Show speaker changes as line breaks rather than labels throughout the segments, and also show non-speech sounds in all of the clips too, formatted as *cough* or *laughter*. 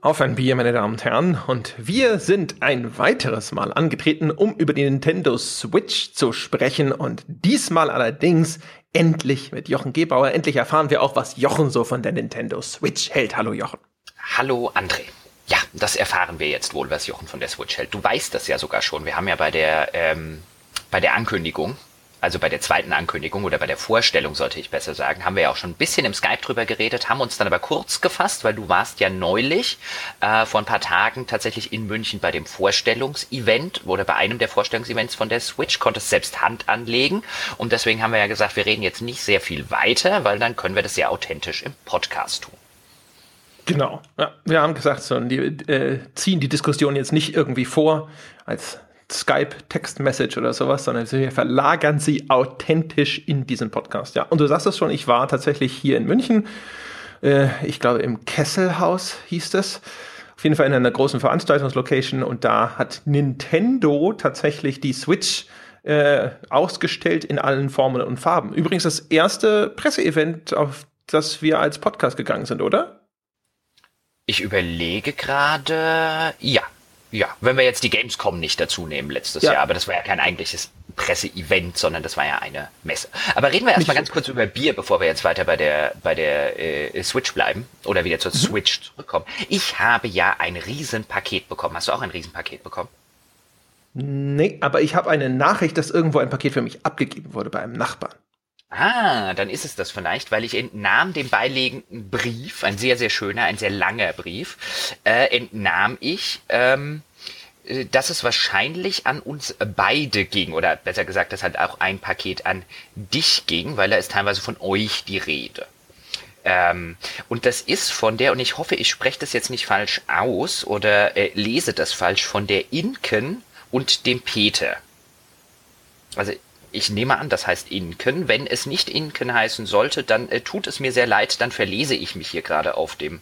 auf ein Bier, meine Damen und Herren. Und wir sind ein weiteres Mal angetreten, um über die Nintendo Switch zu sprechen. Und diesmal allerdings endlich mit Jochen Gebauer. Endlich erfahren wir auch, was Jochen so von der Nintendo Switch hält. Hallo Jochen.
Hallo André. Ja, das erfahren wir jetzt wohl, was Jochen von der Switch hält. Du weißt das ja sogar schon. Wir haben ja bei der, ähm, bei der Ankündigung also bei der zweiten Ankündigung oder bei der Vorstellung sollte ich besser sagen, haben wir ja auch schon ein bisschen im Skype drüber geredet, haben uns dann aber kurz gefasst, weil du warst ja neulich äh, vor ein paar Tagen tatsächlich in München bei dem Vorstellungsevent oder bei einem der Vorstellungsevents von der Switch, konntest selbst Hand anlegen und deswegen haben wir ja gesagt, wir reden jetzt nicht sehr viel weiter, weil dann können wir das sehr authentisch im Podcast tun.
Genau. Ja, wir haben gesagt, so, die äh, ziehen die Diskussion jetzt nicht irgendwie vor als Skype-Text-Message oder sowas, sondern wir verlagern sie authentisch in diesen Podcast. Ja, und du sagst es schon, ich war tatsächlich hier in München, äh, ich glaube im Kesselhaus hieß es. Auf jeden Fall in einer großen Veranstaltungslocation und da hat Nintendo tatsächlich die Switch äh, ausgestellt in allen Formen und Farben. Übrigens das erste Presseevent, auf das wir als Podcast gegangen sind, oder?
Ich überlege gerade, ja, ja, wenn wir jetzt die Gamescom nicht dazu nehmen letztes ja. Jahr, aber das war ja kein eigentliches Presseevent, sondern das war ja eine Messe. Aber reden wir erstmal ganz kurz über Bier, bevor wir jetzt weiter bei der bei der äh, Switch bleiben oder wieder zur mhm. Switch zurückkommen. Ich habe ja ein Riesenpaket bekommen. Hast du auch ein Riesenpaket bekommen?
Nee, aber ich habe eine Nachricht, dass irgendwo ein Paket für mich abgegeben wurde bei einem Nachbarn.
Ah, dann ist es das vielleicht, weil ich entnahm dem beilegenden Brief, ein sehr, sehr schöner, ein sehr langer Brief, äh, entnahm ich, ähm, äh, dass es wahrscheinlich an uns beide ging, oder besser gesagt, dass halt auch ein Paket an dich ging, weil da ist teilweise von euch die Rede. Ähm, und das ist von der, und ich hoffe, ich spreche das jetzt nicht falsch aus oder äh, lese das falsch, von der Inken und dem Peter. Also ich nehme an, das heißt Inken. Wenn es nicht Inken heißen sollte, dann äh, tut es mir sehr leid, dann verlese ich mich hier gerade auf dem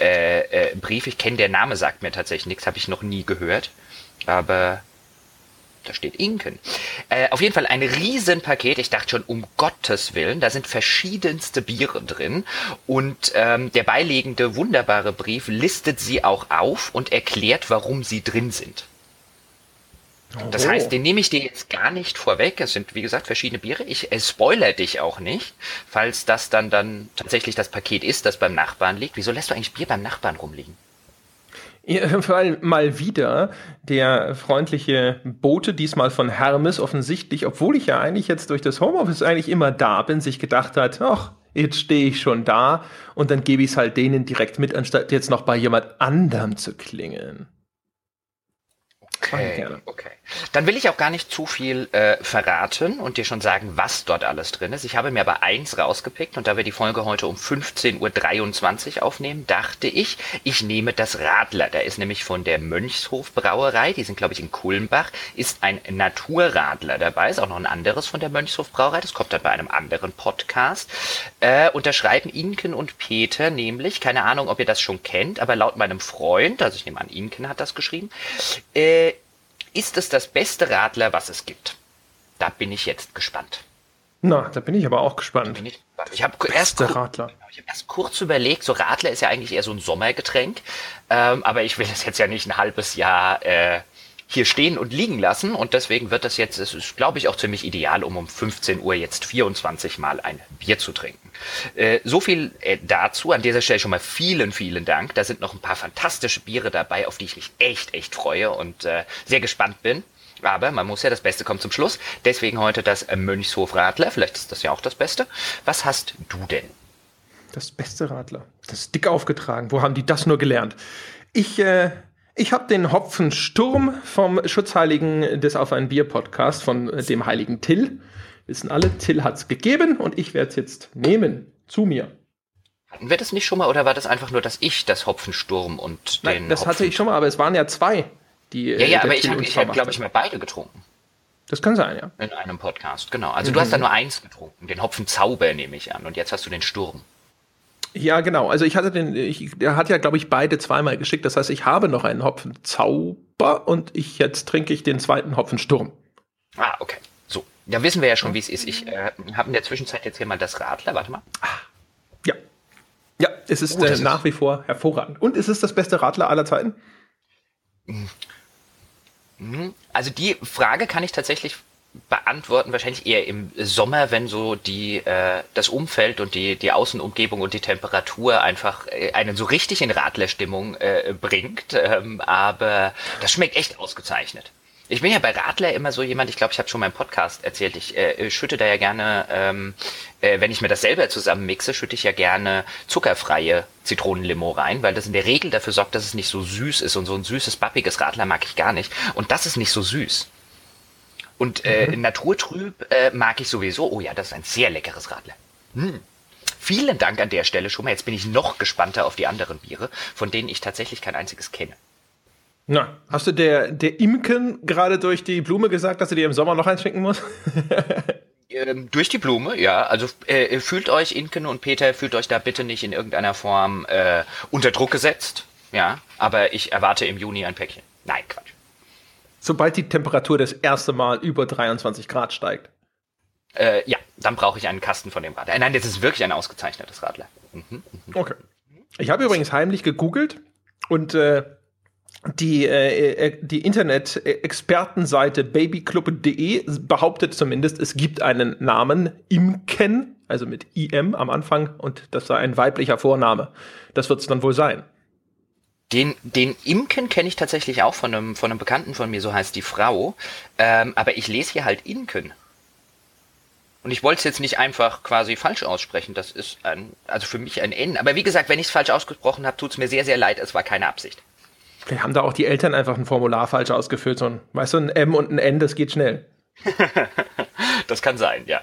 äh, äh, Brief. Ich kenne der Name, sagt mir tatsächlich nichts, habe ich noch nie gehört. Aber da steht Inken. Äh, auf jeden Fall ein Riesenpaket. Ich dachte schon, um Gottes Willen, da sind verschiedenste Biere drin. Und ähm, der beilegende wunderbare Brief listet sie auch auf und erklärt, warum sie drin sind. Das heißt, den nehme ich dir jetzt gar nicht vorweg. Es sind, wie gesagt, verschiedene Biere. Ich äh, spoiler dich auch nicht, falls das dann, dann tatsächlich das Paket ist, das beim Nachbarn liegt. Wieso lässt du eigentlich Bier beim Nachbarn rumliegen? *laughs*
Weil mal wieder der freundliche Bote, diesmal von Hermes, offensichtlich, obwohl ich ja eigentlich jetzt durch das Homeoffice eigentlich immer da bin, sich gedacht hat, ach, jetzt stehe ich schon da und dann gebe ich es halt denen direkt mit, anstatt jetzt noch bei jemand anderem zu klingeln.
Okay, okay. Dann will ich auch gar nicht zu viel äh, verraten und dir schon sagen, was dort alles drin ist. Ich habe mir aber eins rausgepickt und da wir die Folge heute um 15.23 Uhr aufnehmen, dachte ich, ich nehme das Radler. Der ist nämlich von der Mönchshof Brauerei, die sind glaube ich in Kulmbach, ist ein Naturradler dabei, ist auch noch ein anderes von der Mönchshof Brauerei, das kommt dann bei einem anderen Podcast. Äh, unterschreiben Inken und Peter nämlich, keine Ahnung, ob ihr das schon kennt, aber laut meinem Freund, also ich nehme an, Inken hat das geschrieben, äh, ist es das beste Radler, was es gibt? Da bin ich jetzt gespannt.
Na, da bin ich aber auch gespannt.
Ich, ich habe erst, Radler. Ich hab erst kurz überlegt, so Radler ist ja eigentlich eher so ein Sommergetränk, ähm, aber ich will das jetzt ja nicht ein halbes Jahr äh, hier stehen und liegen lassen und deswegen wird das jetzt, es ist glaube ich auch ziemlich ideal, um um 15 Uhr jetzt 24 Mal ein Bier zu trinken. Äh, so viel äh, dazu. An dieser Stelle schon mal vielen, vielen Dank. Da sind noch ein paar fantastische Biere dabei, auf die ich mich echt, echt freue und äh, sehr gespannt bin. Aber man muss ja, das Beste kommt zum Schluss. Deswegen heute das Mönchshof Radler. Vielleicht ist das ja auch das Beste. Was hast du denn?
Das beste Radler. Das ist dick aufgetragen. Wo haben die das nur gelernt? Ich äh, ich habe den Hopfensturm vom Schutzheiligen des Auf ein Bier Podcast von äh, dem heiligen Till. Wissen alle, Till hat's gegeben und ich werde es jetzt nehmen zu mir.
Hatten wir das nicht schon mal oder war das einfach nur, dass ich das Hopfensturm und
den. Nein, das Hopfen hatte ich schon mal, aber es waren ja zwei, die.
Ja, ja, äh, aber ich habe, hab, glaube ich, mal beide getrunken.
Das kann sein, ja.
In einem Podcast, genau. Also mhm. du hast da nur eins getrunken, den Hopfenzauber nehme ich an und jetzt hast du den Sturm.
Ja, genau. Also ich hatte den, ich, der hat ja, glaube ich, beide zweimal geschickt. Das heißt, ich habe noch einen Hopfenzauber und ich jetzt trinke ich den zweiten Hopfensturm.
Ah, okay. Da wissen wir ja schon, wie es ist. Ich äh, habe in der Zwischenzeit jetzt hier mal das Radler. Warte mal.
Ja. Ja, Es ist, oh, äh, nach wie vor hervorragend. Und ist es das beste Radler aller Zeiten?
Mhm. Also die Frage kann ich tatsächlich beantworten, wahrscheinlich eher im Sommer, wenn so die äh, das Umfeld und die die Außenumgebung und die Temperatur einfach äh, einen so richtig in Radlerstimmung äh, bringt. Ähm, aber das schmeckt echt ausgezeichnet. Ich bin ja bei Radler immer so jemand, ich glaube, ich habe schon meinen Podcast erzählt, ich äh, schütte da ja gerne, ähm, äh, wenn ich mir das selber zusammenmixe, schütte ich ja gerne zuckerfreie Zitronenlimo rein, weil das in der Regel dafür sorgt, dass es nicht so süß ist und so ein süßes, pappiges Radler mag ich gar nicht. Und das ist nicht so süß. Und äh, mhm. naturtrüb äh, mag ich sowieso. Oh ja, das ist ein sehr leckeres Radler. Hm. Vielen Dank an der Stelle schon mal. Jetzt bin ich noch gespannter auf die anderen Biere, von denen ich tatsächlich kein einziges kenne.
Na, hast du der, der Imken gerade durch die Blume gesagt, dass du dir im Sommer noch eins trinken musst? *laughs*
ähm, durch die Blume, ja. Also äh, fühlt euch, Imken und Peter, fühlt euch da bitte nicht in irgendeiner Form äh, unter Druck gesetzt. Ja, aber ich erwarte im Juni ein Päckchen. Nein, Quatsch.
Sobald die Temperatur das erste Mal über 23 Grad steigt.
Äh, ja, dann brauche ich einen Kasten von dem Radler. Nein, das ist wirklich ein ausgezeichnetes Radler. Mhm,
mh. Okay. Ich habe übrigens heimlich gegoogelt und äh, die, äh, äh, die Internet-Expertenseite babyclub.de behauptet zumindest, es gibt einen Namen Imken, also mit IM am Anfang, und das sei ein weiblicher Vorname. Das wird es dann wohl sein.
Den, den Imken kenne ich tatsächlich auch von einem, von einem Bekannten von mir, so heißt die Frau. Ähm, aber ich lese hier halt Imken. Und ich wollte es jetzt nicht einfach quasi falsch aussprechen. Das ist ein, also für mich ein N. Aber wie gesagt, wenn ich es falsch ausgesprochen habe, tut es mir sehr, sehr leid. Es war keine Absicht.
Vielleicht haben da auch die Eltern einfach ein Formular falsch ausgefüllt. So ein, weißt du, ein M und ein N, das geht schnell. *laughs*
das kann sein, ja.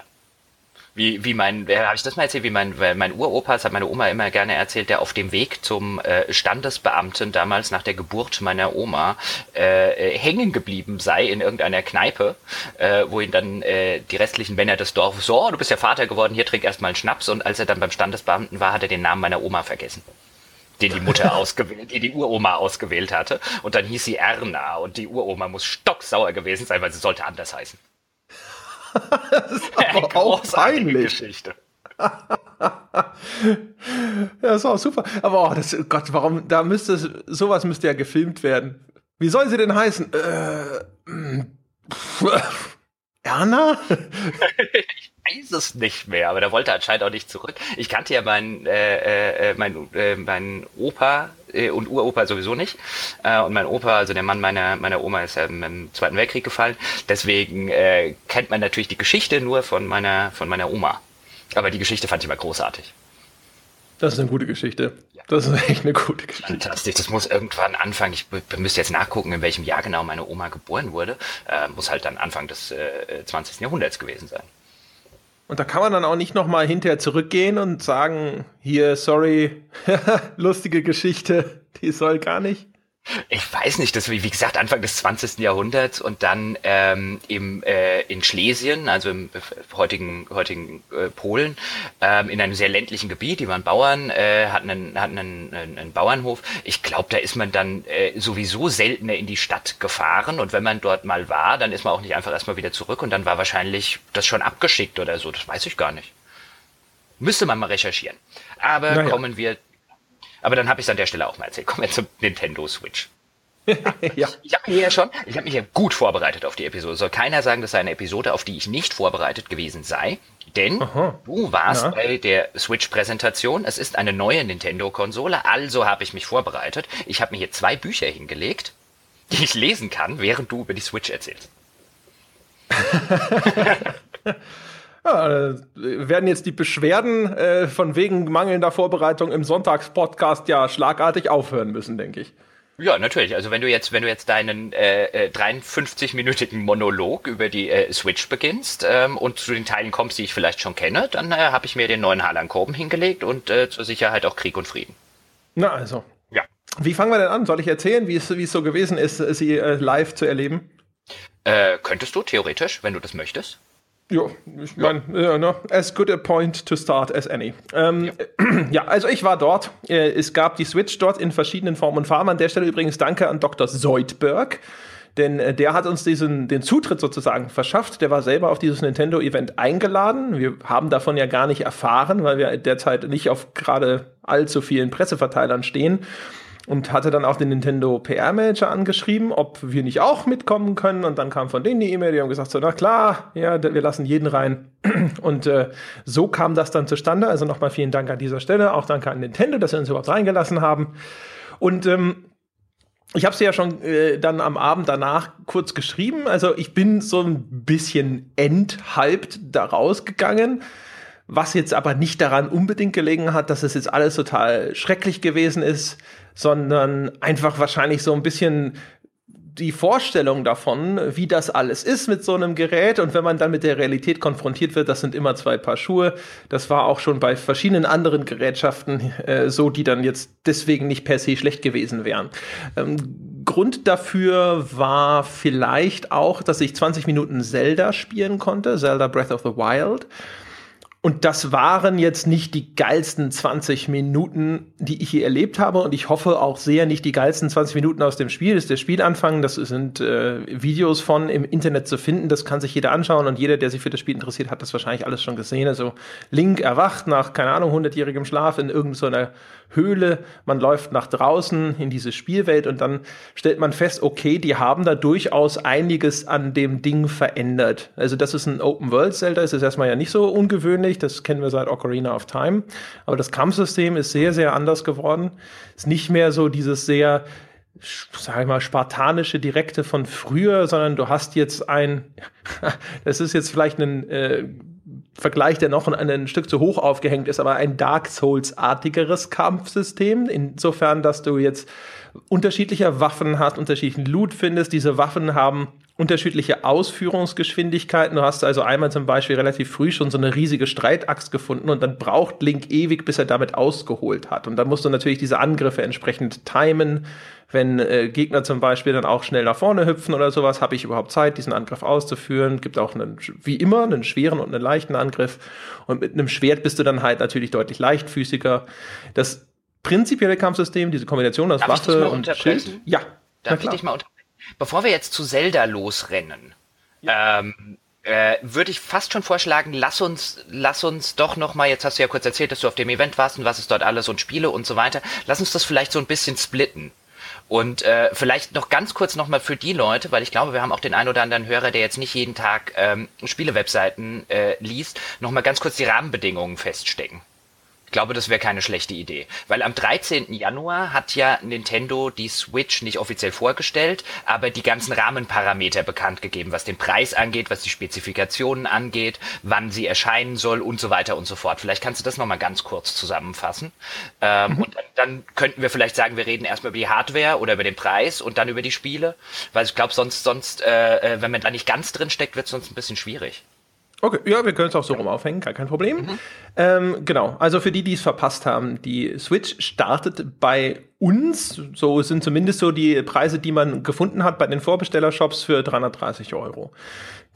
Wie, wie mein, habe ich das mal erzählt, wie mein, mein Uropa, das hat meine Oma immer gerne erzählt, der auf dem Weg zum äh, Standesbeamten damals nach der Geburt meiner Oma äh, äh, hängen geblieben sei in irgendeiner Kneipe, äh, wo ihn dann äh, die restlichen Männer des Dorfes so, oh, du bist ja Vater geworden, hier trink erstmal einen Schnaps und als er dann beim Standesbeamten war, hat er den Namen meiner Oma vergessen den die Mutter ausgewählt, den die Uroma ausgewählt hatte. Und dann hieß sie Erna und die Uroma muss stocksauer gewesen sein, weil sie sollte anders heißen.
das ist aber auch peinlich. Geschichte. *laughs* ja, das war super. Aber oh, das, Gott, warum, da müsste es, sowas müsste ja gefilmt werden. Wie soll sie denn heißen? Äh, *laughs* Erna? *laughs*
weiß es nicht mehr, aber der wollte anscheinend auch nicht zurück. Ich kannte ja meinen äh, äh, mein, äh, mein Opa äh, und Uropa sowieso nicht. Äh, und mein Opa, also der Mann meiner, meiner Oma, ist ja im, im Zweiten Weltkrieg gefallen. Deswegen äh, kennt man natürlich die Geschichte nur von meiner, von meiner Oma. Aber die Geschichte fand ich immer großartig.
Das ist eine gute Geschichte. Das ist echt eine gute Geschichte.
Fantastisch. Das muss irgendwann anfangen. Ich müsste jetzt nachgucken, in welchem Jahr genau meine Oma geboren wurde. Äh, muss halt dann Anfang des äh, 20. Jahrhunderts gewesen sein.
Und da kann man dann auch nicht nochmal hinterher zurückgehen und sagen, hier, sorry, *laughs* lustige Geschichte, die soll gar nicht.
Ich weiß nicht, das wie gesagt Anfang des 20. Jahrhunderts und dann ähm, im, äh, in Schlesien, also im heutigen, heutigen äh, Polen, ähm, in einem sehr ländlichen Gebiet, die waren Bauern, äh, hatten, einen, hatten einen, einen, einen Bauernhof. Ich glaube, da ist man dann äh, sowieso seltener in die Stadt gefahren und wenn man dort mal war, dann ist man auch nicht einfach erstmal wieder zurück und dann war wahrscheinlich das schon abgeschickt oder so, das weiß ich gar nicht. Müsste man mal recherchieren. Aber naja. kommen wir aber dann habe ich es an der Stelle auch mal erzählt. Kommen wir zum Nintendo Switch. *laughs* ja. Ich habe mich ja schon, ich habe mich ja gut vorbereitet auf die Episode. Soll keiner sagen, das sei eine Episode, auf die ich nicht vorbereitet gewesen sei. Denn Aha. du warst ja. bei der Switch-Präsentation. Es ist eine neue Nintendo-Konsole, also habe ich mich vorbereitet. Ich habe mir hier zwei Bücher hingelegt, die ich lesen kann, während du über die Switch erzählst. *laughs*
Ja, werden jetzt die Beschwerden äh, von wegen mangelnder Vorbereitung im Sonntagspodcast ja schlagartig aufhören müssen, denke ich.
Ja, natürlich. Also wenn du jetzt, wenn du jetzt deinen äh, 53-minütigen äh, Monolog über die äh, Switch beginnst ähm, und zu den Teilen kommst, die ich vielleicht schon kenne, dann äh, habe ich mir den neuen Harlan Korben hingelegt und äh, zur Sicherheit auch Krieg und Frieden.
Na also. Ja. Wie fangen wir denn an? Soll ich erzählen, wie es, wie es so gewesen ist, sie äh, live zu erleben?
Äh, könntest du theoretisch, wenn du das möchtest.
Ja, ich meine, ja. ja, as good a point to start as any. Ähm, ja. *clears throat* ja. also ich war dort. Äh, es gab die Switch dort in verschiedenen Formen und Farben. An der Stelle übrigens danke an Dr. Zoidberg, denn äh, der hat uns diesen, den Zutritt sozusagen verschafft. Der war selber auf dieses Nintendo-Event eingeladen. Wir haben davon ja gar nicht erfahren, weil wir derzeit nicht auf gerade allzu vielen Presseverteilern stehen und hatte dann auch den Nintendo PR Manager angeschrieben, ob wir nicht auch mitkommen können. Und dann kam von denen die E-Mail, die haben gesagt so, na klar, ja, wir lassen jeden rein. *clears throat* Und äh, so kam das dann zustande. Also nochmal vielen Dank an dieser Stelle. Auch danke an Nintendo, dass sie uns überhaupt reingelassen haben. Und ähm, ich habe sie ja schon äh, dann am Abend danach kurz geschrieben. Also ich bin so ein bisschen enthalbt da rausgegangen was jetzt aber nicht daran unbedingt gelegen hat, dass es jetzt alles total schrecklich gewesen ist, sondern einfach wahrscheinlich so ein bisschen die Vorstellung davon, wie das alles ist mit so einem Gerät und wenn man dann mit der Realität konfrontiert wird, das sind immer zwei Paar Schuhe. Das war auch schon bei verschiedenen anderen Gerätschaften äh, so, die dann jetzt deswegen nicht per se schlecht gewesen wären. Ähm, Grund dafür war vielleicht auch, dass ich 20 Minuten Zelda spielen konnte, Zelda Breath of the Wild. Und das waren jetzt nicht die geilsten 20 Minuten, die ich hier erlebt habe. Und ich hoffe auch sehr nicht die geilsten 20 Minuten aus dem Spiel. Das ist der Spielanfang. Das sind äh, Videos von im Internet zu finden. Das kann sich jeder anschauen. Und jeder, der sich für das Spiel interessiert, hat das wahrscheinlich alles schon gesehen. Also Link erwacht nach, keine Ahnung, 100-jährigem Schlaf in irgendeiner Höhle. Man läuft nach draußen in diese Spielwelt und dann stellt man fest, okay, die haben da durchaus einiges an dem Ding verändert. Also das ist ein Open-World-Zelda. Ist erstmal ja nicht so ungewöhnlich. Das kennen wir seit Ocarina of Time. Aber das Kampfsystem ist sehr, sehr anders geworden. Ist nicht mehr so dieses sehr sag ich mal, spartanische Direkte von früher, sondern du hast jetzt ein, *laughs* das ist jetzt vielleicht ein äh, Vergleich, der noch ein, ein Stück zu hoch aufgehängt ist, aber ein Dark Souls-artigeres Kampfsystem. Insofern, dass du jetzt unterschiedliche Waffen hast, unterschiedlichen Loot findest. Diese Waffen haben unterschiedliche Ausführungsgeschwindigkeiten. Du hast also einmal zum Beispiel relativ früh schon so eine riesige Streitaxt gefunden und dann braucht Link ewig, bis er damit ausgeholt hat. Und dann musst du natürlich diese Angriffe entsprechend timen. Wenn äh, Gegner zum Beispiel dann auch schnell nach vorne hüpfen oder sowas, habe ich überhaupt Zeit, diesen Angriff auszuführen. Gibt auch einen, wie immer einen schweren und einen leichten Angriff. Und mit einem Schwert bist du dann halt natürlich deutlich leichtfüßiger. Das prinzipielle Kampfsystem, diese Kombination aus Darf Waffe und Schild.
Ja. Darf ich dich mal unterbrechen? Bevor wir jetzt zu Zelda losrennen, ja. ähm, äh, würde ich fast schon vorschlagen, lass uns, lass uns doch noch mal, jetzt hast du ja kurz erzählt, dass du auf dem Event warst und was ist dort alles und Spiele und so weiter, lass uns das vielleicht so ein bisschen splitten. Und äh, vielleicht noch ganz kurz nochmal für die Leute, weil ich glaube, wir haben auch den einen oder anderen Hörer, der jetzt nicht jeden Tag ähm, Spielewebseiten äh, liest, nochmal ganz kurz die Rahmenbedingungen feststecken. Ich glaube, das wäre keine schlechte Idee. Weil am 13. Januar hat ja Nintendo die Switch nicht offiziell vorgestellt, aber die ganzen Rahmenparameter bekannt gegeben, was den Preis angeht, was die Spezifikationen angeht, wann sie erscheinen soll und so weiter und so fort. Vielleicht kannst du das nochmal ganz kurz zusammenfassen. Ähm, mhm. Und dann, dann, könnten wir vielleicht sagen, wir reden erstmal über die Hardware oder über den Preis und dann über die Spiele. Weil ich glaube, sonst, sonst, äh, äh wenn man da nicht ganz drin steckt, wird es sonst ein bisschen schwierig.
Okay, ja, wir können es auch so rum aufhängen, gar kein Problem. Mhm. Ähm, genau, also für die, die es verpasst haben, die Switch startet bei uns, so sind zumindest so die Preise, die man gefunden hat bei den Vorbestellershops für 330 Euro.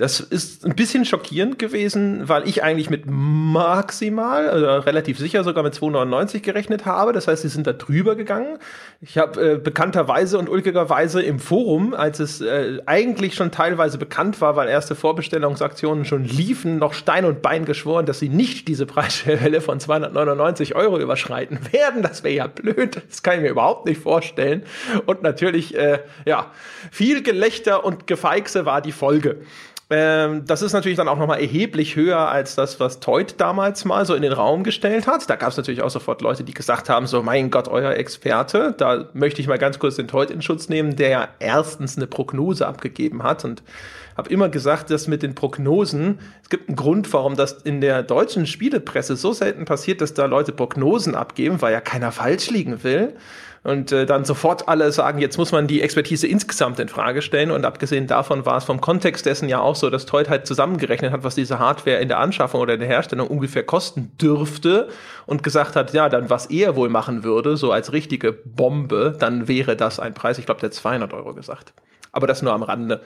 Das ist ein bisschen schockierend gewesen, weil ich eigentlich mit maximal, also relativ sicher sogar mit 2,99 gerechnet habe. Das heißt, sie sind da drüber gegangen. Ich habe äh, bekannterweise und ulkigerweise im Forum, als es äh, eigentlich schon teilweise bekannt war, weil erste Vorbestellungsaktionen schon liefen, noch Stein und Bein geschworen, dass sie nicht diese Preisschwelle von 299 Euro überschreiten werden. Das wäre ja blöd. Das kann ich mir überhaupt nicht vorstellen. Und natürlich, äh, ja, viel Gelächter und Gefeixe war die Folge. Ähm, das ist natürlich dann auch nochmal erheblich höher als das, was Teut damals mal so in den Raum gestellt hat. Da gab es natürlich auch sofort Leute, die gesagt haben, so mein Gott, euer Experte. Da möchte ich mal ganz kurz den Teut in Schutz nehmen, der ja erstens eine Prognose abgegeben hat und habe immer gesagt, dass mit den Prognosen, es gibt einen Grund, warum das in der deutschen Spielepresse so selten passiert, dass da Leute Prognosen abgeben, weil ja keiner falsch liegen will und äh, dann sofort alle sagen, jetzt muss man die Expertise insgesamt in Frage stellen. Und abgesehen davon war es vom Kontext dessen ja auch so, dass Teut halt zusammengerechnet hat, was diese Hardware in der Anschaffung oder in der Herstellung ungefähr kosten dürfte und gesagt hat, ja, dann was er wohl machen würde, so als richtige Bombe, dann wäre das ein Preis, ich glaube, der 200 Euro gesagt. Aber das nur am Rande.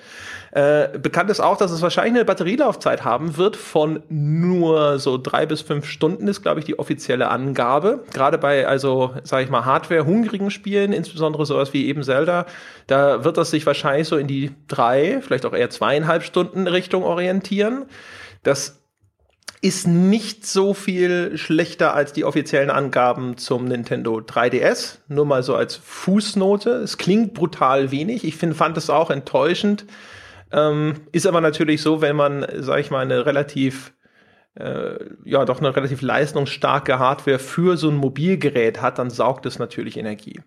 Äh, bekannt ist auch, dass es wahrscheinlich eine Batterielaufzeit haben wird von nur so drei bis fünf Stunden, ist, glaube ich, die offizielle Angabe. Gerade bei, also, sage ich mal, Hardware-hungrigen Spielen, insbesondere sowas wie eben Zelda, da wird das sich wahrscheinlich so in die drei, vielleicht auch eher zweieinhalb Stunden Richtung orientieren. Das ist nicht so viel schlechter als die offiziellen Angaben zum Nintendo 3DS. Nur mal so als Fußnote. Es klingt brutal wenig. Ich find, fand es auch enttäuschend. Ähm, ist aber natürlich so, wenn man, sag ich mal, eine relativ äh, ja, doch eine relativ leistungsstarke Hardware für so ein Mobilgerät hat, dann saugt es natürlich Energie.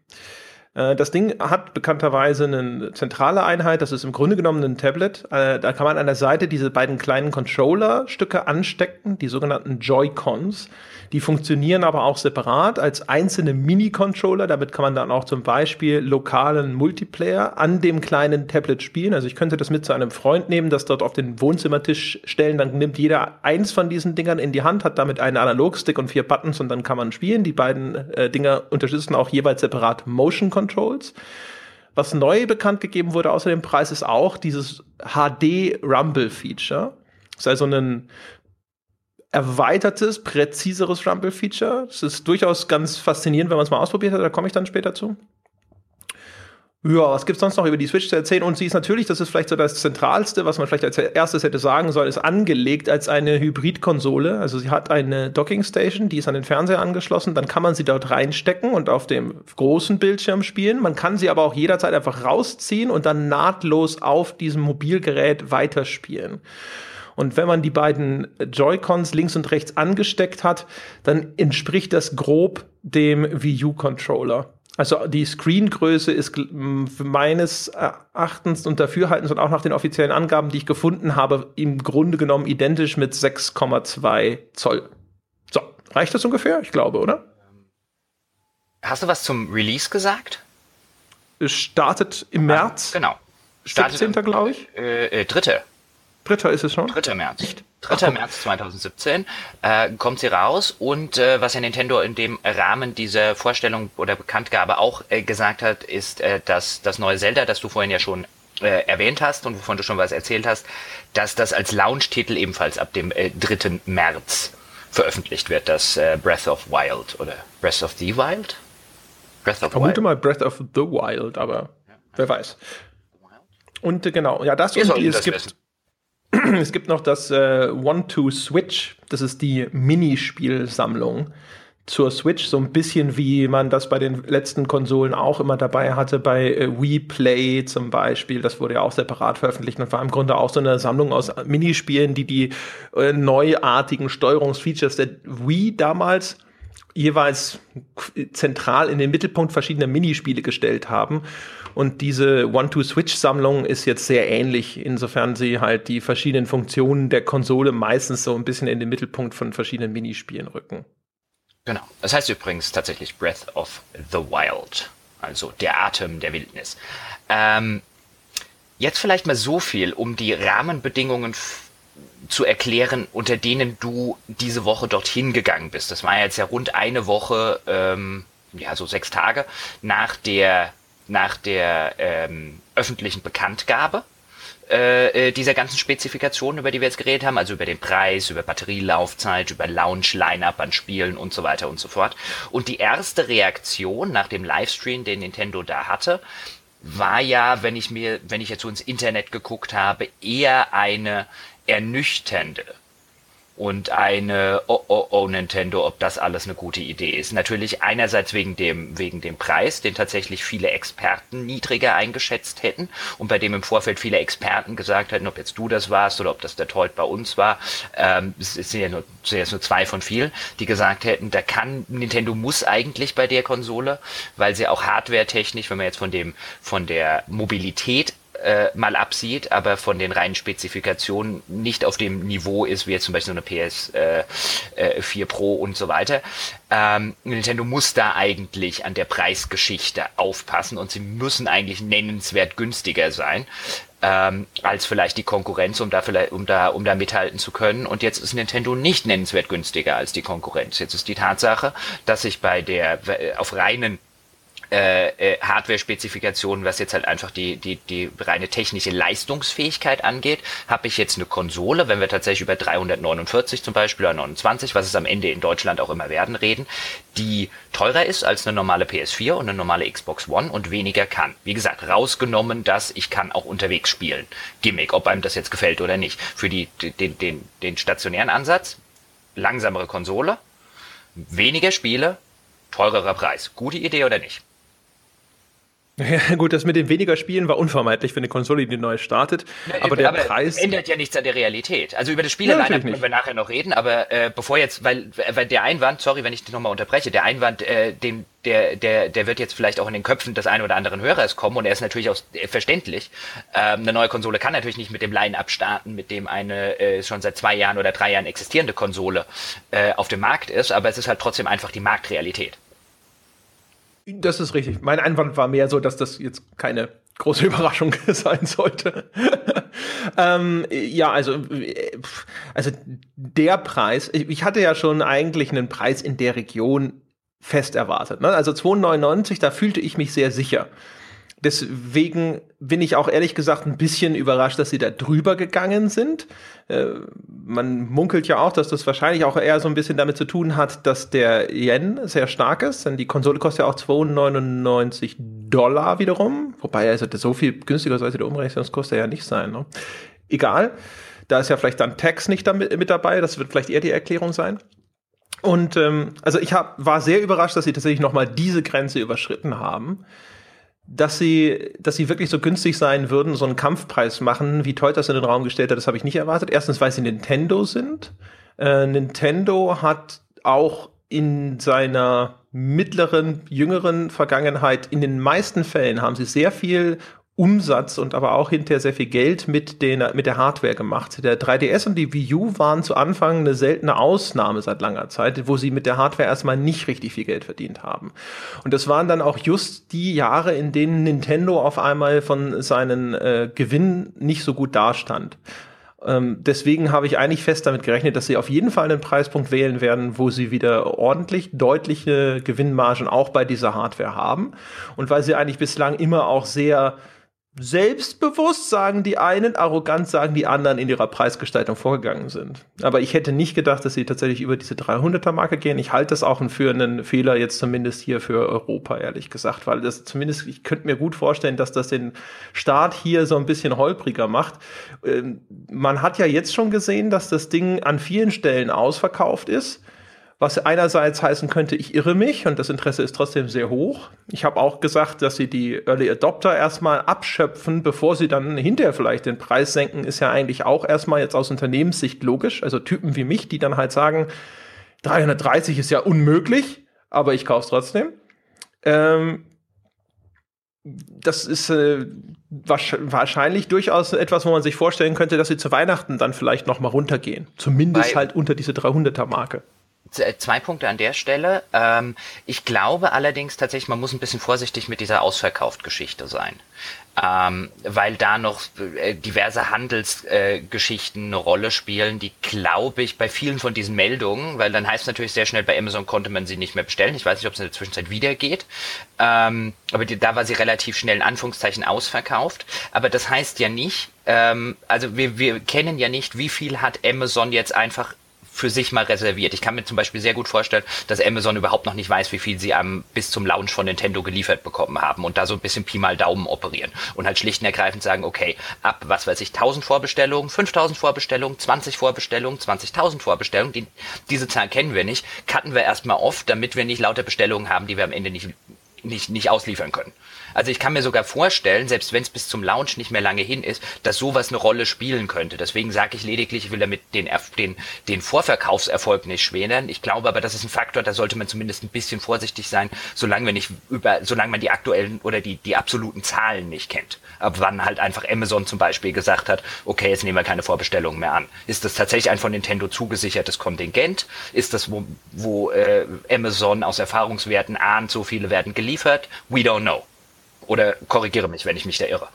Äh, das Ding hat bekannterweise eine zentrale Einheit, das ist im Grunde genommen ein Tablet. Äh, da kann man an der Seite diese beiden kleinen Controller-Stücke anstecken, die sogenannten Joy-Cons. Die funktionieren aber auch separat als einzelne Mini-Controller. Damit kann man dann auch zum Beispiel lokalen Multiplayer an dem kleinen Tablet spielen. Also ich könnte das mit zu einem Freund nehmen, das dort auf den Wohnzimmertisch stellen. Dann nimmt jeder eins von diesen Dingern in die Hand, hat damit einen Analogstick und vier Buttons und dann kann man spielen. Die beiden äh, Dinger unterstützen auch jeweils separat Motion Controls. Was neu bekannt gegeben wurde außer dem Preis ist auch dieses HD Rumble Feature. Das ist also ein erweitertes, präziseres Rumble-Feature. Das ist durchaus ganz faszinierend, wenn man es mal ausprobiert hat. Da komme ich dann später zu. Ja, was gibt's sonst noch über die Switch zu erzählen? Und sie ist natürlich, das ist vielleicht so das Zentralste, was man vielleicht als erstes hätte sagen sollen, ist angelegt als eine Hybrid-Konsole. Also sie hat eine Docking-Station, die ist an den Fernseher angeschlossen. Dann kann man sie dort reinstecken und auf dem großen Bildschirm spielen. Man kann sie aber auch jederzeit einfach rausziehen und dann nahtlos auf diesem Mobilgerät weiterspielen. Und wenn man die beiden Joy-Cons links und rechts angesteckt hat, dann entspricht das grob dem Wii U-Controller. Also die Screengröße ist meines Erachtens und Dafürhaltens und auch nach den offiziellen Angaben, die ich gefunden habe, im Grunde genommen identisch mit 6,2 Zoll. So, reicht das ungefähr? Ich glaube, oder?
Hast du was zum Release gesagt?
Es startet im März.
Ah, genau.
Startet 17. glaube ich.
Äh, äh, dritte.
Dritter ist es schon?
3. März. Echt? 3. Ach, März 2017 äh, kommt sie raus und äh, was ja Nintendo in dem Rahmen dieser Vorstellung oder Bekanntgabe auch äh, gesagt hat, ist, äh, dass das neue Zelda, das du vorhin ja schon äh, erwähnt hast und wovon du schon was erzählt hast, dass das als Launch-Titel ebenfalls ab dem äh, 3. März veröffentlicht wird, das äh, Breath of Wild oder Breath of the Wild?
Breath of Vermute Wild. mal Breath of the Wild, aber ja. wer weiß. Und äh, genau, ja, das und es gibt wissen. *clears throat* Es gibt noch das äh, One-Two-Switch. Das ist die Minispielsammlung zur Switch. So ein bisschen wie man das bei den letzten Konsolen auch immer dabei hatte, bei äh, Wii Play zum Beispiel. Das wurde ja auch separat veröffentlicht und war im Grunde auch so eine Sammlung aus Minispielen, die die äh, neuartigen Steuerungsfeatures der Wii damals jeweils zentral in den Mittelpunkt verschiedene Minispiele gestellt haben. Und diese One-to-Switch-Sammlung ist jetzt sehr ähnlich, insofern sie halt die verschiedenen Funktionen der Konsole meistens so ein bisschen in den Mittelpunkt von verschiedenen Minispielen rücken.
Genau. Das heißt übrigens tatsächlich Breath of the Wild. Also der Atem der Wildnis. Ähm, jetzt vielleicht mal so viel, um die Rahmenbedingungen zu erklären, unter denen du diese Woche dorthin gegangen bist. Das war jetzt ja rund eine Woche, ähm, ja, so sechs Tage nach der nach der ähm, öffentlichen Bekanntgabe äh, äh, dieser ganzen Spezifikationen, über die wir jetzt geredet haben, also über den Preis, über Batterielaufzeit, über Launch, Line-Up an Spielen und so weiter und so fort. Und die erste Reaktion nach dem Livestream, den Nintendo da hatte, war ja, wenn ich mir, wenn ich jetzt so ins Internet geguckt habe, eher eine ernüchternde und eine oh oh oh Nintendo, ob das alles eine gute Idee ist. Natürlich einerseits wegen dem wegen dem Preis, den tatsächlich viele Experten niedriger eingeschätzt hätten und bei dem im Vorfeld viele Experten gesagt hätten, ob jetzt du das warst oder ob das der Told bei uns war. Ähm, es sind ja nur, sind jetzt nur zwei von vielen, die gesagt hätten, da kann Nintendo muss eigentlich bei der Konsole, weil sie auch hardware-technisch, wenn man jetzt von dem von der Mobilität äh, mal absieht, aber von den reinen Spezifikationen nicht auf dem Niveau ist, wie jetzt zum Beispiel so eine PS äh, äh, 4 Pro und so weiter. Ähm, Nintendo muss da eigentlich an der Preisgeschichte aufpassen und sie müssen eigentlich nennenswert günstiger sein. Ähm, als vielleicht die Konkurrenz, um da vielleicht, um da, um da mithalten zu können. Und jetzt ist Nintendo nicht nennenswert günstiger als die Konkurrenz. Jetzt ist die Tatsache, dass sich bei der auf reinen äh, äh, Hardware-Spezifikationen, was jetzt halt einfach die, die, die reine technische Leistungsfähigkeit angeht, habe ich jetzt eine Konsole, wenn wir tatsächlich über 349 zum Beispiel oder 29, was es am Ende in Deutschland auch immer werden, reden, die teurer ist als eine normale PS4 und eine normale Xbox One und weniger kann. Wie gesagt, rausgenommen, dass ich kann auch unterwegs spielen. Gimmick, ob einem das jetzt gefällt oder nicht. Für die, den, den, den stationären Ansatz, langsamere Konsole, weniger Spiele, teurerer Preis. Gute Idee oder nicht?
Ja, gut, das mit den weniger Spielen war unvermeidlich für eine Konsole, die neu startet. Ja, aber der aber Preis
ändert ja nichts an der Realität. Also über das Spiel ja, können wir nachher noch reden. Aber äh, bevor jetzt, weil, weil der Einwand, sorry, wenn ich dich nochmal unterbreche, der Einwand, äh, dem, der, der, der wird jetzt vielleicht auch in den Köpfen des einen oder anderen Hörers kommen und er ist natürlich auch äh, verständlich. Ähm, eine neue Konsole kann natürlich nicht mit dem Line-Up starten, mit dem eine äh, schon seit zwei Jahren oder drei Jahren existierende Konsole äh, auf dem Markt ist, aber es ist halt trotzdem einfach die Marktrealität.
Das ist richtig. Mein Einwand war mehr so, dass das jetzt keine große *laughs* Überraschung *laughs* sein sollte. *laughs* ähm, ja, also, also der Preis, ich hatte ja schon eigentlich einen Preis in der Region fest erwartet. Ne? Also 2,99, da fühlte ich mich sehr sicher. Deswegen bin ich auch ehrlich gesagt ein bisschen überrascht, dass sie da drüber gegangen sind. Äh, man munkelt ja auch, dass das wahrscheinlich auch eher so ein bisschen damit zu tun hat, dass der Yen sehr stark ist, denn die Konsole kostet ja auch 299 Dollar wiederum. Wobei, also so viel günstiger sollte der Umrechnungskurs ja nicht sein. Ne? Egal. Da ist ja vielleicht dann Tax nicht damit, mit dabei. Das wird vielleicht eher die Erklärung sein. Und ähm, also ich hab, war sehr überrascht, dass sie tatsächlich nochmal diese Grenze überschritten haben dass sie, dass sie wirklich so günstig sein würden, so einen Kampfpreis machen, wie Toy das in den Raum gestellt hat, das habe ich nicht erwartet. Erstens, weil sie Nintendo sind. Äh, Nintendo hat auch in seiner mittleren, jüngeren Vergangenheit in den meisten Fällen haben sie sehr viel Umsatz und aber auch hinterher sehr viel Geld mit, den, mit der Hardware gemacht. Der 3DS und die Wii U waren zu Anfang eine seltene Ausnahme seit langer Zeit, wo sie mit der Hardware erstmal nicht richtig viel Geld verdient haben. Und das waren dann auch just die Jahre, in denen Nintendo auf einmal von seinen äh, Gewinnen nicht so gut dastand. Ähm, deswegen habe ich eigentlich fest damit gerechnet, dass sie auf jeden Fall einen Preispunkt wählen werden, wo sie wieder ordentlich deutliche Gewinnmargen auch bei dieser Hardware haben. Und weil sie eigentlich bislang immer auch sehr selbstbewusst, sagen die einen, arrogant sagen die anderen in ihrer Preisgestaltung vorgegangen sind. Aber ich hätte nicht gedacht, dass sie tatsächlich über diese 300er-Marke gehen. Ich halte das auch für einen Fehler jetzt zumindest hier für Europa, ehrlich gesagt, weil das zumindest, ich könnte mir gut vorstellen, dass das den Start hier so ein bisschen holpriger macht. Ähm, man hat ja jetzt schon gesehen, dass das Ding an vielen Stellen ausverkauft ist was einerseits heißen könnte, ich irre mich und das Interesse ist trotzdem sehr hoch. Ich habe auch gesagt, dass sie die Early Adopter erstmal abschöpfen, bevor sie dann hinterher vielleicht den Preis senken, ist ja eigentlich auch erstmal jetzt aus Unternehmenssicht logisch. Also Typen wie mich, die dann halt sagen, 330 ist ja unmöglich, aber ich kaufe es trotzdem. Ähm, das ist äh, wahrscheinlich durchaus etwas, wo man sich vorstellen könnte, dass sie zu Weihnachten dann vielleicht noch mal runtergehen. Zumindest Weil halt unter diese 300er Marke.
Äh, zwei Punkte an der Stelle. Ähm, ich glaube allerdings tatsächlich, man muss ein bisschen vorsichtig mit dieser Ausverkauft-Geschichte sein. Ähm, weil da noch äh, diverse Handelsgeschichten äh, eine Rolle spielen, die glaube ich bei vielen von diesen Meldungen, weil dann heißt es natürlich sehr schnell, bei Amazon konnte man sie nicht mehr bestellen. Ich weiß nicht, ob es in der Zwischenzeit wieder geht. Ähm, aber die, da war sie relativ schnell in Anführungszeichen ausverkauft. Aber das heißt ja nicht, ähm, also wir, wir kennen ja nicht, wie viel hat Amazon jetzt einfach für sich mal reserviert. Ich kann mir zum Beispiel sehr gut vorstellen, dass Amazon überhaupt noch nicht weiß, wie viel sie am, bis zum Launch von Nintendo geliefert bekommen haben und da so ein bisschen Pi mal Daumen operieren und halt schlicht und ergreifend sagen, okay, ab, was weiß ich, 1000 Vorbestellungen, 5000 Vorbestellungen, 20 Vorbestellungen, 20.000 Vorbestellungen, die, diese Zahl kennen wir nicht, cutten wir erstmal oft, damit wir nicht lauter Bestellungen haben, die wir am Ende nicht, nicht, nicht ausliefern können. Also ich kann mir sogar vorstellen, selbst wenn es bis zum Launch nicht mehr lange hin ist, dass sowas eine Rolle spielen könnte. Deswegen sage ich lediglich, ich will damit den, den, den Vorverkaufserfolg nicht schweren. Ich glaube aber, das ist ein Faktor, da sollte man zumindest ein bisschen vorsichtig sein, solange wir nicht über, solange man die aktuellen oder die, die absoluten Zahlen nicht kennt. Ab wann halt einfach Amazon zum Beispiel gesagt hat, okay, jetzt nehmen wir keine Vorbestellungen mehr an. Ist das tatsächlich ein von Nintendo zugesichertes Kontingent? Ist das, wo, wo äh, Amazon aus Erfahrungswerten ahnt, so viele werden geliefert? We don't know. Oder korrigiere mich, wenn ich mich da irre.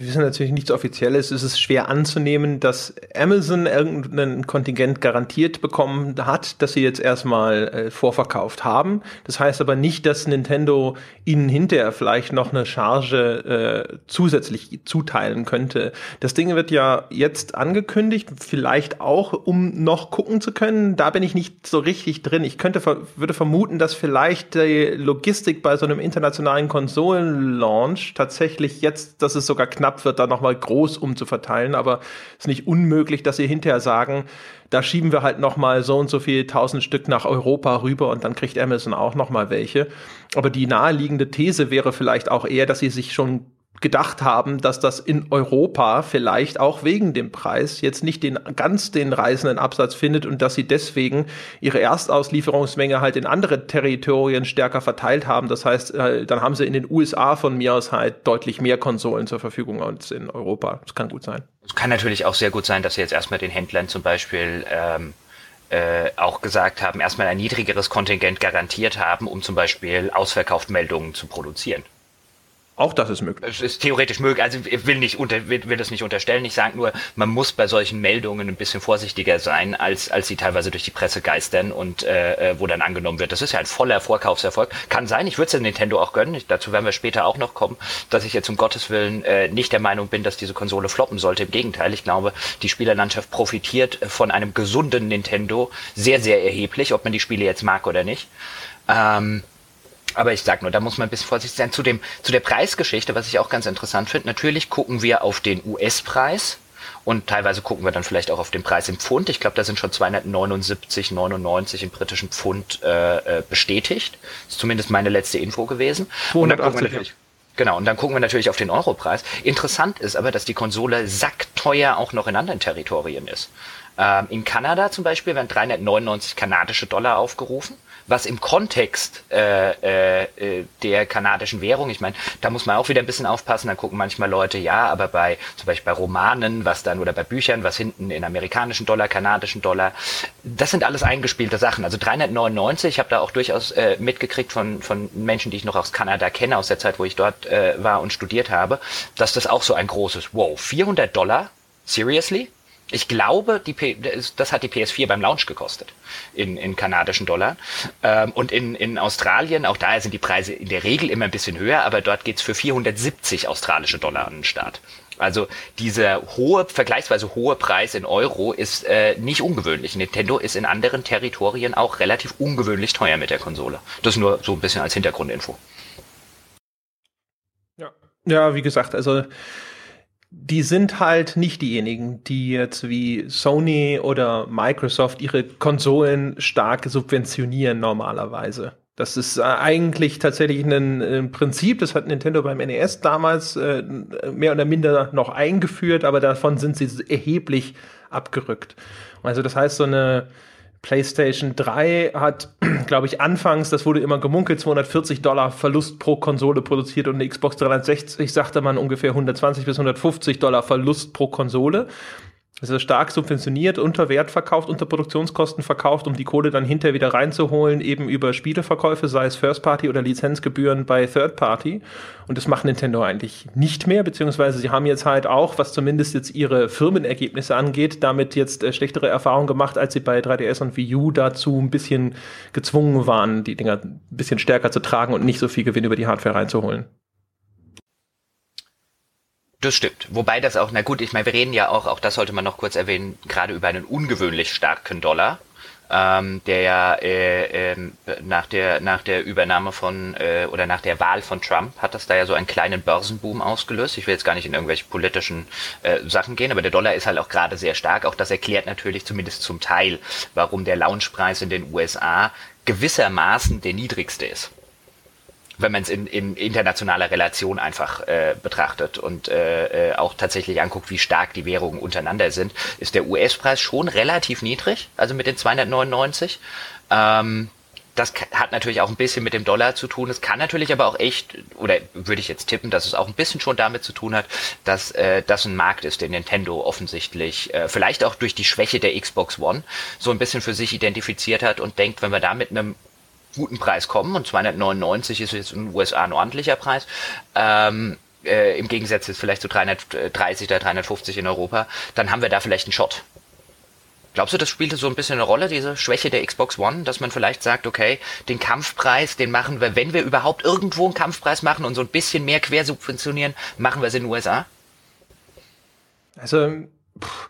Wir wissen natürlich nichts Offizielles, es ist schwer anzunehmen, dass Amazon irgendein Kontingent garantiert bekommen hat, dass sie jetzt erstmal äh, vorverkauft haben. Das heißt aber nicht, dass Nintendo ihnen hinterher vielleicht noch eine Charge äh, zusätzlich zuteilen könnte. Das Ding wird ja jetzt angekündigt, vielleicht auch, um noch gucken zu können. Da bin ich nicht so richtig drin. Ich könnte, würde vermuten, dass vielleicht die Logistik bei so einem internationalen Konsolenlaunch tatsächlich jetzt, dass es sogar knapp knapp wird, da nochmal groß umzuverteilen. Aber es ist nicht unmöglich, dass sie hinterher sagen, da schieben wir halt nochmal so und so viel tausend Stück nach Europa rüber und dann kriegt Amazon auch nochmal welche. Aber die naheliegende These wäre vielleicht auch eher, dass sie sich schon gedacht haben, dass das in Europa vielleicht auch wegen dem Preis jetzt nicht den ganz den reißenden Absatz findet und dass sie deswegen ihre Erstauslieferungsmenge halt in andere Territorien stärker verteilt haben. Das heißt, äh, dann haben sie in den USA von mir aus halt deutlich mehr Konsolen zur Verfügung als in Europa. Das kann gut sein.
Es kann natürlich auch sehr gut sein, dass sie jetzt erstmal den Händlern zum Beispiel ähm, äh, auch gesagt haben, erstmal ein niedrigeres Kontingent garantiert haben, um zum Beispiel Ausverkaufmeldungen zu produzieren.
Auch das ist möglich.
Es ist theoretisch möglich. Also ich will nicht unter, will, will das nicht unterstellen. Ich sage nur, man muss bei solchen Meldungen ein bisschen vorsichtiger sein, als, als sie teilweise durch die Presse geistern und äh, äh wo dann angenommen wird. Das ist ja ein voller Vorkaufserfolg. Kann sein, ich würde es Nintendo auch gönnen. dazu werden wir später auch noch kommen, dass ich jetzt um Gottes Willen äh, nicht der Meinung bin, dass diese Konsole floppen sollte. Im Gegenteil, ich glaube, die Spielerlandschaft profitiert von einem gesunden Nintendo sehr, sehr erheblich, ob man die Spiele jetzt mag oder nicht. Ähm, aber ich sag nur, da muss man ein bisschen vorsichtig sein. Zu, dem, zu der Preisgeschichte, was ich auch ganz interessant finde, natürlich gucken wir auf den US-Preis und teilweise gucken wir dann vielleicht auch auf den Preis im Pfund. Ich glaube, da sind schon 279,99 im britischen Pfund äh, äh, bestätigt. Das ist zumindest meine letzte Info gewesen. 280, Genau, und dann gucken wir natürlich auf den Europreis. Interessant ist aber, dass die Konsole sackteuer auch noch in anderen Territorien ist. Ähm, in Kanada zum Beispiel werden 399 kanadische Dollar aufgerufen was im Kontext äh, äh, äh, der kanadischen Währung, ich meine, da muss man auch wieder ein bisschen aufpassen, dann gucken manchmal Leute, ja, aber bei zum Beispiel bei Romanen, was dann oder bei Büchern, was hinten in amerikanischen Dollar, kanadischen Dollar, das sind alles eingespielte Sachen. Also 399, ich habe da auch durchaus äh, mitgekriegt von, von Menschen, die ich noch aus Kanada kenne, aus der Zeit, wo ich dort äh, war und studiert habe, dass das auch so ein großes, wow, 400 Dollar? Seriously? Ich glaube, die P das hat die PS4 beim Launch gekostet in, in kanadischen Dollar. Ähm, und in, in Australien, auch da sind die Preise in der Regel immer ein bisschen höher, aber dort geht's für 470 australische Dollar an den Start. Also dieser hohe, vergleichsweise hohe Preis in Euro ist äh, nicht ungewöhnlich. Nintendo ist in anderen Territorien auch relativ ungewöhnlich teuer mit der Konsole. Das nur so ein bisschen als Hintergrundinfo.
Ja, ja wie gesagt, also die sind halt nicht diejenigen, die jetzt wie Sony oder Microsoft ihre Konsolen stark subventionieren normalerweise. Das ist äh, eigentlich tatsächlich ein, ein, Prinzip, das hat Nintendo beim NES damals äh, mehr oder minder noch eingeführt, aber davon sind sie erheblich abgerückt. Also das heißt, so eine PlayStation 3 hat, *clears throat* glaube ich, anfangs, das wurde immer gemunkelt, 240 Dollar Verlust pro Konsole produziert und eine Xbox 360 sagte man ungefähr 120 bis 150 Dollar Verlust pro Konsole. Also stark subventioniert, unter Wert verkauft, unter Produktionskosten verkauft, um die Kohle dann hinterher wieder reinzuholen, eben über Spieleverkäufe, sei es First Party oder Lizenzgebühren bei Third Party. Und das macht Nintendo eigentlich nicht mehr, beziehungsweise sie haben jetzt halt auch, was zumindest jetzt ihre Firmenergebnisse angeht, damit jetzt äh, schlechtere Erfahrungen gemacht, als sie bei 3DS und Wii U dazu ein bisschen gezwungen waren, die Dinger ein bisschen stärker zu tragen und nicht so viel Gewinn über die Hardware reinzuholen.
Das stimmt. Wobei das auch, na gut, ich meine, wir reden ja auch, auch das sollte man noch kurz erwähnen, gerade über einen ungewöhnlich starken Dollar, ähm, der ja äh, äh, nach der nach der Übernahme von äh, oder nach der Wahl von Trump hat das da ja so einen kleinen Börsenboom ausgelöst. Ich will jetzt gar nicht in irgendwelche politischen äh, Sachen gehen, aber der Dollar ist halt auch gerade sehr stark. Auch das erklärt natürlich zumindest zum Teil, warum der Launchpreis in den USA gewissermaßen der niedrigste ist wenn man es in, in internationaler Relation einfach äh, betrachtet und äh, äh, auch tatsächlich anguckt, wie stark die Währungen untereinander sind, ist der US-Preis schon relativ niedrig, also mit den 299. Ähm, das hat natürlich auch ein bisschen mit dem Dollar zu tun. Es kann natürlich aber auch echt, oder würde ich jetzt tippen, dass es auch ein bisschen schon damit zu tun hat, dass äh, das ein Markt ist, den Nintendo offensichtlich, äh, vielleicht auch durch die Schwäche der Xbox One, so ein bisschen für sich identifiziert hat und denkt, wenn wir da mit einem guten Preis kommen und 299 ist jetzt in den USA ein ordentlicher Preis, ähm, äh, im Gegensatz jetzt vielleicht zu 330 oder 350 in Europa, dann haben wir da vielleicht einen Shot. Glaubst du, das spielte so ein bisschen eine Rolle, diese Schwäche der Xbox One, dass man vielleicht sagt, okay, den Kampfpreis, den machen wir, wenn wir überhaupt irgendwo einen Kampfpreis machen und so ein bisschen mehr quersubventionieren, machen wir es in den USA?
Also, pff,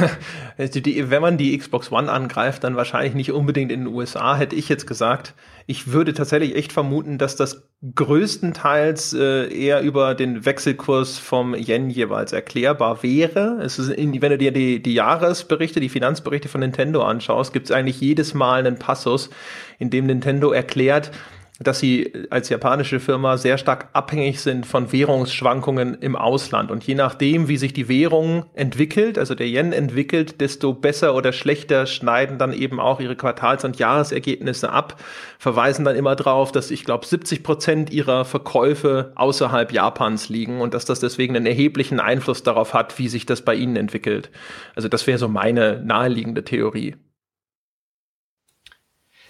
*laughs* die, wenn man die Xbox One angreift, dann wahrscheinlich nicht unbedingt in den USA, hätte ich jetzt gesagt. Ich würde tatsächlich echt vermuten, dass das größtenteils äh, eher über den Wechselkurs vom Yen jeweils erklärbar wäre. Es ist in, wenn du dir die, die Jahresberichte, die Finanzberichte von Nintendo anschaust, gibt es eigentlich jedes Mal einen Passus, in dem Nintendo erklärt, dass sie als japanische Firma sehr stark abhängig sind von Währungsschwankungen im Ausland. Und je nachdem, wie sich die Währung entwickelt, also der Yen entwickelt, desto besser oder schlechter schneiden dann eben auch ihre Quartals- und Jahresergebnisse ab, verweisen dann immer darauf, dass ich glaube 70 Prozent ihrer Verkäufe außerhalb Japans liegen und dass das deswegen einen erheblichen Einfluss darauf hat, wie sich das bei ihnen entwickelt. Also das wäre so meine naheliegende Theorie.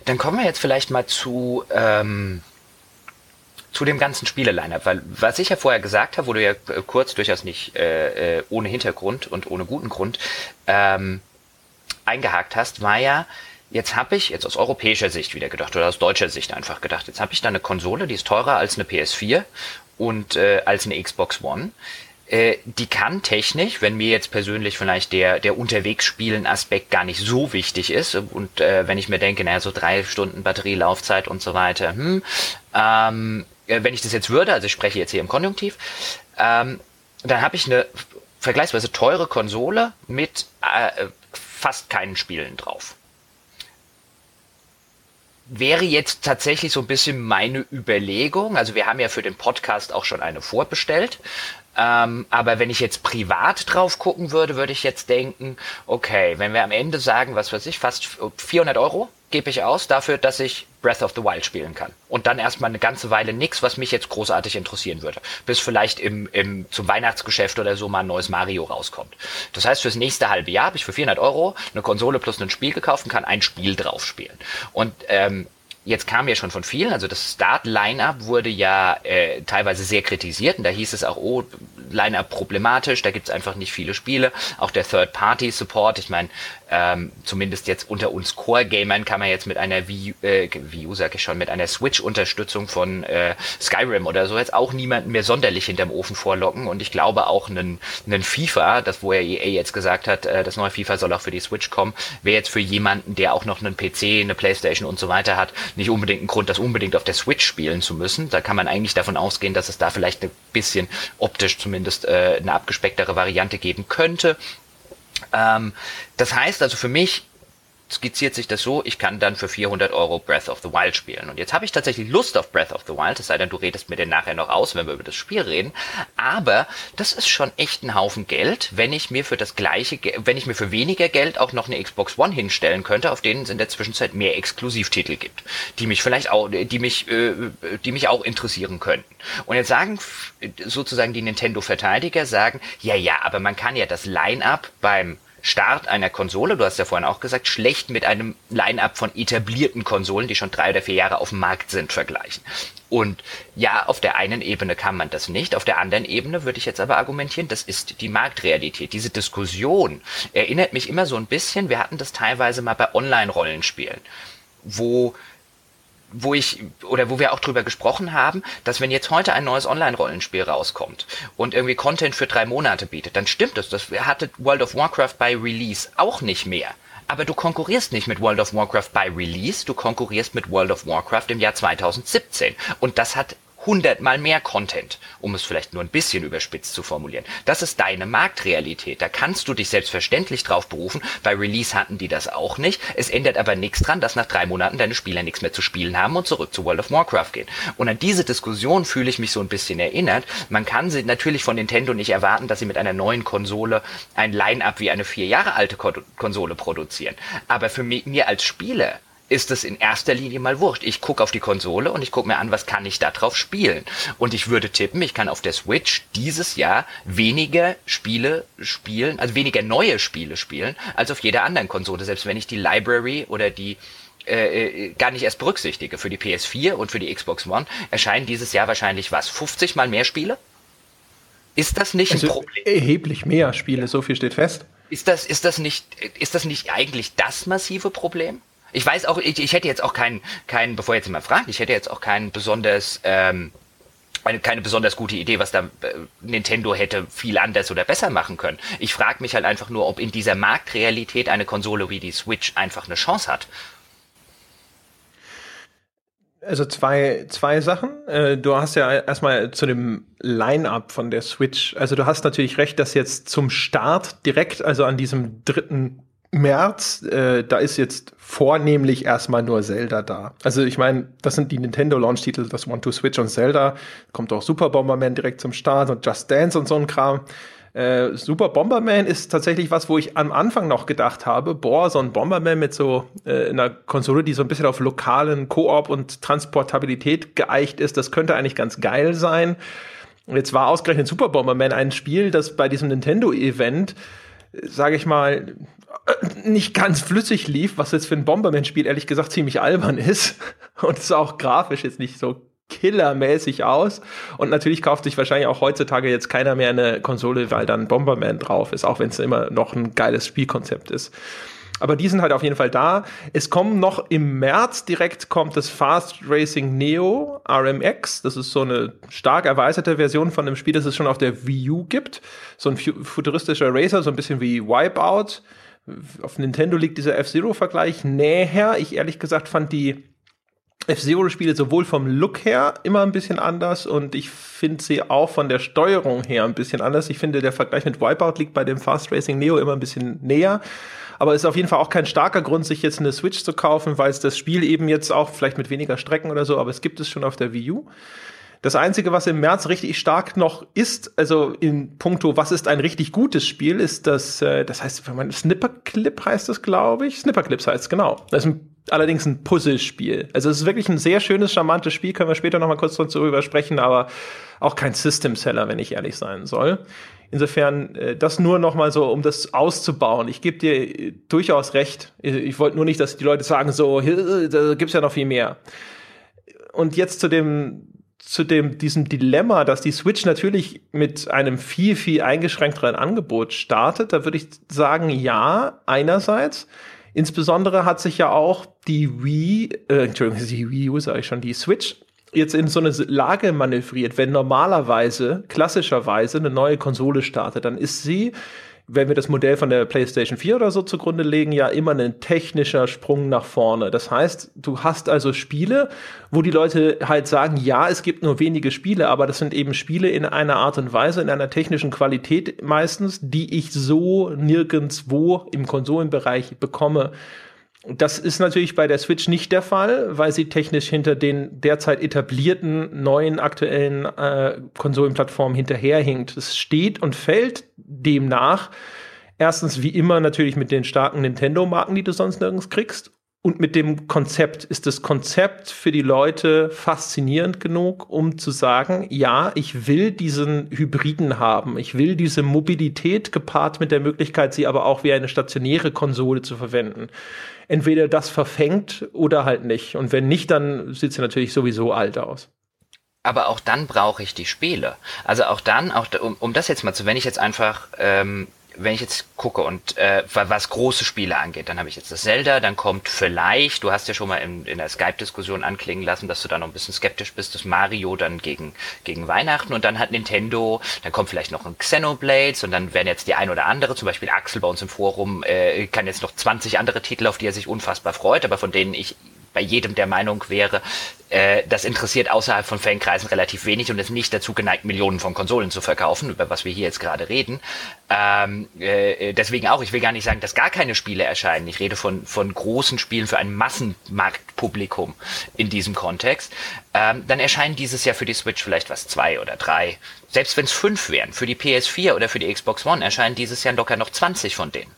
Dann kommen wir jetzt vielleicht mal zu, ähm, zu dem ganzen Spiele-Line-Up, weil was ich ja vorher gesagt habe, wo du ja äh, kurz durchaus nicht äh, äh, ohne Hintergrund und ohne guten Grund ähm, eingehakt hast, war ja, jetzt habe ich jetzt aus europäischer Sicht wieder gedacht oder aus deutscher Sicht einfach gedacht, jetzt habe ich da eine Konsole, die ist teurer als eine PS4 und äh, als eine Xbox One. Äh, die kann technisch, wenn mir jetzt persönlich vielleicht der, der Unterwegsspielen-Aspekt gar nicht so wichtig ist und äh, wenn ich mir denke, naja, so drei Stunden Batterielaufzeit und so weiter, hm, ähm, äh, wenn ich das jetzt würde, also ich spreche jetzt hier im Konjunktiv, ähm, dann habe ich eine vergleichsweise teure Konsole mit äh, fast keinen Spielen drauf wäre jetzt tatsächlich so ein bisschen meine Überlegung. Also wir haben ja für den Podcast auch schon eine vorbestellt. Ähm, aber wenn ich jetzt privat drauf gucken würde, würde ich jetzt denken, okay, wenn wir am Ende sagen, was weiß ich, fast 400 Euro gebe ich aus dafür, dass ich Breath of the Wild spielen kann. Und dann erstmal eine ganze Weile nichts, was mich jetzt großartig interessieren würde. Bis vielleicht im, im, zum Weihnachtsgeschäft oder so mal ein neues Mario rauskommt. Das heißt, fürs nächste halbe Jahr habe ich für 400 Euro eine Konsole plus ein Spiel gekauft und kann ein Spiel drauf spielen. Und ähm, jetzt kam ja schon von vielen, also das Start-Line-Up wurde ja äh, teilweise sehr kritisiert und da hieß es auch, oh, Line-Up problematisch, da gibt's einfach nicht viele Spiele. Auch der Third-Party-Support, ich meine, ähm, zumindest jetzt unter uns Core-Gamern kann man jetzt mit einer Wii, äh, Wii sag ich schon, mit einer Switch-Unterstützung von äh, Skyrim oder so jetzt auch niemanden mehr sonderlich hinterm Ofen vorlocken und ich glaube auch einen, einen FIFA, das wo er EA jetzt gesagt hat, äh, das neue FIFA soll auch für die Switch kommen, wäre jetzt für jemanden, der auch noch einen PC, eine Playstation und so weiter hat, nicht unbedingt ein Grund, das unbedingt auf der Switch spielen zu müssen. Da kann man eigentlich davon ausgehen, dass es da vielleicht ein bisschen optisch zumindest äh, eine abgespecktere Variante geben könnte. Ähm, das heißt also für mich, skizziert sich das so, ich kann dann für 400 Euro Breath of the Wild spielen. Und jetzt habe ich tatsächlich Lust auf Breath of the Wild, es sei denn, du redest mir den nachher noch aus, wenn wir über das Spiel reden. Aber das ist schon echt ein Haufen Geld, wenn ich mir für das gleiche, wenn ich mir für weniger Geld auch noch eine Xbox One hinstellen könnte, auf denen es in der Zwischenzeit mehr Exklusivtitel gibt, die mich vielleicht auch, die mich, äh, die mich auch interessieren könnten. Und jetzt sagen sozusagen die Nintendo-Verteidiger sagen, ja, ja, aber man kann ja das Line-up beim Start einer Konsole, du hast ja vorhin auch gesagt, schlecht mit einem Line-up von etablierten Konsolen, die schon drei oder vier Jahre auf dem Markt sind, vergleichen. Und ja, auf der einen Ebene kann man das nicht, auf der anderen Ebene würde ich jetzt aber argumentieren, das ist die Marktrealität. Diese Diskussion erinnert mich immer so ein bisschen, wir hatten das teilweise mal bei Online-Rollenspielen, wo wo ich oder wo wir auch drüber gesprochen haben, dass wenn jetzt heute ein neues Online-Rollenspiel rauskommt und irgendwie Content für drei Monate bietet, dann stimmt es. Das hatte World of Warcraft bei Release auch nicht mehr. Aber du konkurrierst nicht mit World of Warcraft bei Release, du konkurrierst mit World of Warcraft im Jahr 2017. Und das hat hundertmal mehr Content, um es vielleicht nur ein bisschen überspitzt zu formulieren. Das ist deine Marktrealität. Da kannst du dich selbstverständlich drauf berufen. Bei Release hatten die das auch nicht. Es ändert aber nichts dran, dass nach drei Monaten deine Spieler nichts mehr zu spielen haben und zurück zu World of Warcraft gehen. Und an diese Diskussion fühle ich mich so ein bisschen erinnert. Man kann sie natürlich von Nintendo nicht erwarten, dass sie mit einer neuen Konsole ein Line-up wie eine vier Jahre alte Konsole produzieren. Aber für mich, mir als Spieler ist es in erster Linie mal wurscht. Ich gucke auf die Konsole und ich gucke mir an, was kann ich da drauf spielen. Und ich würde tippen, ich kann auf der Switch dieses Jahr weniger Spiele spielen, also weniger neue Spiele spielen, als auf jeder anderen Konsole, selbst wenn ich die Library oder die äh, äh gar nicht erst berücksichtige. Für die PS4 und für die Xbox One erscheinen dieses Jahr wahrscheinlich was? 50 mal mehr Spiele? Ist das nicht
also ein Problem? Erheblich mehr Spiele, so viel steht fest.
Ist das, ist das nicht, ist das nicht eigentlich das massive Problem? Ich weiß auch, ich, ich hätte jetzt auch keinen, keinen, bevor jetzt mal fragt, ich hätte jetzt auch keinen besonders, ähm, eine, keine besonders gute Idee, was da äh, Nintendo hätte viel anders oder besser machen können. Ich frage mich halt einfach nur, ob in dieser Marktrealität eine Konsole wie die Switch einfach eine Chance hat.
Also zwei, zwei Sachen. Äh, du hast ja erstmal zu dem Line-up von der Switch. Also du hast natürlich recht, dass jetzt zum Start direkt, also an diesem dritten März, äh, da ist jetzt vornehmlich erstmal nur Zelda da. Also ich meine, das sind die Nintendo Launch-Titel, das One-to-Switch und Zelda. Kommt auch Super Bomberman direkt zum Start und Just Dance und so ein Kram. Äh, Super Bomberman ist tatsächlich was, wo ich am Anfang noch gedacht habe, boah, so ein Bomberman mit so äh, einer Konsole, die so ein bisschen auf lokalen Koop und Transportabilität geeicht ist, das könnte eigentlich ganz geil sein. Jetzt war ausgerechnet Super Bomberman ein Spiel, das bei diesem Nintendo-Event, sage ich mal, nicht ganz flüssig lief, was jetzt für ein Bomberman-Spiel ehrlich gesagt ziemlich albern ist *laughs* und es auch grafisch jetzt nicht so killermäßig aus. Und natürlich kauft sich wahrscheinlich auch heutzutage jetzt keiner mehr eine Konsole, weil dann Bomberman drauf ist, auch wenn es immer noch ein geiles Spielkonzept ist. Aber die sind halt auf jeden Fall da. Es kommen noch im März direkt kommt das Fast Racing Neo RMX. Das ist so eine stark erweiterte Version von dem Spiel, das es schon auf der Wii U gibt. So ein futuristischer Racer, so ein bisschen wie Wipeout. Auf Nintendo liegt dieser F-Zero-Vergleich näher. Ich ehrlich gesagt fand die F-Zero-Spiele sowohl vom Look her immer ein bisschen anders und ich finde sie auch von der Steuerung her ein bisschen anders. Ich finde, der Vergleich mit Wipeout liegt bei dem Fast Racing Neo immer ein bisschen näher. Aber es ist auf jeden Fall auch kein starker Grund, sich jetzt eine Switch zu kaufen, weil es das Spiel eben jetzt auch vielleicht mit weniger Strecken oder so, aber es gibt es schon auf der Wii U. Das Einzige, was im März richtig stark noch ist, also in puncto, was ist ein richtig gutes Spiel, ist das, äh, das heißt, wenn man Snipperclip heißt das, glaube ich. Snipperclips heißt es, genau. Das ist ein allerdings ein Puzzlespiel. Also es ist wirklich ein sehr schönes, charmantes Spiel, können wir später noch mal kurz darüber sprechen, aber auch kein System-Seller, wenn ich ehrlich sein soll. Insofern, äh, das nur noch mal so, um das auszubauen. Ich gebe dir äh, durchaus recht. Ich wollte nur nicht, dass die Leute sagen, so, da gibt's ja noch viel mehr. Und jetzt zu dem, zu dem, diesem Dilemma, dass die Switch natürlich mit einem viel, viel eingeschränkteren Angebot startet, da würde ich sagen, ja, einerseits. Insbesondere hat sich ja auch die Wii, äh, Entschuldigung, die Wii U sage ich schon, die Switch jetzt in so eine Lage manövriert, wenn normalerweise, klassischerweise eine neue Konsole startet, dann ist sie wenn wir das Modell von der PlayStation 4 oder so zugrunde legen, ja immer ein technischer Sprung nach vorne. Das heißt, du hast also Spiele, wo die Leute halt sagen, ja, es gibt nur wenige Spiele, aber das sind eben Spiele in einer Art und Weise, in einer technischen Qualität meistens, die ich so nirgendswo im Konsolenbereich bekomme. Das ist natürlich bei der Switch nicht der Fall, weil sie technisch hinter den derzeit etablierten neuen aktuellen äh, Konsolenplattformen hinterherhinkt. Es steht und fällt demnach erstens wie immer natürlich mit den starken Nintendo-Marken, die du sonst nirgends kriegst. Und mit dem Konzept ist das Konzept für die Leute faszinierend genug, um zu sagen, ja, ich will diesen Hybriden haben. Ich will diese Mobilität gepaart mit der Möglichkeit, sie aber auch wie eine stationäre Konsole zu verwenden entweder das verfängt oder halt nicht. Und wenn nicht, dann sieht sie natürlich sowieso alt aus.
Aber auch dann brauche ich die Spiele. Also auch dann, auch um, um das jetzt mal zu, wenn ich jetzt einfach ähm, wenn ich jetzt gucke und äh, was große Spiele angeht, dann habe ich jetzt das Zelda, dann kommt vielleicht, du hast ja schon mal in, in der Skype-Diskussion anklingen lassen, dass du da noch ein bisschen skeptisch bist, dass Mario dann gegen, gegen Weihnachten und dann hat Nintendo, dann kommt vielleicht noch ein Xenoblades und dann werden jetzt die ein oder andere, zum Beispiel Axel bei uns im Forum, äh, kann jetzt noch 20 andere Titel, auf die er sich unfassbar freut, aber von denen ich bei jedem der Meinung wäre, äh, das interessiert außerhalb von Fankreisen relativ wenig und ist nicht dazu geneigt, Millionen von Konsolen zu verkaufen, über was wir hier jetzt gerade reden. Ähm, äh, deswegen auch, ich will gar nicht sagen, dass gar keine Spiele erscheinen. Ich rede von, von großen Spielen für ein Massenmarktpublikum in diesem Kontext. Ähm, dann erscheinen dieses Jahr für die Switch vielleicht was zwei oder drei. Selbst wenn es fünf wären, für die PS4 oder für die Xbox One erscheinen dieses Jahr locker noch 20 von denen.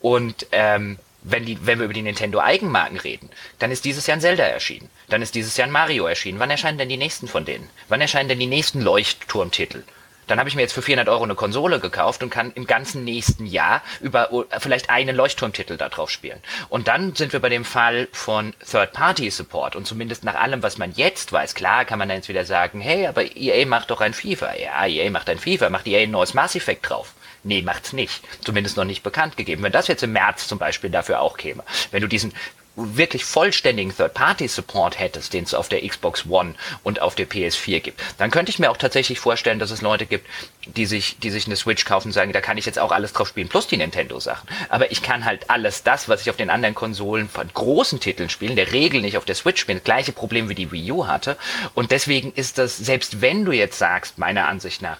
Und ähm, wenn, die, wenn wir über die Nintendo-Eigenmarken reden, dann ist dieses Jahr ein Zelda erschienen. Dann ist dieses Jahr ein Mario erschienen. Wann erscheinen denn die nächsten von denen? Wann erscheinen denn die nächsten Leuchtturmtitel? Dann habe ich mir jetzt für 400 Euro eine Konsole gekauft und kann im ganzen nächsten Jahr über vielleicht einen Leuchtturmtitel da drauf spielen. Und dann sind wir bei dem Fall von Third-Party-Support. Und zumindest nach allem, was man jetzt weiß, klar kann man dann jetzt wieder sagen, hey, aber EA macht doch ein FIFA. Ja, EA macht ein FIFA, macht EA ein neues Mass Effect drauf. Nee, macht's nicht. Zumindest noch nicht bekannt gegeben. Wenn das jetzt im März zum Beispiel dafür auch käme, wenn du diesen wirklich vollständigen Third-Party-Support hättest, den es auf der Xbox One und auf der PS4 gibt, dann könnte ich mir auch tatsächlich vorstellen, dass es Leute gibt, die sich, die sich eine Switch kaufen und sagen, da kann ich jetzt auch alles drauf spielen, plus die Nintendo-Sachen. Aber ich kann halt alles das, was ich auf den anderen Konsolen von großen Titeln spielen, der Regel nicht auf der Switch spielen, gleiche Problem wie die Wii U hatte. Und deswegen ist das, selbst wenn du jetzt sagst, meiner Ansicht nach,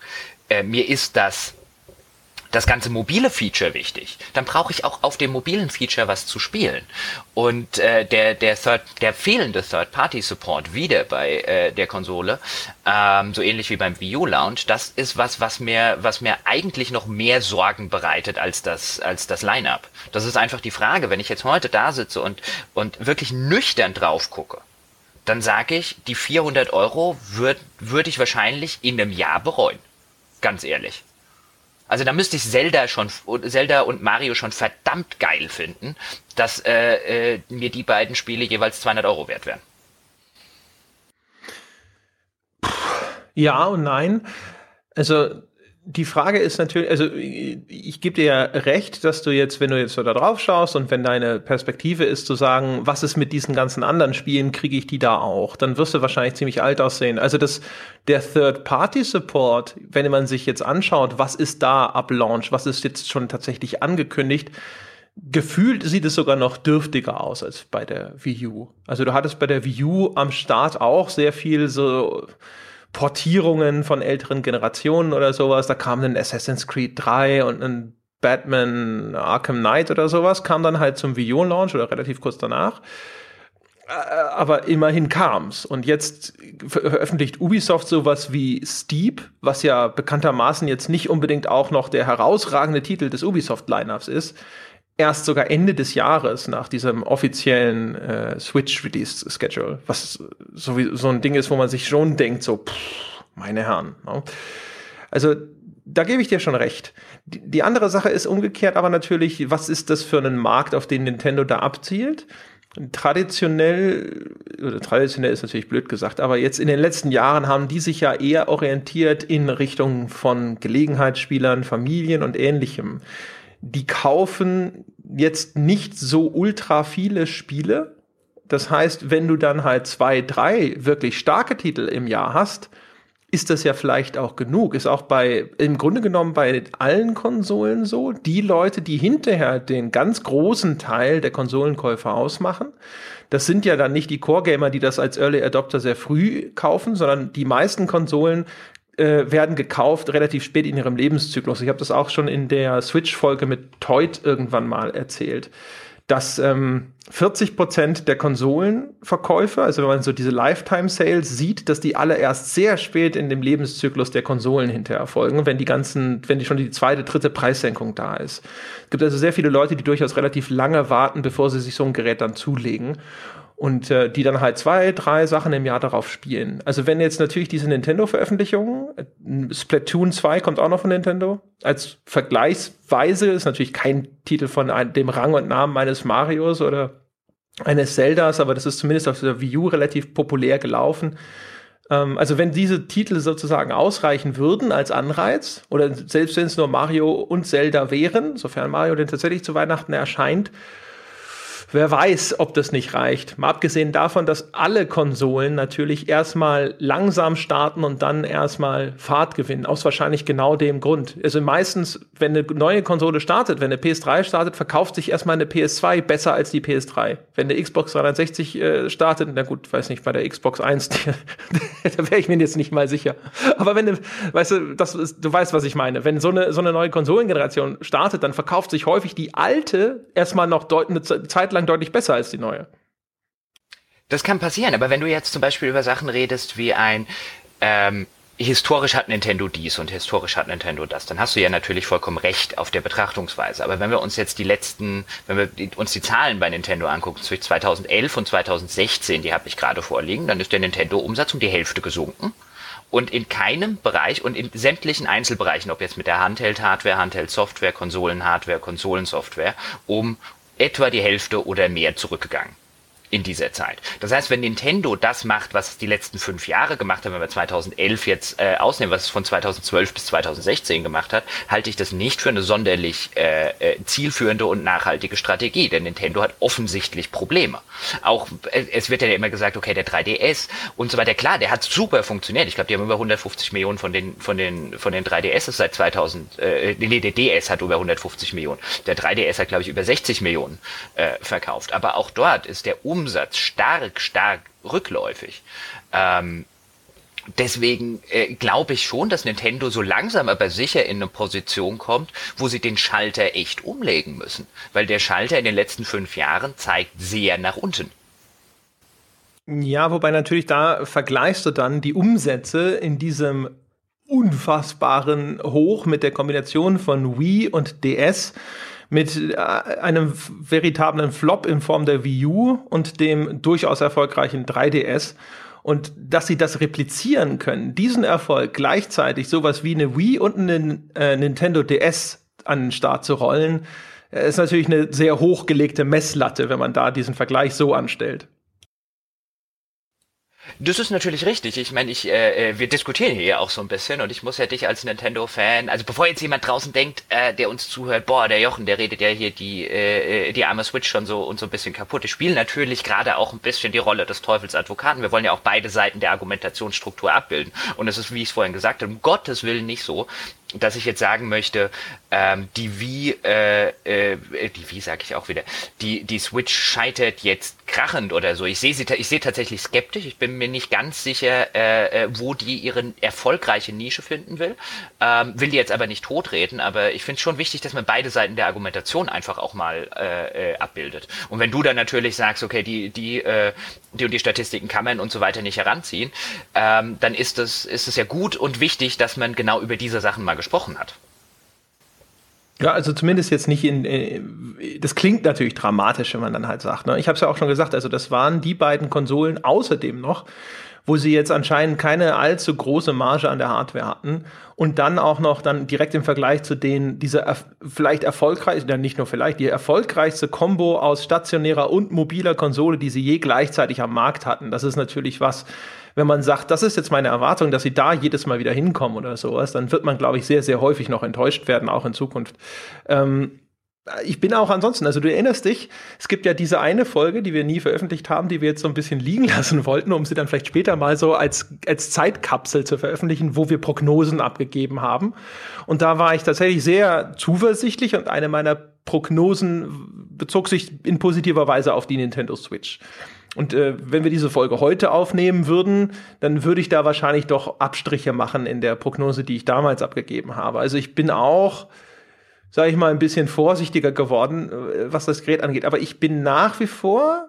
äh, mir ist das das ganze mobile Feature wichtig, dann brauche ich auch auf dem mobilen Feature was zu spielen. Und äh, der, der, Third, der fehlende Third-Party-Support wieder bei äh, der Konsole, ähm, so ähnlich wie beim Wii U Launch, das ist was, was mir, was mir eigentlich noch mehr Sorgen bereitet als das, als das Line-Up. Das ist einfach die Frage, wenn ich jetzt heute da sitze und, und wirklich nüchtern drauf gucke, dann sage ich, die 400 Euro würde würd ich wahrscheinlich in einem Jahr bereuen. Ganz ehrlich. Also da müsste ich Zelda schon, Zelda und Mario schon verdammt geil finden, dass äh, äh, mir die beiden Spiele jeweils 200 Euro wert wären.
Ja und nein. Also die Frage ist natürlich, also ich gebe dir ja recht, dass du jetzt, wenn du jetzt so da drauf schaust und wenn deine Perspektive ist zu sagen, was ist mit diesen ganzen anderen Spielen, kriege ich die da auch, dann wirst du wahrscheinlich ziemlich alt aussehen. Also das, der Third-Party-Support, wenn man sich jetzt anschaut, was ist da ab Launch, was ist jetzt schon tatsächlich angekündigt, gefühlt sieht es sogar noch dürftiger aus als bei der Wii U. Also du hattest bei der Wii U am Start auch sehr viel so Portierungen von älteren Generationen oder sowas. Da kam ein Assassin's Creed 3 und ein Batman Arkham Knight oder sowas, kam dann halt zum Wii U-Launch oder relativ kurz danach. Äh, aber immerhin kam's. Und jetzt veröffentlicht Ubisoft sowas wie Steep, was ja bekanntermaßen jetzt nicht unbedingt auch noch der herausragende Titel des Ubisoft-Lineups ist erst sogar Ende des Jahres nach diesem offiziellen äh, Switch-Release-Schedule, was so, wie, so ein Ding ist, wo man sich schon denkt, so, pff, meine Herren. Ne? Also da gebe ich dir schon recht. Die, die andere Sache ist umgekehrt aber natürlich, was ist das für ein Markt, auf den Nintendo da abzielt? Traditionell, oder traditionell ist natürlich blöd gesagt, aber jetzt in den letzten Jahren haben die sich ja eher orientiert in Richtung von Gelegenheitsspielern, Familien und ähnlichem die kaufen jetzt nicht so ultra viele Spiele. Das heißt, wenn du dann halt zwei, drei wirklich starke Titel im Jahr hast, ist das ja vielleicht auch genug. Ist auch bei, im Grunde genommen bei allen Konsolen so. Die Leute, die hinterher den ganz großen Teil der Konsolenkäufer ausmachen, das sind ja dann nicht die Core-Gamer, die das als Early Adopter sehr früh kaufen, sondern die meisten Konsolen äh, werden gekauft relativ spät in ihrem Lebenszyklus. Ich habe das auch schon in der Switch-Folge mit Toyd irgendwann mal erzählt, dass ähm, 40 Prozent der Konsolenverkäufe, also wenn man so diese Lifetime-Sales sieht, dass die alle erst sehr spät in dem Lebenszyklus der Konsolen hinterher erfolgen, wenn die ganzen, wenn die schon die zweite, dritte Preissenkung da ist. Es gibt also sehr viele Leute, die durchaus relativ lange warten, bevor sie sich so ein Gerät dann zulegen und äh, die dann halt zwei, drei Sachen im Jahr darauf spielen. Also wenn jetzt natürlich diese Nintendo-Veröffentlichungen, äh, Splatoon 2 kommt auch noch von Nintendo, als Vergleichsweise ist natürlich kein Titel von ein, dem Rang und Namen eines Marios oder eines Zeldas, aber das ist zumindest auf der Wii U relativ populär gelaufen. Ähm, also wenn diese Titel sozusagen ausreichen würden als Anreiz, oder selbst wenn es nur Mario und Zelda wären, sofern Mario denn tatsächlich zu Weihnachten erscheint, Wer weiß, ob das nicht reicht. Mal abgesehen davon, dass alle Konsolen natürlich erstmal langsam starten und dann erstmal Fahrt gewinnen. Aus wahrscheinlich genau dem Grund. Also meistens, wenn eine neue Konsole startet, wenn eine PS3 startet, verkauft sich erstmal eine PS2 besser als die PS3. Wenn eine Xbox 360 äh, startet, na gut, weiß nicht, bei der Xbox 1, die, *laughs* da wäre ich mir jetzt nicht mal sicher. Aber wenn, du, weißt du, das ist, du weißt, was ich meine. Wenn so eine, so eine neue Konsolengeneration startet, dann verkauft sich häufig die alte erstmal noch eine Zeit deutlich besser als die neue.
Das kann passieren, aber wenn du jetzt zum Beispiel über Sachen redest wie ein ähm, historisch hat Nintendo dies und historisch hat Nintendo das, dann hast du ja natürlich vollkommen recht auf der Betrachtungsweise. Aber wenn wir uns jetzt die letzten, wenn wir uns die Zahlen bei Nintendo angucken, zwischen 2011 und 2016, die habe ich gerade vorliegen, dann ist der Nintendo-Umsatz um die Hälfte gesunken und in keinem Bereich und in sämtlichen Einzelbereichen, ob jetzt mit der Handheld-Hardware, Handheld-Software, Konsolen-Hardware, Konsolensoftware, um etwa die Hälfte oder mehr zurückgegangen in dieser Zeit. Das heißt, wenn Nintendo das macht, was es die letzten fünf Jahre gemacht hat, wenn wir 2011 jetzt äh, ausnehmen, was es von 2012 bis 2016 gemacht hat, halte ich das nicht für eine sonderlich äh, äh, zielführende und nachhaltige Strategie, denn Nintendo hat offensichtlich Probleme. Auch äh, es wird ja immer gesagt, okay, der 3DS und so weiter, klar, der hat super funktioniert. Ich glaube, die haben über 150 Millionen von den von den von den 3DS seit 2000. Äh, nee, der DS hat über 150 Millionen. Der 3DS hat glaube ich über 60 Millionen äh, verkauft. Aber auch dort ist der Umsatz stark, stark rückläufig. Ähm, deswegen äh, glaube ich schon, dass Nintendo so langsam aber sicher in eine Position kommt, wo sie den Schalter echt umlegen müssen. Weil der Schalter in den letzten fünf Jahren zeigt sehr nach unten.
Ja, wobei natürlich da vergleichst du dann die Umsätze in diesem unfassbaren Hoch mit der Kombination von Wii und DS mit äh, einem veritablen Flop in Form der Wii U und dem durchaus erfolgreichen 3DS. Und dass sie das replizieren können, diesen Erfolg gleichzeitig sowas wie eine Wii und einen äh, Nintendo DS an den Start zu rollen, äh, ist natürlich eine sehr hochgelegte Messlatte, wenn man da diesen Vergleich so anstellt.
Das ist natürlich richtig. Ich meine, ich, äh, äh, wir diskutieren hier ja auch so ein bisschen und ich muss ja dich als Nintendo-Fan, also bevor jetzt jemand draußen denkt, äh, der uns zuhört, boah, der Jochen, der redet ja hier die, äh, äh die arme Switch schon so und so ein bisschen kaputt. Ich spiele natürlich gerade auch ein bisschen die Rolle des Teufelsadvokaten. Wir wollen ja auch beide Seiten der Argumentationsstruktur abbilden. Und es ist, wie ich es vorhin gesagt habe, um Gottes Willen nicht so, dass ich jetzt sagen möchte, ähm, die Wii, äh, äh, die Wii sage ich auch wieder, die, die Switch scheitert jetzt krachend oder so. Ich sehe sie, ich sehe tatsächlich skeptisch. Ich bin mir nicht ganz sicher, äh, äh, wo die ihre erfolgreiche Nische finden will. Ähm, will die jetzt aber nicht totreden, aber ich finde es schon wichtig, dass man beide Seiten der Argumentation einfach auch mal äh, äh, abbildet. Und wenn du dann natürlich sagst, okay, die, die, äh, die und die Statistiken kann man und so weiter nicht heranziehen, ähm, dann ist es, ist es ja gut und wichtig, dass man genau über diese Sachen mal gesprochen hat.
Ja, also zumindest jetzt nicht in, äh, das klingt natürlich dramatisch, wenn man dann halt sagt. Ne? Ich habe es ja auch schon gesagt, also das waren die beiden Konsolen außerdem noch, wo sie jetzt anscheinend keine allzu große Marge an der Hardware hatten und dann auch noch dann direkt im Vergleich zu denen diese er vielleicht erfolgreich, ja nicht nur vielleicht, die erfolgreichste Combo aus stationärer und mobiler Konsole, die sie je gleichzeitig am Markt hatten. Das ist natürlich was, wenn man sagt, das ist jetzt meine Erwartung, dass sie da jedes Mal wieder hinkommen oder sowas, dann wird man, glaube ich, sehr, sehr häufig noch enttäuscht werden, auch in Zukunft. Ähm, ich bin auch ansonsten, also du erinnerst dich, es gibt ja diese eine Folge, die wir nie veröffentlicht haben, die wir jetzt so ein bisschen liegen *laughs* lassen wollten, um sie dann vielleicht später mal so als, als Zeitkapsel zu veröffentlichen, wo wir Prognosen abgegeben haben. Und da war ich tatsächlich sehr zuversichtlich und eine meiner Prognosen bezog sich in positiver Weise auf die Nintendo Switch. Und äh, wenn wir diese Folge heute aufnehmen würden, dann würde ich da wahrscheinlich doch Abstriche machen in der Prognose, die ich damals abgegeben habe. Also ich bin auch sage ich mal, ein bisschen vorsichtiger geworden, äh, was das Gerät angeht. Aber ich bin nach wie vor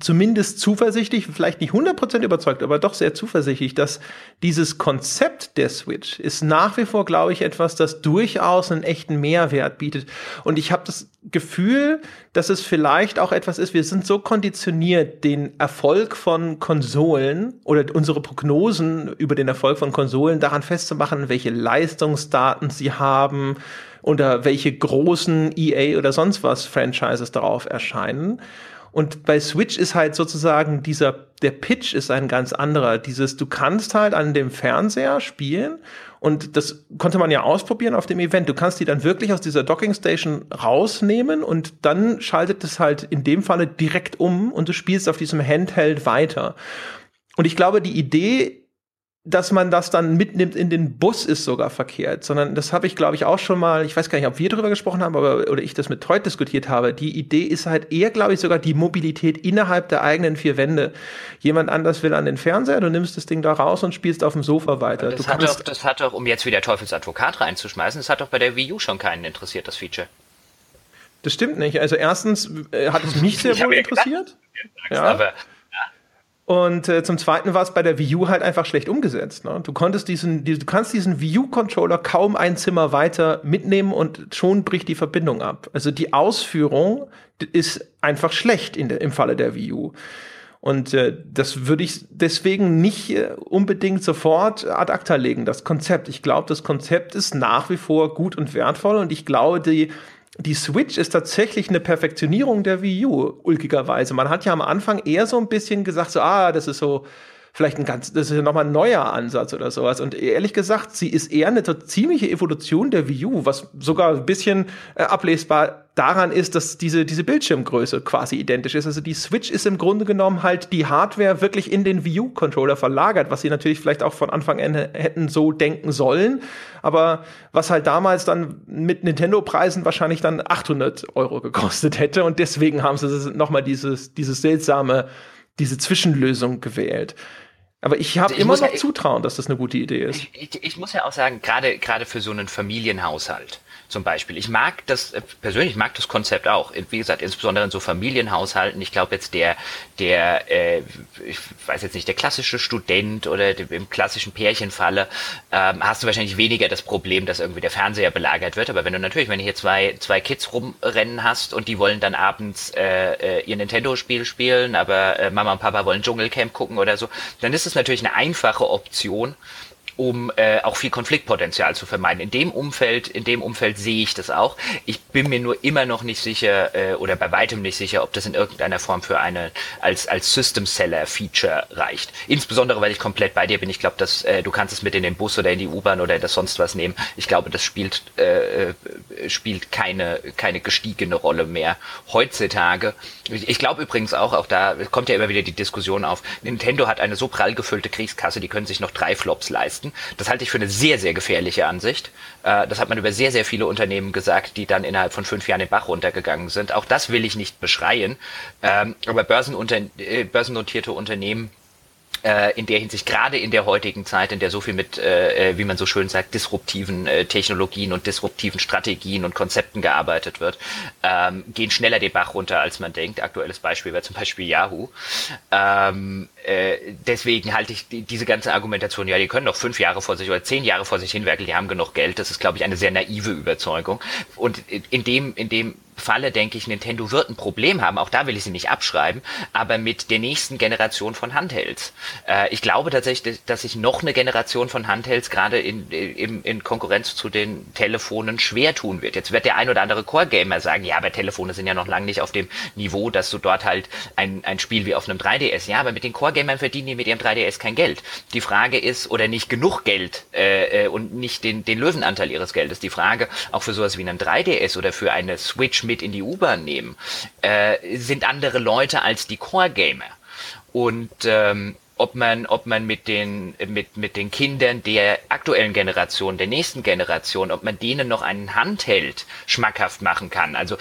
zumindest zuversichtlich, vielleicht nicht 100% überzeugt, aber doch sehr zuversichtlich, dass dieses Konzept der Switch ist nach wie vor, glaube ich, etwas, das durchaus einen echten Mehrwert bietet. Und ich habe das Gefühl, dass es vielleicht auch etwas ist, wir sind so konditioniert, den Erfolg von Konsolen oder unsere Prognosen über den Erfolg von Konsolen daran festzumachen, welche Leistungsdaten sie haben, oder welche großen EA oder sonst was Franchises darauf erscheinen. Und bei Switch ist halt sozusagen dieser, der Pitch ist ein ganz anderer. Dieses, du kannst halt an dem Fernseher spielen und das konnte man ja ausprobieren auf dem Event. Du kannst die dann wirklich aus dieser Docking Station rausnehmen und dann schaltet es halt in dem Falle direkt um und du spielst auf diesem Handheld weiter. Und ich glaube, die Idee dass man das dann mitnimmt in den Bus ist sogar verkehrt, sondern das habe ich glaube ich auch schon mal, ich weiß gar nicht, ob wir darüber gesprochen haben, aber oder ich das mit Treut diskutiert habe. Die Idee ist halt eher glaube ich sogar die Mobilität innerhalb der eigenen vier Wände. Jemand anders will an den Fernseher, du nimmst das Ding da raus und spielst auf dem Sofa weiter.
Das, hat doch, das hat doch, um jetzt wieder Teufelsadvokat reinzuschmeißen, das hat doch bei der Wii U schon keinen interessiert, das Feature.
Das stimmt nicht. Also erstens äh, hat es mich *laughs* sehr wohl interessiert. Gedacht, *laughs* ja. Aber und äh, zum Zweiten war es bei der Wii U halt einfach schlecht umgesetzt. Ne? Du konntest diesen, die, du kannst diesen Wii U-Controller kaum ein Zimmer weiter mitnehmen und schon bricht die Verbindung ab. Also die Ausführung ist einfach schlecht in der, im Falle der Wii U. Und äh, das würde ich deswegen nicht äh, unbedingt sofort ad acta legen, das Konzept. Ich glaube, das Konzept ist nach wie vor gut und wertvoll und ich glaube, die, die Switch ist tatsächlich eine Perfektionierung der Wii U, ulkigerweise. Man hat ja am Anfang eher so ein bisschen gesagt, so, ah, das ist so vielleicht ein ganz, das ist ja nochmal ein neuer Ansatz oder sowas. Und ehrlich gesagt, sie ist eher eine ziemliche Evolution der Wii U, was sogar ein bisschen äh, ablesbar daran ist, dass diese, diese Bildschirmgröße quasi identisch ist. Also die Switch ist im Grunde genommen halt die Hardware wirklich in den Wii U-Controller verlagert, was sie natürlich vielleicht auch von Anfang an hätten so denken sollen. Aber was halt damals dann mit Nintendo-Preisen wahrscheinlich dann 800 Euro gekostet hätte. Und deswegen haben sie nochmal dieses, dieses seltsame, diese Zwischenlösung gewählt. Aber ich habe also immer noch ja, Zutrauen, dass das eine gute Idee ist.
Ich, ich, ich muss ja auch sagen, gerade gerade für so einen Familienhaushalt zum Beispiel. Ich mag das, äh, persönlich mag das Konzept auch. Wie gesagt, insbesondere in so Familienhaushalten. Ich glaube jetzt der, der, äh, ich weiß jetzt nicht, der klassische Student oder im klassischen Pärchenfalle, ähm, hast du wahrscheinlich weniger das Problem, dass irgendwie der Fernseher belagert wird. Aber wenn du natürlich, wenn du hier zwei, zwei Kids rumrennen hast und die wollen dann abends äh, äh, ihr Nintendo-Spiel spielen, aber äh, Mama und Papa wollen Dschungelcamp gucken oder so, dann ist es natürlich eine einfache Option, um äh, auch viel Konfliktpotenzial zu vermeiden. In dem Umfeld, in dem Umfeld sehe ich das auch. Ich bin mir nur immer noch nicht sicher äh, oder bei weitem nicht sicher, ob das in irgendeiner Form für eine als als System Seller Feature reicht. Insbesondere, weil ich komplett bei dir bin. Ich glaube, dass äh, du kannst es mit in den Bus oder in die U-Bahn oder das sonst was nehmen. Ich glaube, das spielt äh, äh spielt keine keine gestiegene Rolle mehr heutzutage. Ich, ich glaube übrigens auch, auch da kommt ja immer wieder die Diskussion auf. Nintendo hat eine so prall gefüllte Kriegskasse, die können sich noch drei Flops leisten leisten. Das halte ich für eine sehr, sehr gefährliche Ansicht. Äh, das hat man über sehr, sehr viele Unternehmen gesagt, die dann innerhalb von fünf Jahren den Bach runtergegangen sind. Auch das will ich nicht beschreien. Ähm, aber börsenunter äh, börsennotierte Unternehmen äh, in der Hinsicht, gerade in der heutigen Zeit, in der so viel mit, wie man so schön sagt, disruptiven Technologien und disruptiven Strategien und Konzepten gearbeitet wird, ähm, gehen schneller den Bach runter, als man denkt. Aktuelles Beispiel wäre zum Beispiel Yahoo. Äh, deswegen halte ich die, diese ganze Argumentation, ja, die können noch fünf Jahre vor sich oder zehn Jahre vor sich hinwerkeln, die haben genug Geld. Das ist, glaube ich, eine sehr naive Überzeugung. Und in dem, in dem Falle denke ich, Nintendo wird ein Problem haben, auch da will ich sie nicht abschreiben, aber mit der nächsten Generation von Handhelds. Äh, ich glaube tatsächlich, dass sich noch eine Generation von Handhelds gerade in, in, in Konkurrenz zu den Telefonen schwer tun wird. Jetzt wird der ein oder andere Core-Gamer sagen, ja, aber Telefone sind ja noch lange nicht auf dem Niveau, dass du dort halt ein, ein Spiel wie auf einem 3DS, ja, aber mit den Core-Gamern verdienen die mit ihrem 3DS kein Geld. Die Frage ist, oder nicht genug Geld äh, äh, und nicht den, den Löwenanteil ihres Geldes. Die Frage, auch für sowas wie einen 3DS oder für eine Switch mit in die U-Bahn nehmen, äh, sind andere Leute als die Core-Gamer. Und ähm, ob man, ob man mit den, mit, mit den Kindern der aktuellen Generation, der nächsten Generation, ob man denen noch einen Handheld schmackhaft machen kann. Also